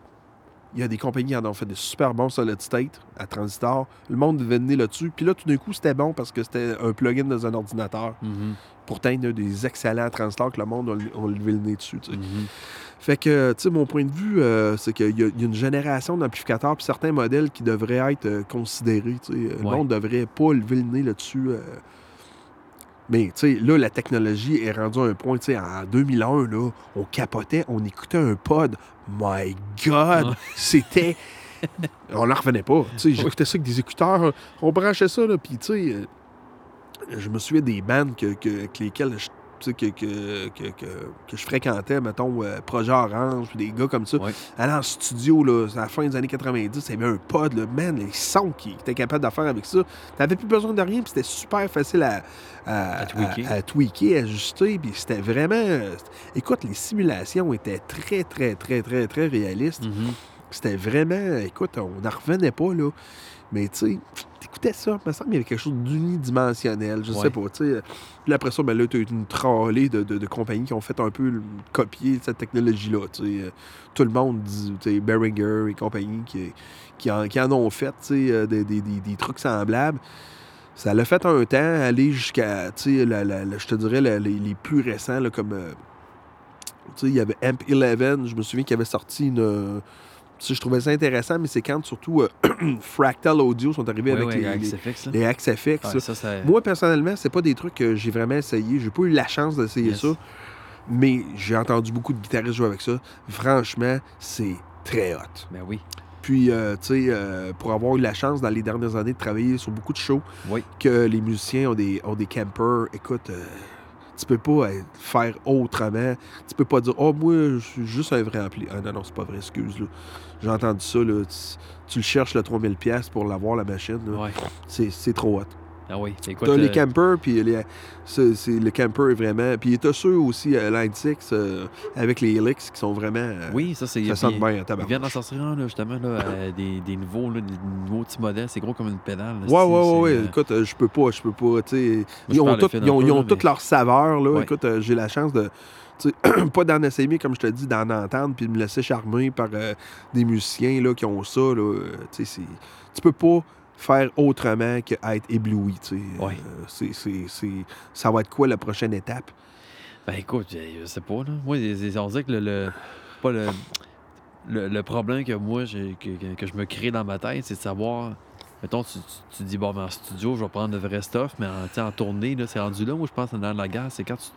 Il y a des compagnies qui en ont fait des super bons solid state à transistor. Le monde devait venir là-dessus. Puis là, tout d'un coup, c'était bon parce que c'était un plugin dans un ordinateur. Mhm. Pourtant, il y a des excellents transistors que le monde a, a levé le nez dessus. Mhm. Fait que, tu sais, mon point de vue, euh, c'est qu'il y, a il y a une génération d'amplificateurs puis certains modèles qui devraient être euh, considérés. Le monde devrait pas lever le nez là-dessus. euh. Mais, tu sais, là, la technologie est rendue à un point, tu sais, en 2001, là, on capotait, on écoutait un pod. My God! C'était... on n'en revenait pas. Tu sais, j'écoutais ça avec des écouteurs. On branchait ça, là, puis, tu sais... je me souviens des bandes que, que- avec lesquelles je, que, que, que, que- je fréquentais, mettons, euh, Projet Orange, puis des gars comme ça. Ouais. Aller en studio, là, à la fin des années 90, il y avait un pod, là, man, les sons qu'ils étaient capables de faire avec ça. T'avais plus besoin de rien, puis c'était super facile à, à, À tweaker. à- tweaker, ajuster, puis c'était vraiment... Écoute, les simulations étaient très, très, très, très, très réalistes. Mhm. C'était vraiment... Écoute, on n'en revenait pas, là. Mais, tu sais, t'écoutais ça, il me semble qu'il y avait quelque chose d'unidimensionnel, je sais Ouais. pas, tu sais. Puis après ça, ben là, t'as eu une tralée de, de- de compagnies qui ont fait un peu copier cette technologie-là, tu sais. Euh, Tout le monde dit, tu sais, Behringer et compagnie qui, qui, en, qui en ont fait, tu sais, euh, des, des- des- des trucs semblables. Ça l'a fait un temps, aller jusqu'à, tu sais, je te dirais, la- les, les plus récents, là, comme... euh, tu sais, il y avait Amp 11, je me souviens qu'il avait sorti une... je trouvais ça intéressant, mais c'est quand surtout euh, Fractal Audio sont arrivés avec les, les. Ouais, ça, ça... Moi, personnellement, c'est pas des trucs que j'ai vraiment essayé. J'ai pas eu la chance d'essayer Yes. ça. Mais j'ai entendu beaucoup de guitaristes jouer avec ça. Franchement, c'est très hot. Ben oui. Puis, euh, tu sais, euh, pour avoir eu la chance dans les dernières années de travailler sur beaucoup de shows, Oui. que les musiciens ont des, ont des campers, écoute, tu peux pas faire autrement. Tu peux pas dire, oh, moi, je suis juste un vrai ampli. Ah non, non, c'est pas vrai, excuse. là. J'ai entendu ça, là. Tu, tu le cherches, le 3000$ pour l'avoir, la machine. Ouais. C'est trop hot. Ah oui. Écoute, T'as les euh, campers, puis les- le camper est vraiment. Puis t'as ceux aussi, euh, Line 6, euh, avec les Helix, qui sont vraiment. euh, Oui, ça, c'est... ça puis- bien, à Ils viennent d'en sortir un, là, justement, là, euh, des, des nouveaux, là, des nouveaux petits modèles. C'est gros comme une pédale. là, Ouais, ouais, ouais, euh, Écoute, euh, je peux pas, je peux pas, Ils ont, tout- ils ont, peu, ils ont toutes leurs saveurs, là. Ouais. Écoute, euh, j'ai la chance de. pas d'en essayer, comme je te dis, d'en entendre, puis de me laisser charmer par euh, des musiciens là, qui ont ça. Là, euh, tu peux pas faire autrement qu'être ébloui. tu sais. Ouais. Euh, c'est, c'est, c'est- ça va être quoi la prochaine étape? Ben écoute, je je sais pas, là. Moi, on dirait que le. le- pas le, le, le problème que moi, j'ai- que, que- que je me crée dans ma tête, c'est de savoir. Mettons, tu, tu, tu dis, bon, ben, en studio, je vais prendre le vrai stuff, mais en, en tournée, là, c'est rendu là. Moi, je pense, dans la gare, c'est quand tu.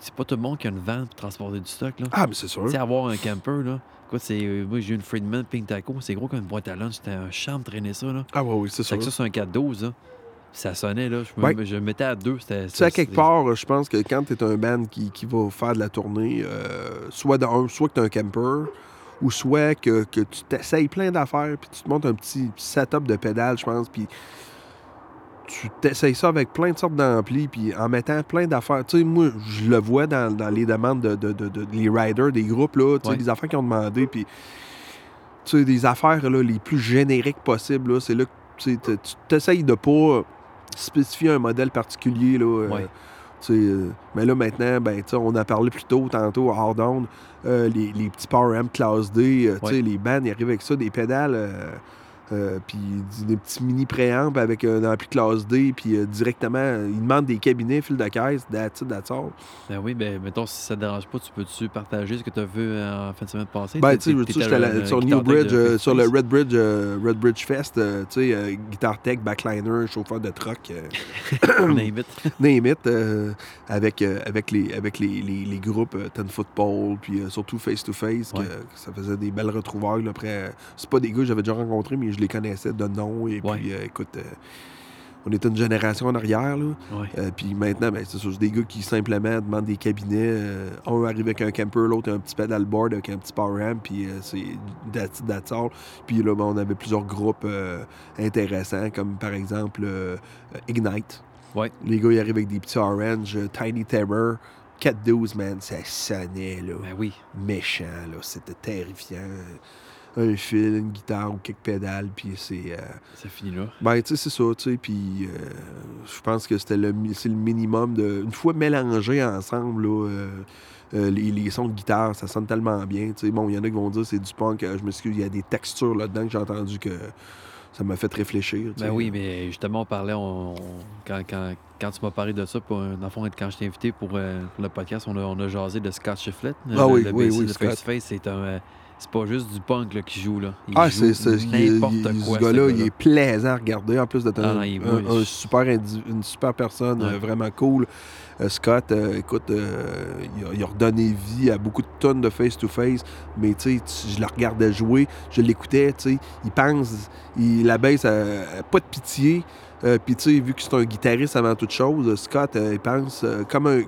C'est pas tout le monde qui a une vanne pour transporter du stock, là. Ah, mais c'est sûr. Tu avoir un camper, là. Écoute, c'est. euh, Moi, j'ai eu une Friedman Pink Taco, c'est gros comme une boîte à lunch. C'était un charme de traîner ça, là. Ah, ouais, oui, c'est que ça, c'est un 4-12, là. Ça sonnait, là. Je me, Ouais. je me mettais à deux. C'était. Tu sais, à quelque part, euh, je pense que quand tu es un band qui, qui va faire de la tournée, euh, soit de un, soit que tu un camper, ou soit que, que tu t'essayes plein d'affaires, puis tu te montes un petit setup de pédale, je pense, puis tu t'essayes ça avec plein de sortes d'amplis, puis en mettant plein d'affaires. Tu sais, moi, je le vois dans, dans les demandes de, de- de- de- les riders des groupes, là, tu sais, Ouais. des affaires qu'ils ont demandé, puis tu sais, des affaires là, les plus génériques possibles, là, c'est là que tu t'essayes de pas spécifier un modèle particulier, là. euh, Ouais. euh, mais là, maintenant, ben, on a parlé plus tôt, tantôt, à Hard On, euh, les, les petits Power Amp Class D, Ouais. les bands, ils arrivent avec ça, des pédales euh, Euh, puis des petits mini préampes avec un ampli classe D, puis euh, directement, euh, ils demandent des cabinets, fil de caisse, that's it, that's all. Ben oui, ben mettons, si ça te dérange pas, tu peux-tu partager ce que tu as vu euh, en fin de semaine passée? Ben, tu sais, j'étais sur New Bridge, de euh, sur le. Red Bridge, euh, Red Bridge Fest, euh, tu sais, euh, guitar tech, backliner, chauffeur de truck, euh, Name it. name it, euh, avec, euh, avec, les, avec les, les, les groupes euh, Ten Football, puis euh, surtout Face to Face, que, Ouais. que ça faisait des belles retrouvailles. là. après, euh, c'est pas des gars que j'avais déjà rencontrés, mais je les connaissais de nom. Et Ouais. puis, euh, écoute, euh, on était une génération en arrière. Là. Ouais. Euh, puis maintenant, ben, c'est c'est des gars qui simplement demandent des cabinets. un arrive avec un camper, l'autre un petit pedalboard avec un petit power amp, puis c'est that's, it, that's all. Puis là, ben, on avait plusieurs groupes intéressants, comme par exemple Ignite. Ouais. Les gars, ils arrivent avec des petits orange, Tiny Terror. 412, man, ça sonnait, là. Ben oui. Méchant, là. C'était terrifiant. Un fil, une guitare ou quelques pédales, puis c'est... euh, Ça finit là. ben, tu sais, c'est ça, tu sais, puis euh, je pense que c'était le, le minimum de... Une fois mélangés ensemble, là, euh, les, les sons de guitare, ça sonne tellement bien, tu sais. Bon, il y en a qui vont dire c'est du punk, euh, je m'excuse, il y a des textures là-dedans que j'ai entendu que ça m'a fait réfléchir. Ben oui, mais justement, on parlait, on, on- quand, quand, quand tu m'as parlé de ça, pour, dans le fond, quand je t'ai invité pour, euh, pour le podcast, on a, on a jasé de Scott Shiflett. le- Ah oui, le oui, bassiste oui, de Scott. Face to Face, c'est un. C'est pas juste du punk là, qui joue. Là. Il Ah, c'est n'importe quoi. Ce gars-là, il est plaisant à regarder. En plus d'être Ah un, super une super personne, Ouais. euh, vraiment cool. Euh, Scott, euh, écoute, il, a, il a redonné vie à beaucoup de tonnes de face-to-face, mais tu sais, je le regardais jouer, je l'écoutais, tu sais, il pense, il la baisse, pas de pitié. Puis tu sais, vu que c'est un guitariste avant toute chose, Scott, il pense comme un...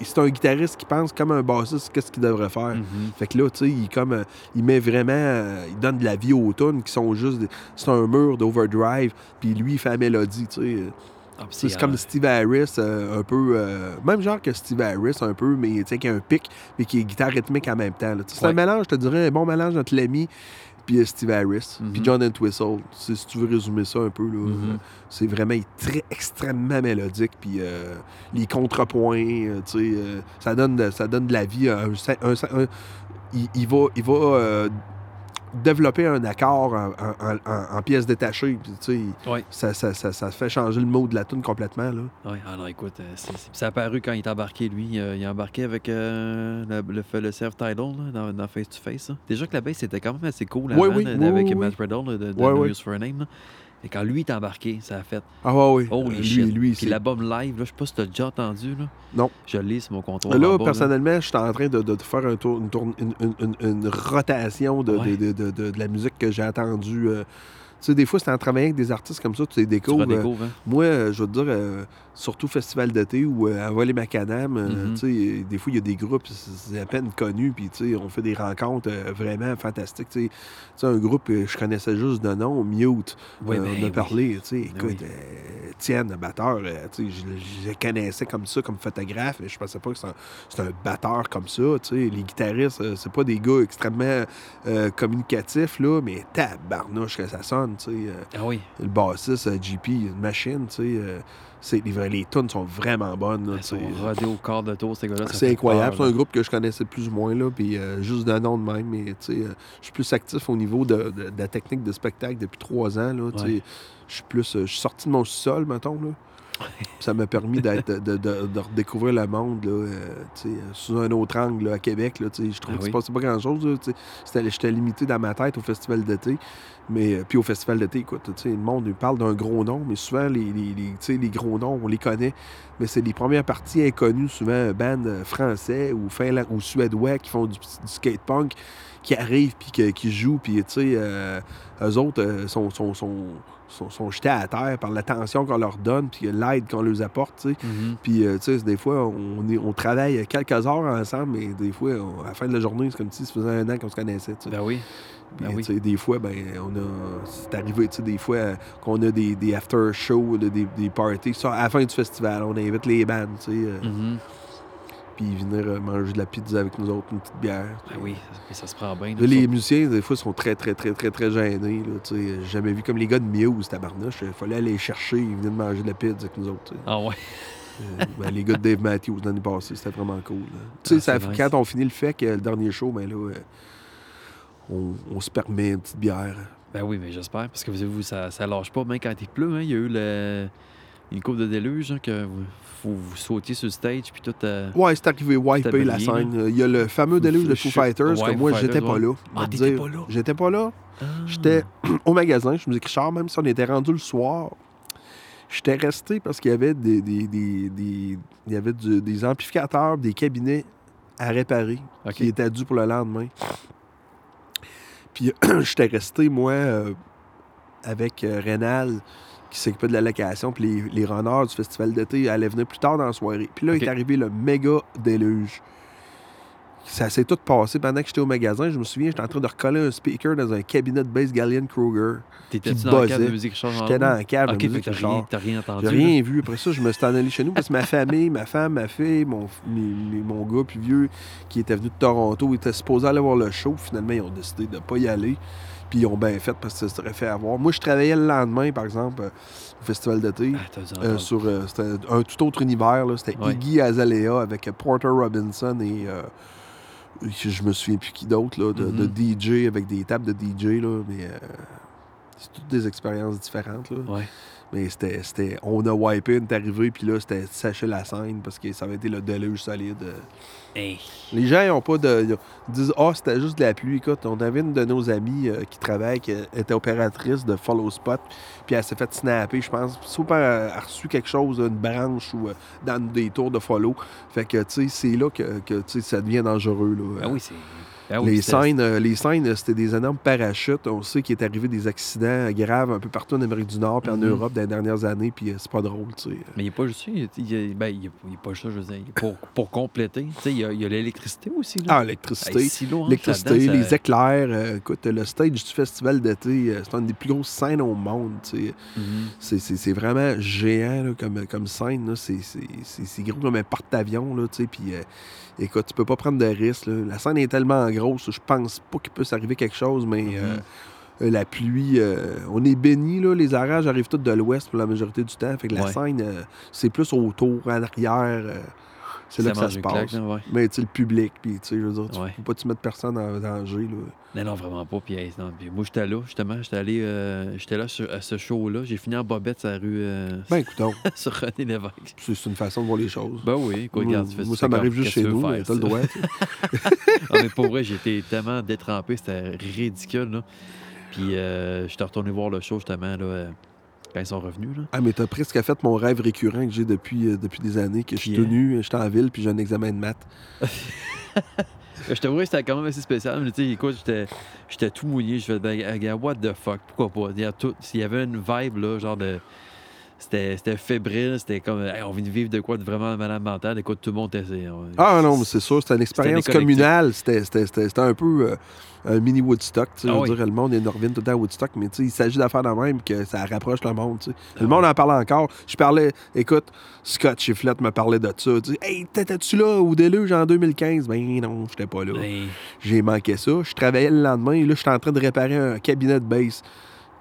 C'est un guitariste qui pense comme un bassiste, qu'est-ce qu'il devrait faire. Mhm. Fait que là, tu sais, il, comme, euh, il met vraiment. euh, il donne de la vie aux tunes qui sont juste. C'est un mur d'overdrive, puis lui, il fait la mélodie, tu sais. Ah, C'est comme Steve Harris, euh, un peu. même genre que Steve Harris, un peu, mais tu sais, qui a un pic, mais qui est guitare rythmique en même temps. C'est un mélange, je te dirais, un bon mélange entre Lemmy puis Steve Harris, puis. John Entwistle. Si, si tu veux résumer ça un peu, là, Mhm. euh, c'est vraiment très, extrêmement mélodique, puis euh, les contrepoints, euh, tu sais, euh, ça, donne de, ça donne de la vie. à un, un- un- il, il va, il va développer un accord en, en, en- en pièces détachées, puis tu sais, Ouais. ça, ça, ça, ça fait changer le mot de la tune complètement, là. Ouais, ah non, écoute, euh, c'est, c'est- c'est apparu quand il est embarqué, lui. euh, il est embarqué avec euh, le, le, le self-title là, dans, dans Face to Face. là. Déjà que la bass c'était quand même assez cool avant, oui, là, oui, avec oui, Matt oui. Riddle de, de No. Use for a Name. là. Et quand lui est embarqué, ça a fait Ah ouais, oui. Holy lui, shit. lui, Puis l'album live, là, je sais pas si t'as déjà entendu. Là. Non. Je l'ai sur mon comptoir. Là, en bas, personnellement, je suis en train de, de faire un tour, une, tourne- une, une- une- une rotation de, Ouais. de, de- de- de la musique que j'ai entendue. euh. Tu sais, des fois, c'est en travaillant avec des artistes comme ça, tu les découvres. euh, redécouvres, hein? Moi, euh, je veux te dire, surtout Festival d'été ou euh, à voler macadam, euh, euh, des fois, il y a des groupes, à peine connu, puis on fait des rencontres euh, vraiment fantastiques. Tu sais, Tu sais, un groupe que je connaissais juste de nom, Mute, Oui, euh, ben on a parlé, tu sais, Ben écoute, oui. euh, Tienne, le batteur, euh, je, je le connaissais comme ça, comme photographe, mais je pensais pas que c'est un, batteur comme ça, les guitaristes, euh, c'est pas des gars extrêmement euh, communicatifs, là, mais tabarnouche que ça sonne, tu sais. euh, Ah oui. le bassiste, euh, JP, une machine, tu sais. C'est, les, les tunes sont vraiment bonnes. là, sont rodés au quart de tour, ces gars-là. C'est incroyable. C'est un groupe que je connaissais plus ou moins, là, puis euh, juste de nom de même. Mais tu sais, euh, je suis plus actif au niveau de, de- de la technique de spectacle depuis trois ans. Là. Ouais. Je suis plus. euh, Je suis sorti de mon sol, mettons. Là. Ça m'a permis d'être, de, de- de redécouvrir le monde là, euh, euh, sous un autre angle là, à Québec. Là, je trouvais Ah que se passait pas grand-chose. J'étais limité dans ma tête au festival d'été. Mais euh, puis au festival d'été, écoute, le monde parle d'un gros nom, mais souvent les, les, les, gros noms, on les connaît. Mais c'est les premières parties inconnues, souvent un band euh, français ou finlandais ou suédois qui font du, du skate punk, qui arrivent puis qui jouent, puis tu sais, euh, eux autres sont, sont, sont, sont, sont jetés à terre par l'attention qu'on leur donne, puis l'aide qu'on leur apporte. Mhm. Puis, euh, tu sais, des fois, on, est, on travaille quelques heures ensemble, mais des fois, on- à la fin de la journée, c'est comme si ça faisait un an qu'on se connaissait, tu sais. Ben oui. Ben oui. des fois, ben, on a. C'est arrivé, tu sais, des fois, qu'on a des, des after-shows, des, des parties. Ça, à la fin du festival, on invite les bands, tu sais, euh, Mhm. Puis venir euh, manger de la pizza avec nous autres, une petite bière. Ben oui, ça, ça se prend bien. Là, les musiciens, des fois, sont très, très, très, très, très gênés. J'ai jamais vu comme les gars de Muse, tabarnouche. Il fallait aller les chercher, ils venaient de manger de la pizza avec nous autres. Ah ouais. Euh, ben, les gars de Dave Matthews l'année passée, c'était vraiment cool. là. Tu sais, Ah, quand on finit le fait que le dernier show, ben là, euh, on, on se permet une petite bière. Ben oui, mais j'espère, parce que vous, vous ça, ça lâche pas, même quand il pleut. Hein, il y a eu le, une coupe de déluge, hein, que vous, faut vous sautiez sur le stage, puis tout. euh, Ouais, c'est arrivé wiper la scène. Il y a le fameux déluge de Foo Fighters que moi, j'étais pas ouais. là. Ah, dire, pas là? J'étais pas là. ah. J'étais au magasin, je me disais Richard, même si on était rendu le soir, j'étais resté parce qu'il y avait des, des, des, des- il y avait du- des amplificateurs, des cabinets à réparer qui étaient dus pour le lendemain. Puis j'étais resté, moi, euh, avec euh, Rénal, qui s'occupait de la location, puis les, les runners du festival d'été allaient venir plus tard dans la soirée. Puis là, OK. est arrivé le méga déluge. Ça s'est tout passé pendant que j'étais au magasin. Je me souviens, j'étais en train de recoller un speaker dans un cabinet de bass Gallian Kruger. T'étais-tu qui dans le cadre de musique Richard J'étais dans la cave, de musique Richard. rien, t'as rien entendu. J'ai rien vu. Après ça, je me suis en allé chez nous parce que ma famille, ma femme, ma fille, mon, mes- mon gars plus vieux qui était venu de Toronto, était supposé aller voir le show. Finalement, ils ont décidé de ne pas y aller. Puis ils ont bien fait parce que ça serait fait avoir. Moi, je travaillais le lendemain, par exemple, euh, au festival d'été. Ah, euh, sur euh, c'était un tout autre univers c'était Ouais. Iggy Azalea avec Porter Robinson et je me souviens plus qui d'autre de, de Mhm. DJ avec des tables de DJ là, mais c'est toutes des expériences différentes là. Ouais. Mais c'était, c'était. On a wipé, on est arrivé, puis là, c'était sécher la scène parce que ça avait été le déluge solide. Hey. Les gens, ils ont pas de. Ils disent, ah, c'était juste de la pluie. Écoute, on avait une de nos amies euh, qui travaille, qui était opératrice de Follow Spot, puis elle s'est fait snapper, je pense. Sauf elle a reçu quelque chose, une branche ou euh, dans des tours de follow. Fait que, tu sais, c'est là que, que, ça devient dangereux. Là. Ah oui, c'est. Ah oui, les, scènes, euh, les scènes, euh, c'était des énormes parachutes. On sait qu'il est arrivé des accidents graves un peu partout en Amérique du Nord puis en Mhm. Europe dans les dernières années, puis euh, c'est pas drôle, tu sais. Mais il n'est pas juste ça. Il, a- ben, pas juste ça, je veux dire. Pour, pour compléter, tu sais, il y a- l'électricité aussi. Là. Ah, l'électricité. L'électricité, ça- les éclairs. euh, écoute, le stage du festival d'été, euh, c'est une des plus grosses scènes au monde. tu sais. Mhm. C'est- vraiment géant là, comme, comme scène. C'est gros comme un porte-avions. tu sais, Puis, euh, écoute, tu peux pas prendre de risques. La scène est tellement grosse, je pense pas qu'il peut s'arriver quelque chose, mais euh, Mhm. euh, la pluie, euh, on est béni. Les orages arrivent tous de l'ouest pour la majorité du temps. Fait que la Ouais. scène, euh, c'est plus autour, en arrière. C'est là que ça se passe. claque, là, ouais. Mais tu sais, le public, puis tu sais, je veux dire, tu Ouais. faut pas te mettre personne en danger. Là. Non, non, vraiment pas. Puis, hey, moi, j'étais là, justement. J'étais allé. euh, j'étais là sur- à ce show-là. J'ai fini en bobette sur la rue. euh, Ben, écoute, sur René Lévesque. c'est une façon de voir les choses. Ben oui, moi, regarde, moi, ça m'arrive juste chez nous, mais t'as le droit. Ah, mais pour vrai, j'étais tellement détrempé, c'était ridicule. Là. Puis euh, j'étais retourné voir le show justement là, euh, quand ils sont revenus. Là. Ah, mais t'as presque fait mon rêve récurrent que j'ai depuis, euh, depuis des années, que je suis Puis, euh, tenu, j'étais en ville, puis j'ai un examen de maths. Je te vois, c'était quand même assez spécial. Mais tu sais, écoute, j'étais, tout mouillé. Je fais, ben, what the fuck, pourquoi pas? Il y, avait une vibe, là, genre de. C'était, fébrile, c'était comme, hey, on vient de vivre de quoi de vraiment malade mental. Écoute, tout le monde était. on- Ah non, mais c'est sûr, c'était une expérience communale. C'était un peu euh, un mini Woodstock. Ah je oui. dire, le monde, il revient tout le temps à Woodstock, mais tu sais, il s'agit d'affaires de même que ça rapproche le monde. tu sais. Ah le monde en parle encore. Je parlais, écoute, Scott Chifflett me parlait de ça. Hey, t'étais-tu là au déluge en 2015? Ben non, j'étais pas là. Hey, J'ai manqué ça. Je travaillais le lendemain et là, j'étais en train de réparer un cabinet de base.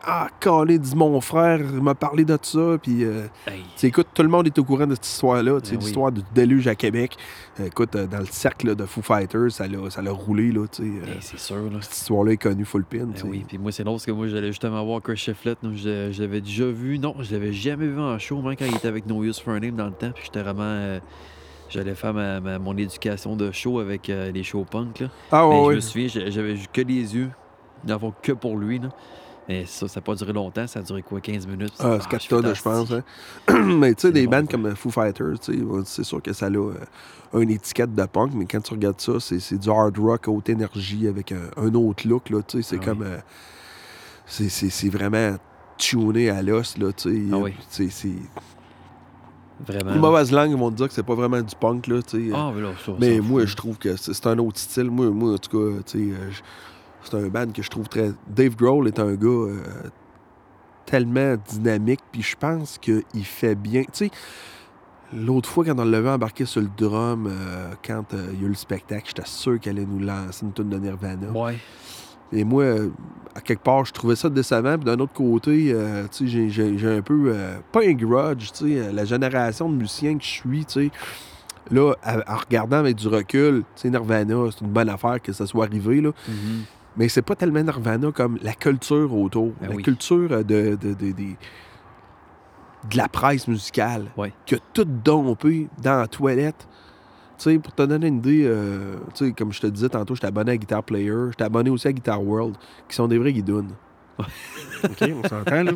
Ah, calé, dit mon frère m'a parlé de ça. Puis, euh, hey. écoute, tout le monde est au courant de cette histoire-là. Ben oui. l'histoire du déluge à Québec. Euh, écoute, euh, dans le cercle là, de Foo Fighters, ça l'a ça l'a roulé. Là, sais, Hey, c'est sûr, là. cette histoire-là est connue full pin. Ben oui, puis moi, c'est drôle parce que moi, j'allais justement voir Chris Shefflett. Je, je l'avais déjà vu. Non, je l'avais jamais vu en show, même quand il était avec No Use for a Name dans le temps. Puis j'étais vraiment. euh, J'allais faire ma, ma- mon éducation de show avec les shows punk. Là. Ah, Mais ouais, je ouais. me souviens, j'a- j'avais que les yeux. N'avons que pour lui. Là. Mais ça, ça n'a pas duré longtemps. Ça a duré quoi, 15 minutes? Ah, c'est 4 tonnes, je pense. hein. mais tu sais, des bon, bandes quoi. comme Foo Fighters, c'est sûr que ça a euh, une étiquette de punk, mais quand tu regardes ça, c'est du hard rock haute énergie avec un, un autre look. là, tu sais, C'est Ah comme. euh, c'est- vraiment tuné à l'os. là, tu sais. Ah oui. C'est- c'est- Vraiment. Les mauvaises langues vont te dire que c'est pas vraiment du punk. Là. Ah, mais là, ça, mais ça moi, je trouve que c'est un autre style. Moi, moi en tout cas, tu sais, euh, c'est un band que je trouve très. Dave Grohl est un gars euh, tellement dynamique, puis je pense qu'il fait bien. Tu sais, l'autre fois, quand on l'avait embarqué sur le drum, euh, quand euh, il y a eu le spectacle, j'étais sûr qu'elle allait nous lancer une tonne de Nirvana. Ouais. Et moi, à quelque part, je trouvais ça décevant. Puis d'un autre côté, tu sais, j'ai- un peu, pas un grudge, tu sais, la génération de musiciens que je suis, tu sais, là, en regardant avec du recul, tu sais, Nirvana, c'est une bonne affaire que ça soit arrivé, là. Mhm. Mais c'est pas tellement Nirvana comme la culture autour. Ben la oui. culture euh, de, de, de, de- de la presse musicale. A tout dompé dans la toilette. Tu sais, pour te donner une idée, euh, comme je te disais tantôt, j'étais abonné à Guitar Player, j'étais abonné aussi à Guitar World, qui sont des vrais guidounes. OK, on s'entend, là?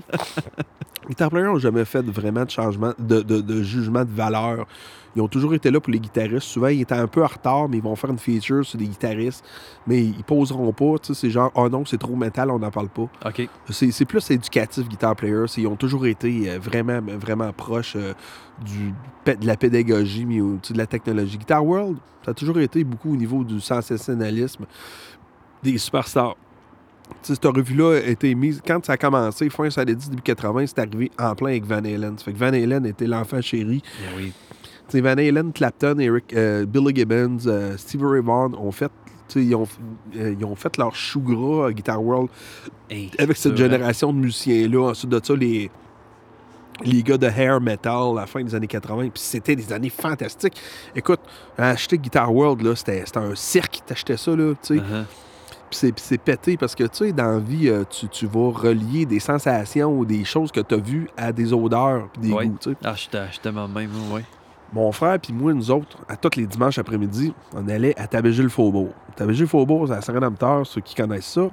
Guitar Player n'ont jamais fait vraiment de changement, de, de- de jugement de valeur. Ils ont toujours été là pour les guitaristes. Souvent, ils étaient un peu en retard, mais ils vont faire une feature sur des guitaristes. Mais ils poseront pas. C'est genre, oh non, c'est trop métal, on n'en parle pas. OK. C'est plus éducatif, Guitar Player. C'est- Ils ont toujours été euh, vraiment, vraiment proches euh, du, de la pédagogie, mais de la technologie. Guitar World, ça a toujours été beaucoup au niveau du sensationnalisme des superstars. Cette revue-là a été mise, quand ça a commencé, fin 70, début 80, c'est arrivé en plein avec Van Halen. Ça fait que Van Halen était l'enfant chéri. Ben oui. Van Halen, Clapton, Eric, euh, Billy Gibbons, euh, Stevie Ray Vaughan ont fait, ils ont, euh, ils ont fait leur chou gras à Guitar World Hey, avec cette vrai. génération de musiciens-là. Ensuite de ça, les, les gars de hair metal à la fin des années 80. Puis c'était des années fantastiques. Écoute, acheter Guitar World, là, c'était un cirque. T'achetais ça, là, tu sais. Puis c'est- pété parce que, tu sais, dans la vie, euh, tu, tu vas relier des sensations ou des choses que tu as vues à des odeurs puis des Ouais. goûts, tu sais. Ah, je suis tellement même, ouais. Mon frère puis moi, nous autres, à tous les dimanches après-midi, on allait à Tabégé-le-Faubourg. Tabégé-le-Faubourg, c'est à Saint-Rédempteur, ceux qui connaissent ça.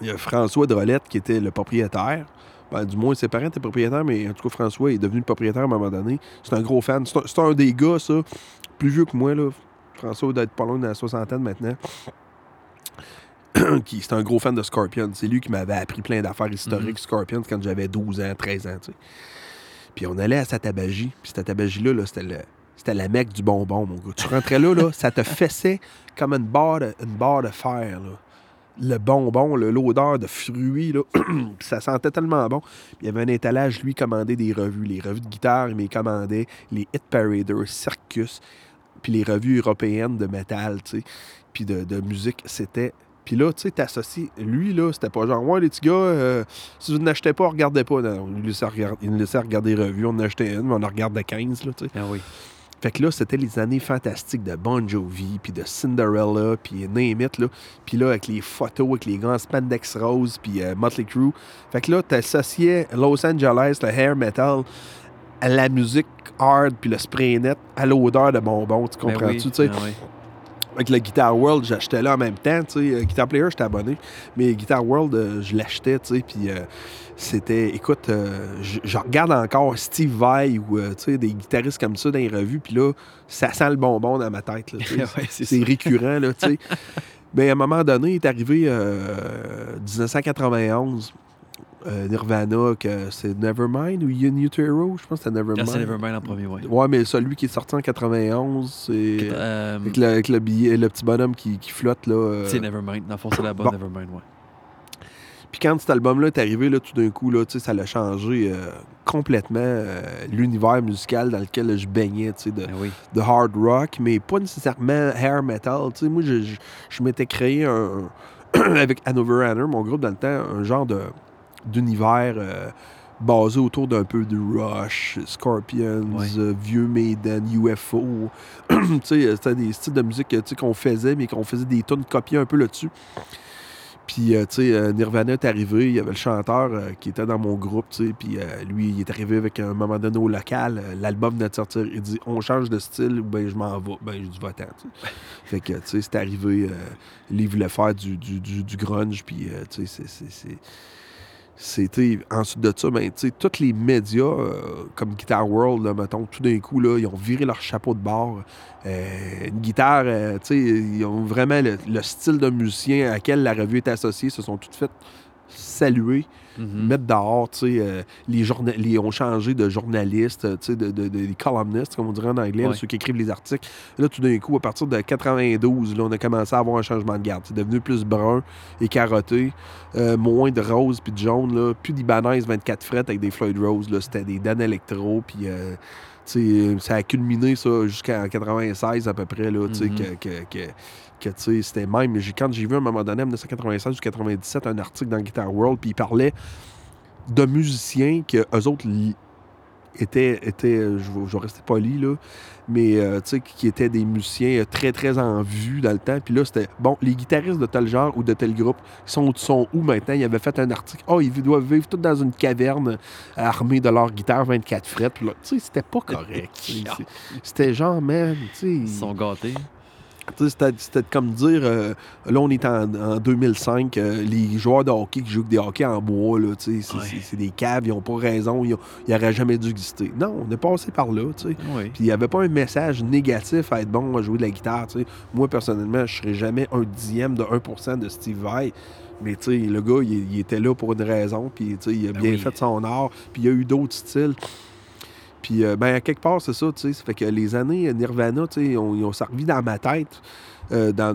Il y a François Drolette qui était le propriétaire. Ben, du moins, ses parents étaient propriétaires, mais en tout cas, François est devenu le propriétaire à un moment donné. C'est un gros fan. C'est un, un des gars, ça, plus vieux que moi. Là. François doit être pas loin de la soixantaine maintenant. Qui C'est un gros fan de Scorpion. C'est lui qui m'avait appris plein d'affaires historiques Scorpion quand j'avais 12 ans, 13 ans. tu sais. Puis on allait à sa tabagie. Puis cette tabagie-là, là, c'était le- c'était la mecque du bonbon, mon gars. Tu rentrais là, là ça te fessait comme une barre de, une barre de fer. Là. Le bonbon, l'odeur de fruits, là, ça sentait tellement bon. Puis il y avait un étalage, lui, commandait des revues. Les revues de guitare, il commandait les Hit Paraders, Circus, puis les revues européennes de métal, tu sais, puis de, de musique. C'était... Puis là, tu sais, t'associes... Lui, là, c'était pas genre, ouais, les petits gars, euh, si vous n'achetez pas, regardez pas. Non, il nous laissait regarder, il nous laissait regarder les revues. On en achetait une, mais on en regardait 15, là, tu sais. Ah oui. Fait que là, c'était les années fantastiques de Bon Jovi, puis de Cinderella, puis Name It, là. Puis là, avec les photos, avec les grands spandex roses, puis euh, Motley Crue. Fait que là, t'associais Los Angeles, le hair metal, à la musique hard, puis le spray net, à l'odeur de bonbons, tu Ben comprends-tu, oui, tu sais? ah oui. Avec le Guitar World, j'achetais là en même temps, tu sais. Euh, Guitar Player, j'étais abonné, mais Guitar World, euh, je l'achetais, tu sais, puis euh, c'était... Écoute, euh, je je regarde encore Steve Vai ou, tu sais, des guitaristes comme ça dans les revues, puis là, ça sent le bonbon dans ma tête, là, tu sais. Ouais, c'est récurrent, là, tu sais. Mais à un moment donné, il est arrivé euh, 1991, euh, Nirvana, que c'est Nevermind ou In Utero, je pense que Ah, Nevermind. c'est Nevermind en premier, ouais. Ouais, mais celui qui est sorti en 91, c'est... Euh, Avec le, avec le billet, le petit bonhomme qui, qui flotte, là. euh. C'est Nevermind. Dans le fond, c'est bon. Nevermind, ouais. Puis quand cet album-là est arrivé, là, tout d'un coup, là, ça l'a changé euh, complètement euh, l'univers musical dans lequel je baignais, tu sais, de, Ben oui. de hard rock, mais pas nécessairement hair metal. Tu sais, moi, je, je, je m'étais créé un, avec Hanover Hanner, mon groupe dans le temps, un genre de d'univers euh, basé autour d'un peu de Rush, Scorpions, Ouais. euh, Vieux Maiden, UFO. sais, c'était des styles de musique qu'on faisait, mais qu'on faisait des tonnes copiées un peu là-dessus. Puis, euh, tu sais, euh, Nirvana est arrivé, il y avait le chanteur euh, qui était dans mon groupe, tu sais, puis euh, lui, il est arrivé avec un moment donné au local, euh, l'album venait de sortir, il dit on change de style ou ben je m'en vais, ben je dis va-t'en. Fait que, tu sais, c'est arrivé, euh, lui, il voulait faire du, du, du, du grunge, puis, euh, tu sais, c'est. C'était ensuite de ça, ben, tous les médias, euh, comme Guitar World, là, mettons, tout d'un coup, là, ils ont viré leur chapeau de bord. Euh, une guitare, euh, ils ont vraiment le, le style de musicien à quel la revue est associée, se sont toutes faites saluer, Mhm. mettre dehors, tu sais, euh, les ont changé de journalistes, tu sais, de, de, de- des columnistes, comme on dirait en anglais, là, ceux qui écrivent les articles. Là, tout d'un coup, à partir de 92, là, on a commencé à avoir un changement de garde. C'est devenu plus brun et carotté, euh, moins de rose puis de jaune, là, plus d'Ibanez 24 frettes avec des Floyd Rose, là, c'était des Dan Electro, puis... euh, ça a culminé ça jusqu'en 96 à peu près là, tu sais, Mhm. que, que, que, que, tu sais, c'était même. Quand j'ai vu à un moment donné, en 1996 ou 97, un article dans Guitar World, puis il parlait de musiciens que eux autres étaient, étaient je, je rester poli, là, mais euh, tu sais, qui étaient des musiciens euh, très, très en vue dans le temps. Puis là, c'était, bon, les guitaristes de tel genre ou de tel groupe, ils sont, sont où maintenant? Ils avaient fait un article, oh, ils doivent vivre tous dans une caverne armés de leur guitare 24 frettes. Puis là, tu sais, c'était pas correct. c'était genre, man, tu sais... Ils sont gâtés. C'était comme dire, euh, là on est en, en 2005, euh, les joueurs de hockey qui jouent des hockey en bois, c'est Ouais. des caves, ils n'ont pas raison, ils n'auraient jamais dû exister. Non, on est passé par là. Puis il n'y avait pas un message négatif à être bon à jouer de la guitare. Moi, personnellement, je serais jamais un dixième de 1% de Steve Vai. Mais le gars, il, il était là pour une raison, puis il a Ben bien oui. fait son art, puis il y a eu d'autres styles. Puis, euh, ben, à quelque part, c'est ça, tu sais. Ça fait que les années Nirvana, tu sais, ils ont, ils ont servi dans ma tête euh, dans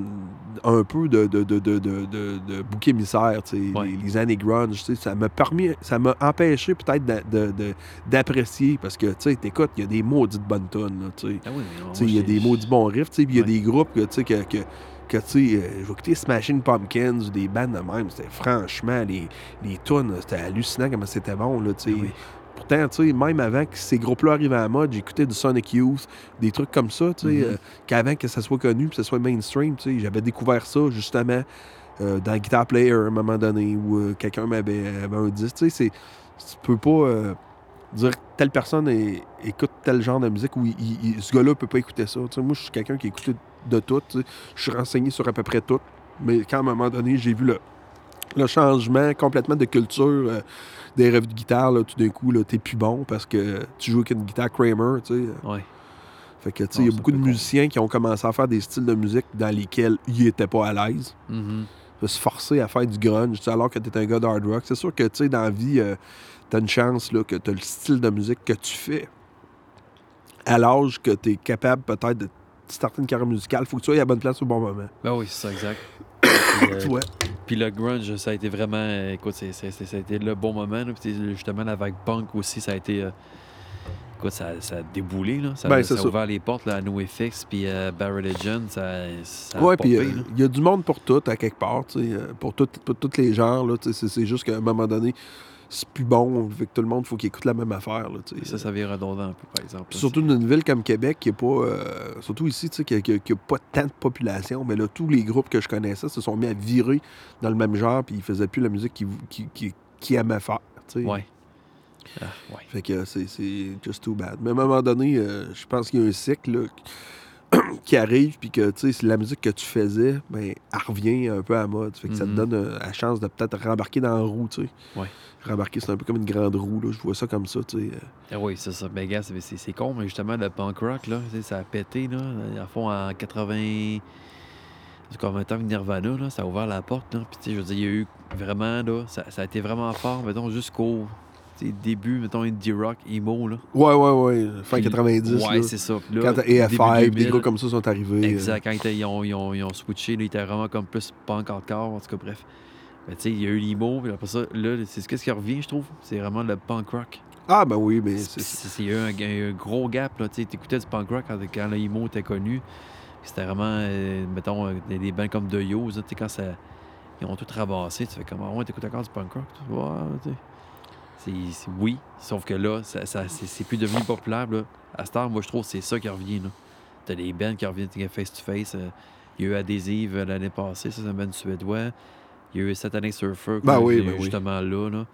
un peu de, de, de, de, de, bouc émissaire, tu sais. Ouais. Les, les années grunge, tu sais. Ça m'a permis, ça m'a empêché peut-être d'apprécier, parce que, tu sais, t'écoutes, il y a des maudites bonnes tonnes, tu sais. Ah oui, il y a j'ai- des maudits bons riffs, tu sais, puis il y a Ouais. des groupes que, tu sais, que, que, que, tu sais, euh, je vais écouter Smashing Pumpkins ou des bandes de même, c'était franchement, les, les tunes, c'était hallucinant comment c'était bon, là, tu sais. Ah oui. Pourtant, tu sais, même avant que ces groupes-là arrivent à la mode, j'écoutais du Sonic Youth, des trucs comme ça, tu sais, Mhm. euh, qu'avant que ça soit connu, que ça soit mainstream, tu sais, j'avais découvert ça, justement, euh, dans Guitar Player, à un moment donné, où euh, quelqu'un m'avait avait un disque, tu sais. Tu peux pas... dire que telle personne est- écoute tel genre de musique ou il- il- il- ce gars-là peut pas écouter ça. Moi, je suis quelqu'un qui écoute de tout. Je suis renseigné sur à peu près tout. Mais quand à un moment donné, j'ai vu le, le changement complètement de culture euh, des rêves de guitare, là, tout d'un coup, là, t'es plus bon parce que tu joues avec une guitare Kramer, tu sais. Ouais. Fait que, tu sais, il y a beaucoup de musiciens qui ont commencé à faire des styles de musique dans lesquels ils étaient pas à l'aise Mhm. de se forcer à faire du grunge, alors que tu es un gars d'hard rock. C'est sûr que, tu sais, dans la vie, euh, tu as une chance là, que tu as le style de musique que tu fais à l'âge que tu es capable peut-être de starter une carrière musicale. faut que tu sois à la bonne place au bon moment. Ben oui, c'est ça, exact. Puis, euh, Ouais. Puis le grunge, ça a été vraiment. euh, écoute, ça a été le bon moment. Là. Puis justement, la vague punk aussi, ça a été. euh, écoute, ça, ça a déboulé. Là. Ça, Ben, ça a ça. ouvert les portes là, à NoFX puis euh, Barry Legend. Ça, ça a Ouais, puis il y a du monde pour tout, à quelque part, pour, tout- pour tous les genres. c'est juste qu'à un moment donné, c'est plus bon, fait que tout le monde, faut qu'il écoute la même affaire. Là. Ça, ça vient redondant un peu, par exemple. Là. surtout dans une ville comme Québec, qui est pas. euh, surtout ici, qui n'a pas tant de population, mais là, tous les groupes que je connaissais se sont mis à virer dans le même genre, puis ils faisaient plus la musique qu'ils qui, qui, qu'ils aimaient faire. tu sais. Ouais. Ah, ouais. Fait que c'est- just too bad. Mais à un moment donné, euh, je pense qu'il y a un cycle là, qui arrive, puis que tu sais, la musique que tu faisais, ben, elle revient un peu à mode. Fait que ça te Mhm. donne euh, la chance de peut-être rembarquer dans la roue, tu sais. Ouais. Rembarquer, c'est un peu comme une grande roue, là. Je vois ça comme ça, tu sais. euh. Ah oui, c'est ça. Ben, gars, c'est, con, mais justement, le punk rock, là, ça a pété, là. À fond, en 80. C'est combien de temps que Nirvana, là, ça a ouvert la porte, là. Puis, je veux dire, il y a eu vraiment, là, ça, ça a été vraiment fort, mettons, jusqu'au début, mettons, indie rock, emo, là. Ouais, ouais, ouais. Fin Puis- 90, Ouais, c'est ça. Là, Quand AFI, des 2000, gars comme ça sont arrivés. euh, Exact, quand ils, ont, ils, ont, ils ont switché, là, ils étaient vraiment comme plus punk hardcore, en tout cas, bref. Mais tu sais, il y a eu l'emo, puis après ça, là, c'est ce qui revient, je trouve. C'est vraiment le punk rock. Ah, ben oui, mais C'est- un, un gros gap, là. Tu sais, t'écoutais du punk rock quand, quand le emo était connu. C'était vraiment, euh, mettons, euh, des, des bands comme The Yo, tu sais, quand ça. Ils ont tout ramassé, tu fais comme, ah ouais, t'écoutes encore du punk rock, tu sais. Oui, sauf que là, ça, ça- c'est, plus devenu populaire, là. À cette heure, moi, je trouve que c'est ça qui revient, là. T'as des bands qui reviennent face-to-face. euh, il y a eu Adhésive l'année passée, ça, c'est un band suédois. Il y a eu Satanic Surfer, Ben que oui, ben oui. justement là, là.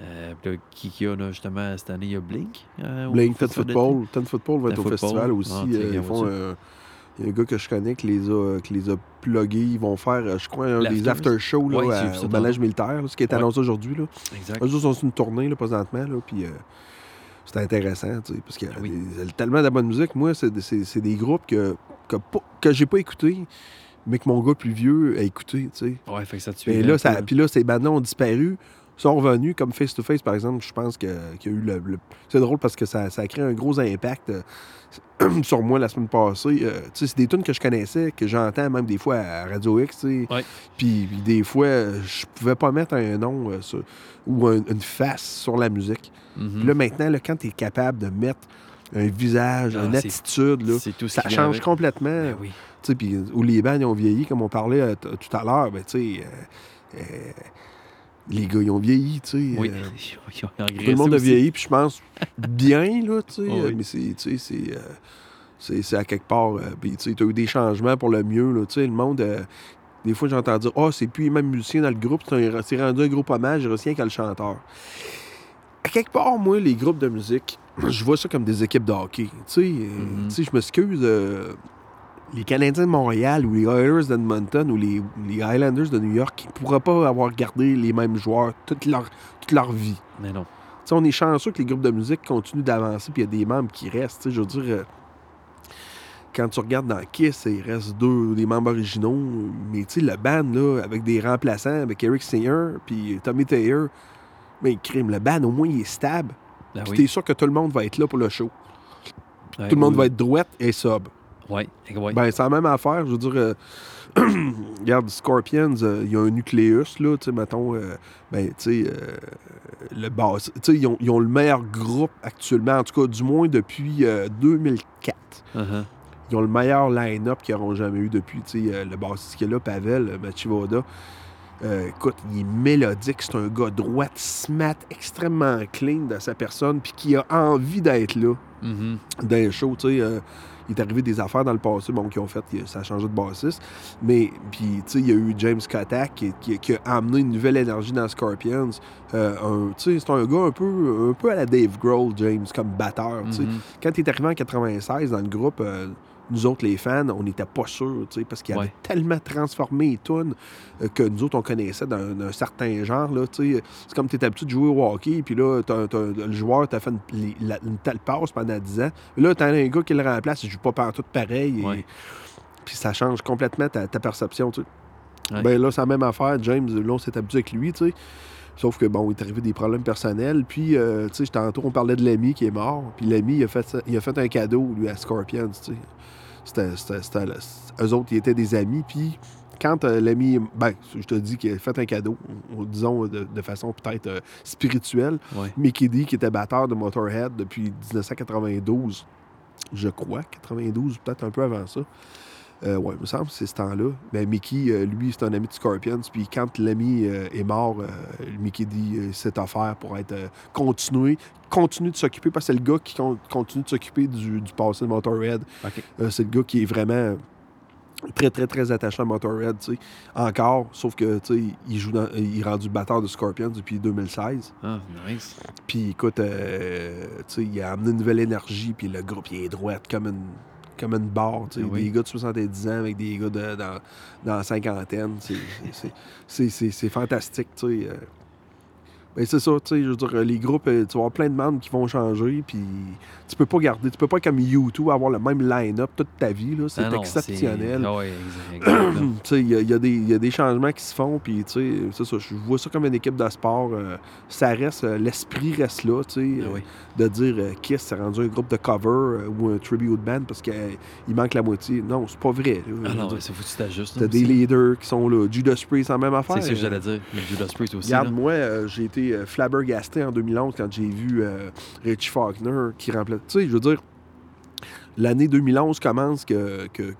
Euh, puis là, qui, qui a, là, justement, cette année, il y a Blink. euh, Blink, Ten. Football. Ten Football va être au festival aussi. Ah, euh, ils font. Il y a un gars que je connais qui les a, qui les a plugués. Ils vont faire, je crois, un des after-shows là, Ouais, à- au manège militaire, ce qui est Ouais. annoncé aujourd'hui. Là. Exact. Eux sont sur une tournée là, présentement. Là, puis, c'est intéressant, tu sais, parce qu'il y a oui. des- tellement de la bonne musique. Moi, c'est des groupes que, que, que j'ai pas écoutés, mais que mon gars plus vieux a écouté. tu sais. Ouais, fait que ça tue. Et là, ça, puis là, ces bandes-là ont disparu, sont revenus, comme Face to Face, par exemple, je pense qu'il y a eu le. le- C'est drôle parce que ça, ça a créé un gros impact euh, sur moi la semaine passée. Euh, tu sais, c'est des tunes que je connaissais, que j'entends même des fois à Radio X, tu sais. Ouais. Puis, puis des fois, euh, je pouvais pas mettre un nom euh, sur- ou un- une face sur la musique. Mhm. Puis là, maintenant, là, quand tu es capable de mettre un visage, Ah, une attitude, là, tout ça change avec. complètement. Ben oui. Puis où les bands ils ont vieilli, comme on parlait euh, tout à l'heure, ben, tu sais, euh, euh, les gars, ils ont vieilli, tu sais. Oui. euh, Ils ont tout le monde a vieilli, puis je pense bien, là, tu sais. Oh, oui. Mais c'est, tu sais, c'est, c'est, à quelque part. puis, tu sais, t'as eu des changements pour le mieux, là, tu sais. Le monde, des fois, j'entends dire, ah, c'est plus les mêmes musiciens dans le groupe, c'est, rendu un groupe hommage, je retiens qu'à le chanteur. À quelque part, moi, les groupes de musique, je vois ça comme des équipes de hockey. Tu sais, sais, je m'excuse. euh, les Canadiens de Montréal ou les Oilers d'Edmonton ou les, les Highlanders de New York ne pourraient pas avoir gardé les mêmes joueurs toute leur, toute leur vie. Mais non. On est chanceux que les groupes de musique continuent d'avancer, puis il y a des membres qui restent. Je veux dire, euh, quand tu regardes dans Kiss, il reste deux des membres originaux, mais tu sais, le band, là, avec des remplaçants, avec Eric Singer, puis Tommy Taylor, mais crime, le band, au moins, il est stable. Ben Puis oui. t'es sûr que tout le monde va être là pour le show. Ouais, tout le monde oui, va être droite et sub. Oui, ouais. Ben, c'est la même affaire. Je veux dire, euh, regarde, Scorpions, euh, il y a un nucléus, là, tu sais, mettons, euh, ben, tu sais, le bass. Tu sais, ils ont, ils ont le meilleur groupe actuellement, en tout cas, du moins depuis euh, 2004. Uh-huh. Ils ont le meilleur line-up qu'ils n'auront jamais eu depuis, tu sais, le bassiste qui est là, Pavel, Machivoda. Euh, écoute, il est mélodique, c'est un gars droit, smart, extrêmement clean de sa personne, puis qui a envie d'être là Mhm. d'un show, tu sais. euh, il est arrivé des affaires dans le passé, bon, qui ont fait, que ça a changé de bassiste. Mais, puis, tu sais, il y a eu James Kotak qui, qui- qui a amené une nouvelle énergie dans Scorpions. Euh, tu sais, c'est un gars un peu, un peu à la Dave Grohl, James, comme batteur, tu sais. Mhm. Quand il est arrivé en 96 dans le groupe, euh, nous autres, les fans, on n'était pas sûrs, tu parce qu'il avait tellement transformé les tunes euh, que nous autres, on connaissait d'un certain genre, tu. C'est comme tu es habitué de jouer au hockey, puis là, t'as- t'as- le joueur t'a fait une, les- la- une telle passe pendant 10 ans. Là, t'as un gars qui le remplace, il joue pas partout pareil. et- Ouais. Puis ça change complètement ta, ta perception, tu sais. Ouais. Ben là, c'est la même affaire. James, là, on s'est habitué avec lui, tu sais. Sauf que, bon, il est arrivé des problèmes personnels. Puis, euh, tu sais, tantôt, on parlait de l'ami qui est mort. Puis l'ami, il, a fait ça- il a fait un cadeau, lui, à Scorpions, tu sais. C'était, eux autres, ils étaient des amis. Puis, quand euh, l'ami, ben, je te dis qu'il a fait un cadeau, on- disons de, de façon peut-être euh, spirituelle, Ouais. Mickey D, qui était batteur de Motorhead depuis 1992, je crois, 92, peut-être un peu avant ça. Euh, ouais, il me semble c'est ce temps-là. Mais Mickey, euh, lui, c'est un ami de Scorpions. Puis quand l'ami euh, est mort, euh, Mickey dit s'est offert pour être continué, continue de s'occuper, parce que c'est le gars qui con- continue de s'occuper du, du passé de Motorhead. C'est le gars qui est vraiment très, très, très attaché à Motorhead, tu sais. Encore, sauf que, tu sais, il joue dans, il est rendu batteur de Scorpions depuis 2016. Ah, nice. Puis écoute, euh, tu sais, il a amené une nouvelle énergie, puis le groupe, il est droit comme une, comme une barre, tu sais. Oui. Des gars de 70 ans avec des gars de, dans, dans la cinquantaine. C'est- fantastique, tu sais. Ben c'est ça, tu sais, je veux dire, les groupes, euh, tu vas avoir plein de membres qui vont changer, puis tu peux pas garder, tu peux pas comme U2 avoir le même line-up toute ta vie, là, c'est Ah exceptionnel. Ah. Tu sais, il y, a- des- changements qui se font, puis tu sais, c'est ça, je vois ça comme une équipe de sport. euh, ça reste, euh, l'esprit reste là, tu sais, Ah euh, de dire Kiss, c'est rendu un groupe de cover ou un tribute band parce qu'il manque la moitié. Non, c'est pas vrai. là. Ah non, c'est foutu t'ajustes. T'as des leaders qui sont là. Judas Priest, en même affaire. C'est ça que j'allais dire. Le Judas Priest aussi. Regarde, là. moi, j'ai été euh, flabbergasté en 2011 quand j'ai vu euh, Richie Faulkner qui remplace. Tu sais, je veux dire, l'année 2011 commence que, que,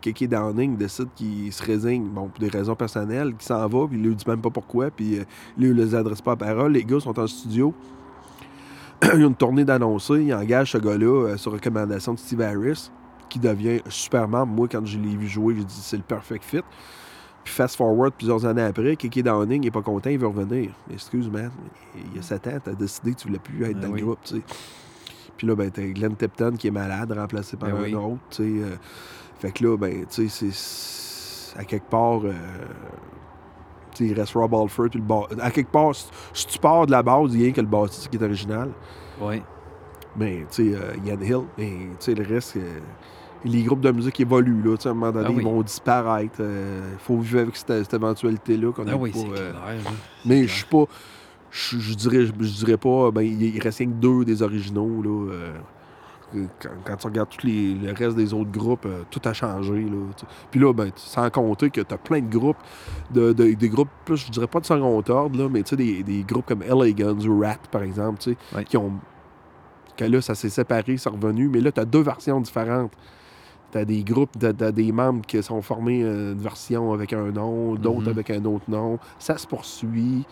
Keke Downing décide qu'il se résigne, pour des raisons personnelles, qu'il s'en va, puis il lui dit même pas pourquoi, puis euh, lui, il les adresse pas à parole. Les gars sont en studio. il y a une tournée d'annoncer, il engage ce gars-là euh, sur recommandation de Steve Harris, qui devient super membre. Moi, quand je l'ai vu jouer, j'ai dit c'est le perfect fit. Puis fast forward plusieurs années après, Keke Downing n'est pas content, il veut revenir. Excuse, man, il y a 7 ans, t'as décidé que tu voulais plus être Ah dans oui. le groupe, tu sais. Puis là, ben, t'as Glenn Tipton qui est malade, remplacé par Ben un oui. autre, tu sais. euh, fait que là, ben, tu sais, c'est... À quelque part... euh, tu sais, il reste Rob Alford, puis le bas... À quelque part, si- tu pars de la base, il y a rien que le bassiste qui est original. Ouais. Mais, tu sais, euh, Ian Hill, mais, tu sais, le reste, euh, les groupes de musique évoluent, là, à un moment donné, Ah oui. ils vont disparaître. Il faut vivre avec cette, cette éventualité-là. qu'on Ah est oui, pas, c'est euh, clair. là. mais je suis pas. Je dirais, je dirais pas, ben, il reste rien que deux des originaux, là. euh, quand, quand tu regardes tous les, le reste des autres groupes, euh, tout a changé, là. Puis là, ben, sans compter que tu as plein de groupes, de, de- des groupes, plus, je dirais pas de second ordre, là, mais tu sais, des, des groupes comme LA Guns ou Rat, par exemple, Ouais. qui ont. Que là, ça s'est séparé, c'est revenu, mais là, tu as deux versions différentes. Tu as des groupes, t'as t'as des membres qui sont formés euh, une version avec un nom, d'autres Mhm. avec un autre nom. Ça se poursuit.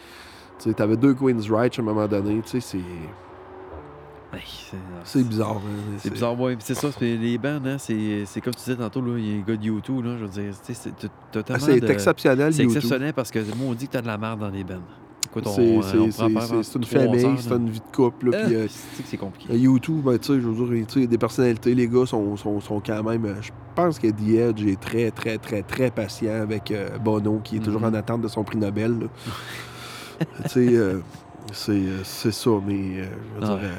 Tu t'avais deux Queen's Right à un moment donné. Tu sais, c'est. Hey, c'est- C'est bizarre. hein, C'est bizarre. Puis C'est ça, c'est- les bands, hein, c'est c'est comme tu disais tantôt, là, il y a un gars de YouTube, là, je veux dire, c'est t'as- t'as Ah, c'est de- exceptionnel, C'est YouTube. exceptionnel parce que moi, on dit que t'as de la merde dans les bands. C'est euh, c'est- on prend c'est- une trois famille, c'est une vie de couple. Là, Ah, puis, euh, c'est que c'est compliqué. Euh, YouTube, ben, tu sais, je veux dire, des personnalités, les gars sont, sont, sont quand même. euh, Je pense que The Edge est très, très, très, très patient avec euh, Bono, qui est toujours Mhm. en attente de son prix Nobel. tu sais, euh, c'est euh, c'est ça, mais euh, je veux dire, Ouais.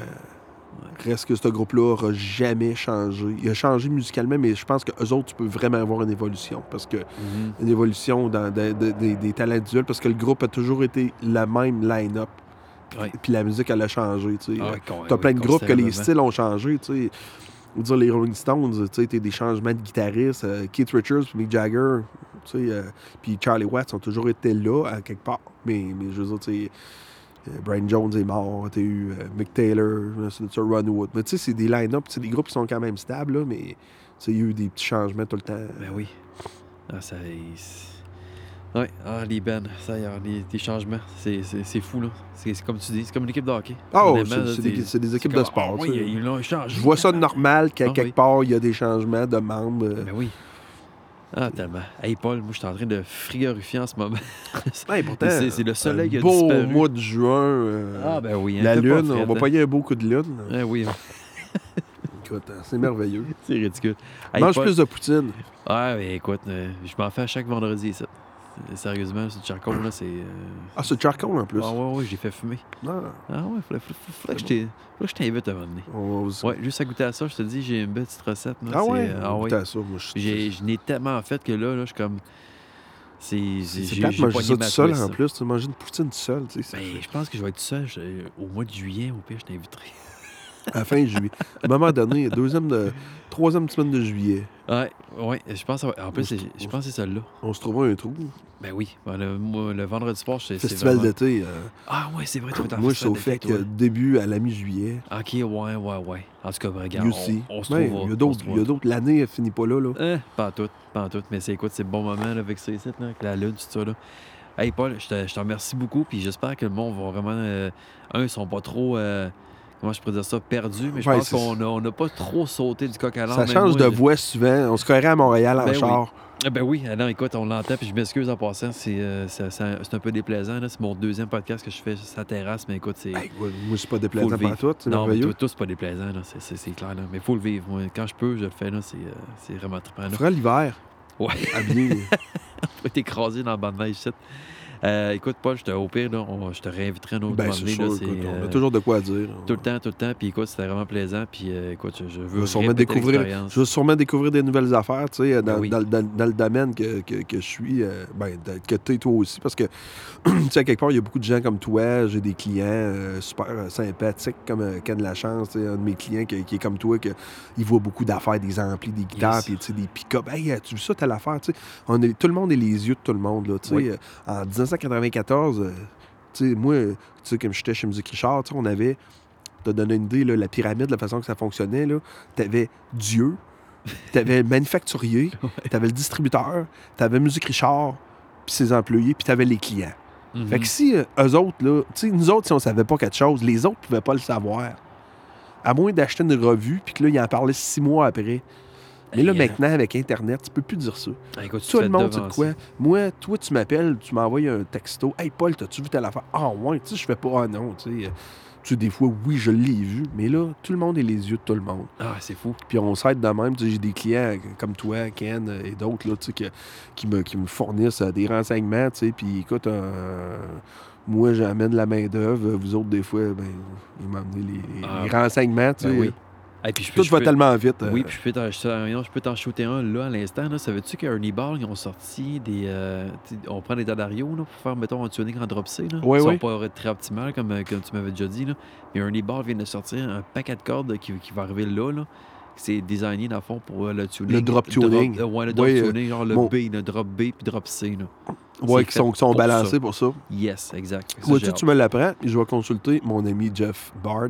Euh, reste que ce groupe-là n'aura jamais changé? Il a changé musicalement, mais je pense qu'eux autres, tu peux vraiment avoir une évolution. Parce que Mhm. une évolution dans de- de- des- des talents individuels, parce que le groupe a toujours été la même line-up. Ouais. Puis la musique, elle a changé. tu sais. Ah, T'as ouais, plein de groupes que les styles ont changé, tu sais. Veux dire, les Rolling Stones, tu sais, des changements de guitaristes. euh, Keith Richards, puis Mick Jagger, tu sais, euh, puis Charlie Watts ont toujours été là, à quelque part. Mais, mais je veux dire, tu sais, euh, Brian Jones est mort, t'as eu euh, Mick Taylor, euh, Ron Wood. Mais tu sais, c'est des line-up, c'est des groupes qui sont quand même stables, là, mais tu sais, il y a eu des petits changements tout le temps. Ben oui. Ah, ça. Ouais, ah, les bands, ça y est, les, les changements, c'est c'est- c'est fou, là. C'est comme tu dis, c'est comme une équipe de hockey. Oh, Honnêtement, c'est des, des équipes de sport. ah tu oui, ils l'ont changé. Je vois ça normal qu'à Ah quelque oui. part, il y a des changements de membres. euh. Ben oui. Ah, tellement. Hey, Paul, moi, je suis en train de frigorifier en ce moment. Ouais, pourtant, C'est- c'est le soleil qui a beau disparu. mois de juin. euh, Ah, ben oui. hein, la lune, on va hein. pogner un beau coup de lune. Ah oui, Écoute, hein, c'est merveilleux. c'est ridicule. Hey, Mange Paul- plus de poutine. Ouais, mais écoute, euh, je m'en fais à chaque vendredi, ça. Sérieusement, du charcoal, là, c'est... euh, Ah, c'est charcoal en plus? Ah ouais, ouais, j'ai fait fumer. Non, Ah ouais, faudrait, faudrait- faudrait que je t'ai- faudrait que je t'invite à un moment donné. on va- Ouais, juste à goûter à ça, je te dis, j'ai une belle petite recette. là, Ah c'est, ouais? euh, Ah ouais. Ça, moi, je- J'ai- Je n'ai tellement fait que là, là, je suis comme... C'est... C'est j'ai- c'est plate de j'ai manger ça ma seul twist, en plus. Tu manges une poutine tout seul. Tu sais, ça Ben, fait- je pense que je vais être tout seul. je- au mois de juillet, au pire, je t'inviterai. À la fin juillet. À un moment donné, deuxième de... troisième semaine de juillet, Ouais, ouais, je pense... En plus, je se- pense que c'est celle-là. on se trouvera un trou. Ben oui, ben, le, moi, le vendredi soir, c'est c'est Festival vraiment... d'été. euh, Ah ouais, c'est vrai, en moi, je suis au fait que toi. début à la mi-juillet. Ok, ouais, ouais, ouais. En tout cas, ben, regarde, on, on se Ouais, trouvera. Il y a d'autres. se il y a trouvera. d'autres. L'année, elle finit pas là. là. Hein, pas en tout, pas en tout. Mais c'est écoute, c'est le bon moment là, avec ça ici, là, avec la lune, tout ça. Là. Hey Paul, je te, je te remercie beaucoup, puis j'espère que le monde va vraiment. euh, un, ils sont pas trop. euh, comment je pourrais dire ça, perdus, mais je Ouais, pense qu'on n'a on pas trop sauté du coq à l'âne. Ça change moi, de je- voix souvent. On se croirait à Montréal en Ben char. Ah ben oui, alors écoute, on l'entend, puis je m'excuse en passant, c'est euh, un peu déplaisant. C'est mon deuxième podcast que je fais sur sa terrasse, mais écoute, c'est. Hey, moi, c'est pas déplaisant tout. C'est non, mais tout, tout, c'est pas déplaisant, c'est- clair. Là. Mais il faut le vivre. Moi, quand je peux, je le fais, là, c'est euh, vraiment trippant. On fera l'hiver. Ouais. Habillé. va être écrasé dans le banc de neige. Euh, écoute, Paul, je te, au pire, là, on- je te réinviterai un autre ben, moment c'est donné, sûr. là, c'est, écoute, on a euh, toujours de quoi dire. Tout le temps, tout le temps. Puis écoute, c'était vraiment plaisant. Puis euh, écoute, je, je Je veux vais sûrement découvrir, je vais sûrement découvrir des nouvelles affaires, tu sais, dans, Ben oui. dans- dans- dans le domaine que, que- que je suis, euh, ben, que tu es toi aussi, parce que, tu sais, à quelque part, il y a beaucoup de gens comme toi, j'ai des clients euh, super sympathiques, comme Ken Lachance, tu un de mes clients qui, qui est comme toi, que, il voit beaucoup d'affaires, des amplis, des guitares, Yes. puis tu des pick-up. Hey, as-tu vu ça, telle affaire, tu sais, on est, tout le monde est les yeux de tout le monde, là, tu. Oui. 1994, euh, tu sais, moi, tu sais, comme j'étais chez Musique Richard, on avait, te donner une idée, là, la pyramide, la façon que ça fonctionnait, là, t'avais Dieu, t'avais le manufacturier, t'avais le distributeur, t'avais Musique Richard, puis ses employés, puis t'avais les clients. Mhm. Fait que si euh, eux autres, là, tu sais, nous autres, si on savait pas quelque chose, les autres pouvaient pas le savoir. À moins d'acheter une revue, puis que là, ils en parlaient six mois après. Mais là, maintenant, avec Internet, tu peux plus dire ça. ah, écoute, tu Tout le monde sait de quoi. Moi, toi, tu m'appelles, tu m'envoies un texto. Hey, Paul, t'as-tu vu telle affaire? Ah, ouais, tu sais, je fais pas, ah non, tu sais. euh, Tu sais, des fois, oui, je l'ai vu, mais là, tout le monde est les yeux de tout le monde. Ah, c'est fou. Puis on s'aide de même. Tu sais, J'ai des clients comme toi, Ken, euh, et d'autres, là, tu sais, que- qui, me, qui me fournissent euh, des renseignements, tu sais. Puis écoute, euh, moi, j'amène la main-d'œuvre. Vous autres, des fois, ben, vous m'amenez les, les Ah, renseignements, tu sais. Ben oui. Hey, puis je peux- Tout je peux- tellement vite. euh, Oui, puis je peux t'en- je t'en non, je peux t'en shooter un là à l'instant. Là. Savais-tu qu'Ernie Ball, ils ont sorti des. euh, on prend des Dadario là, pour faire, mettons, un tuning en drop C. Là? Oui, Ils sont oui. pas très optimales, comme, euh, comme tu m'avais déjà dit. Là. Mais Ernie Ball vient de sortir un paquet de cordes qui, qui va arriver là. là. C'est designé, dans le fond, pour euh, le tuning. Le drop tuning. euh, ouais, le drop Oui, euh, tuning, genre le B, le drop B puis drop C. Là. Ouais, C'est qui sont, qui sont balancés ça. pour ça. Yes, exact. Vois-tu, j'ai tu me l'apprends et je vais consulter mon ami Jeff Bard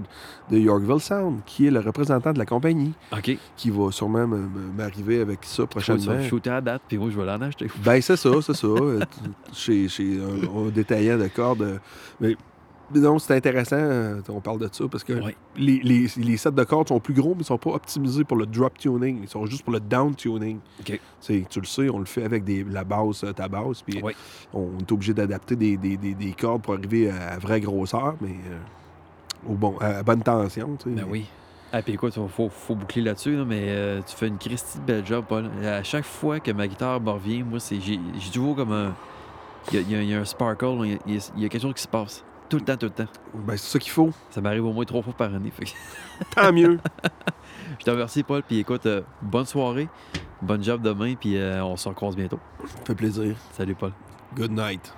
de Yorkville Sound, qui est le représentant de la compagnie. OK. qui va sûrement me- me- m'arriver avec ça prochainement. shooter à date, puis moi, je vais l'en acheter. Ben, c'est ça, c'est ça. Chez chez un, un détaillant de cordes. mais non, c'est intéressant, euh, on parle de ça, parce que Ouais. les, les, les sets de cordes sont plus gros, mais ils sont pas optimisés pour le drop tuning. Ils sont juste pour le down tuning. Tu le sais, on le fait avec des, la basse, euh, ta basse, puis Ouais. on est obligé d'adapter des, des, des, des cordes pour arriver à, à vraie grosseur, mais euh, au bon, à bonne tension. Ben oui. Ah, puis écoute, il faut, faut boucler là-dessus, là, mais euh, tu fais une Christie de belle job, Paul. À chaque fois que ma guitare me revient, moi, c'est j'ai toujours comme un. Il y a, y y un sparkle, il y y a quelque chose qui se passe. Tout le temps, tout le temps. Ben, c'est ça qu'il faut. Ça m'arrive au moins trois fois par année. fait que Tant mieux. je te remercie, Paul. Puis écoute, euh, bonne soirée. Bonne job demain, puis euh, on se recroise bientôt. Ça fait plaisir. Salut, Paul. Good night.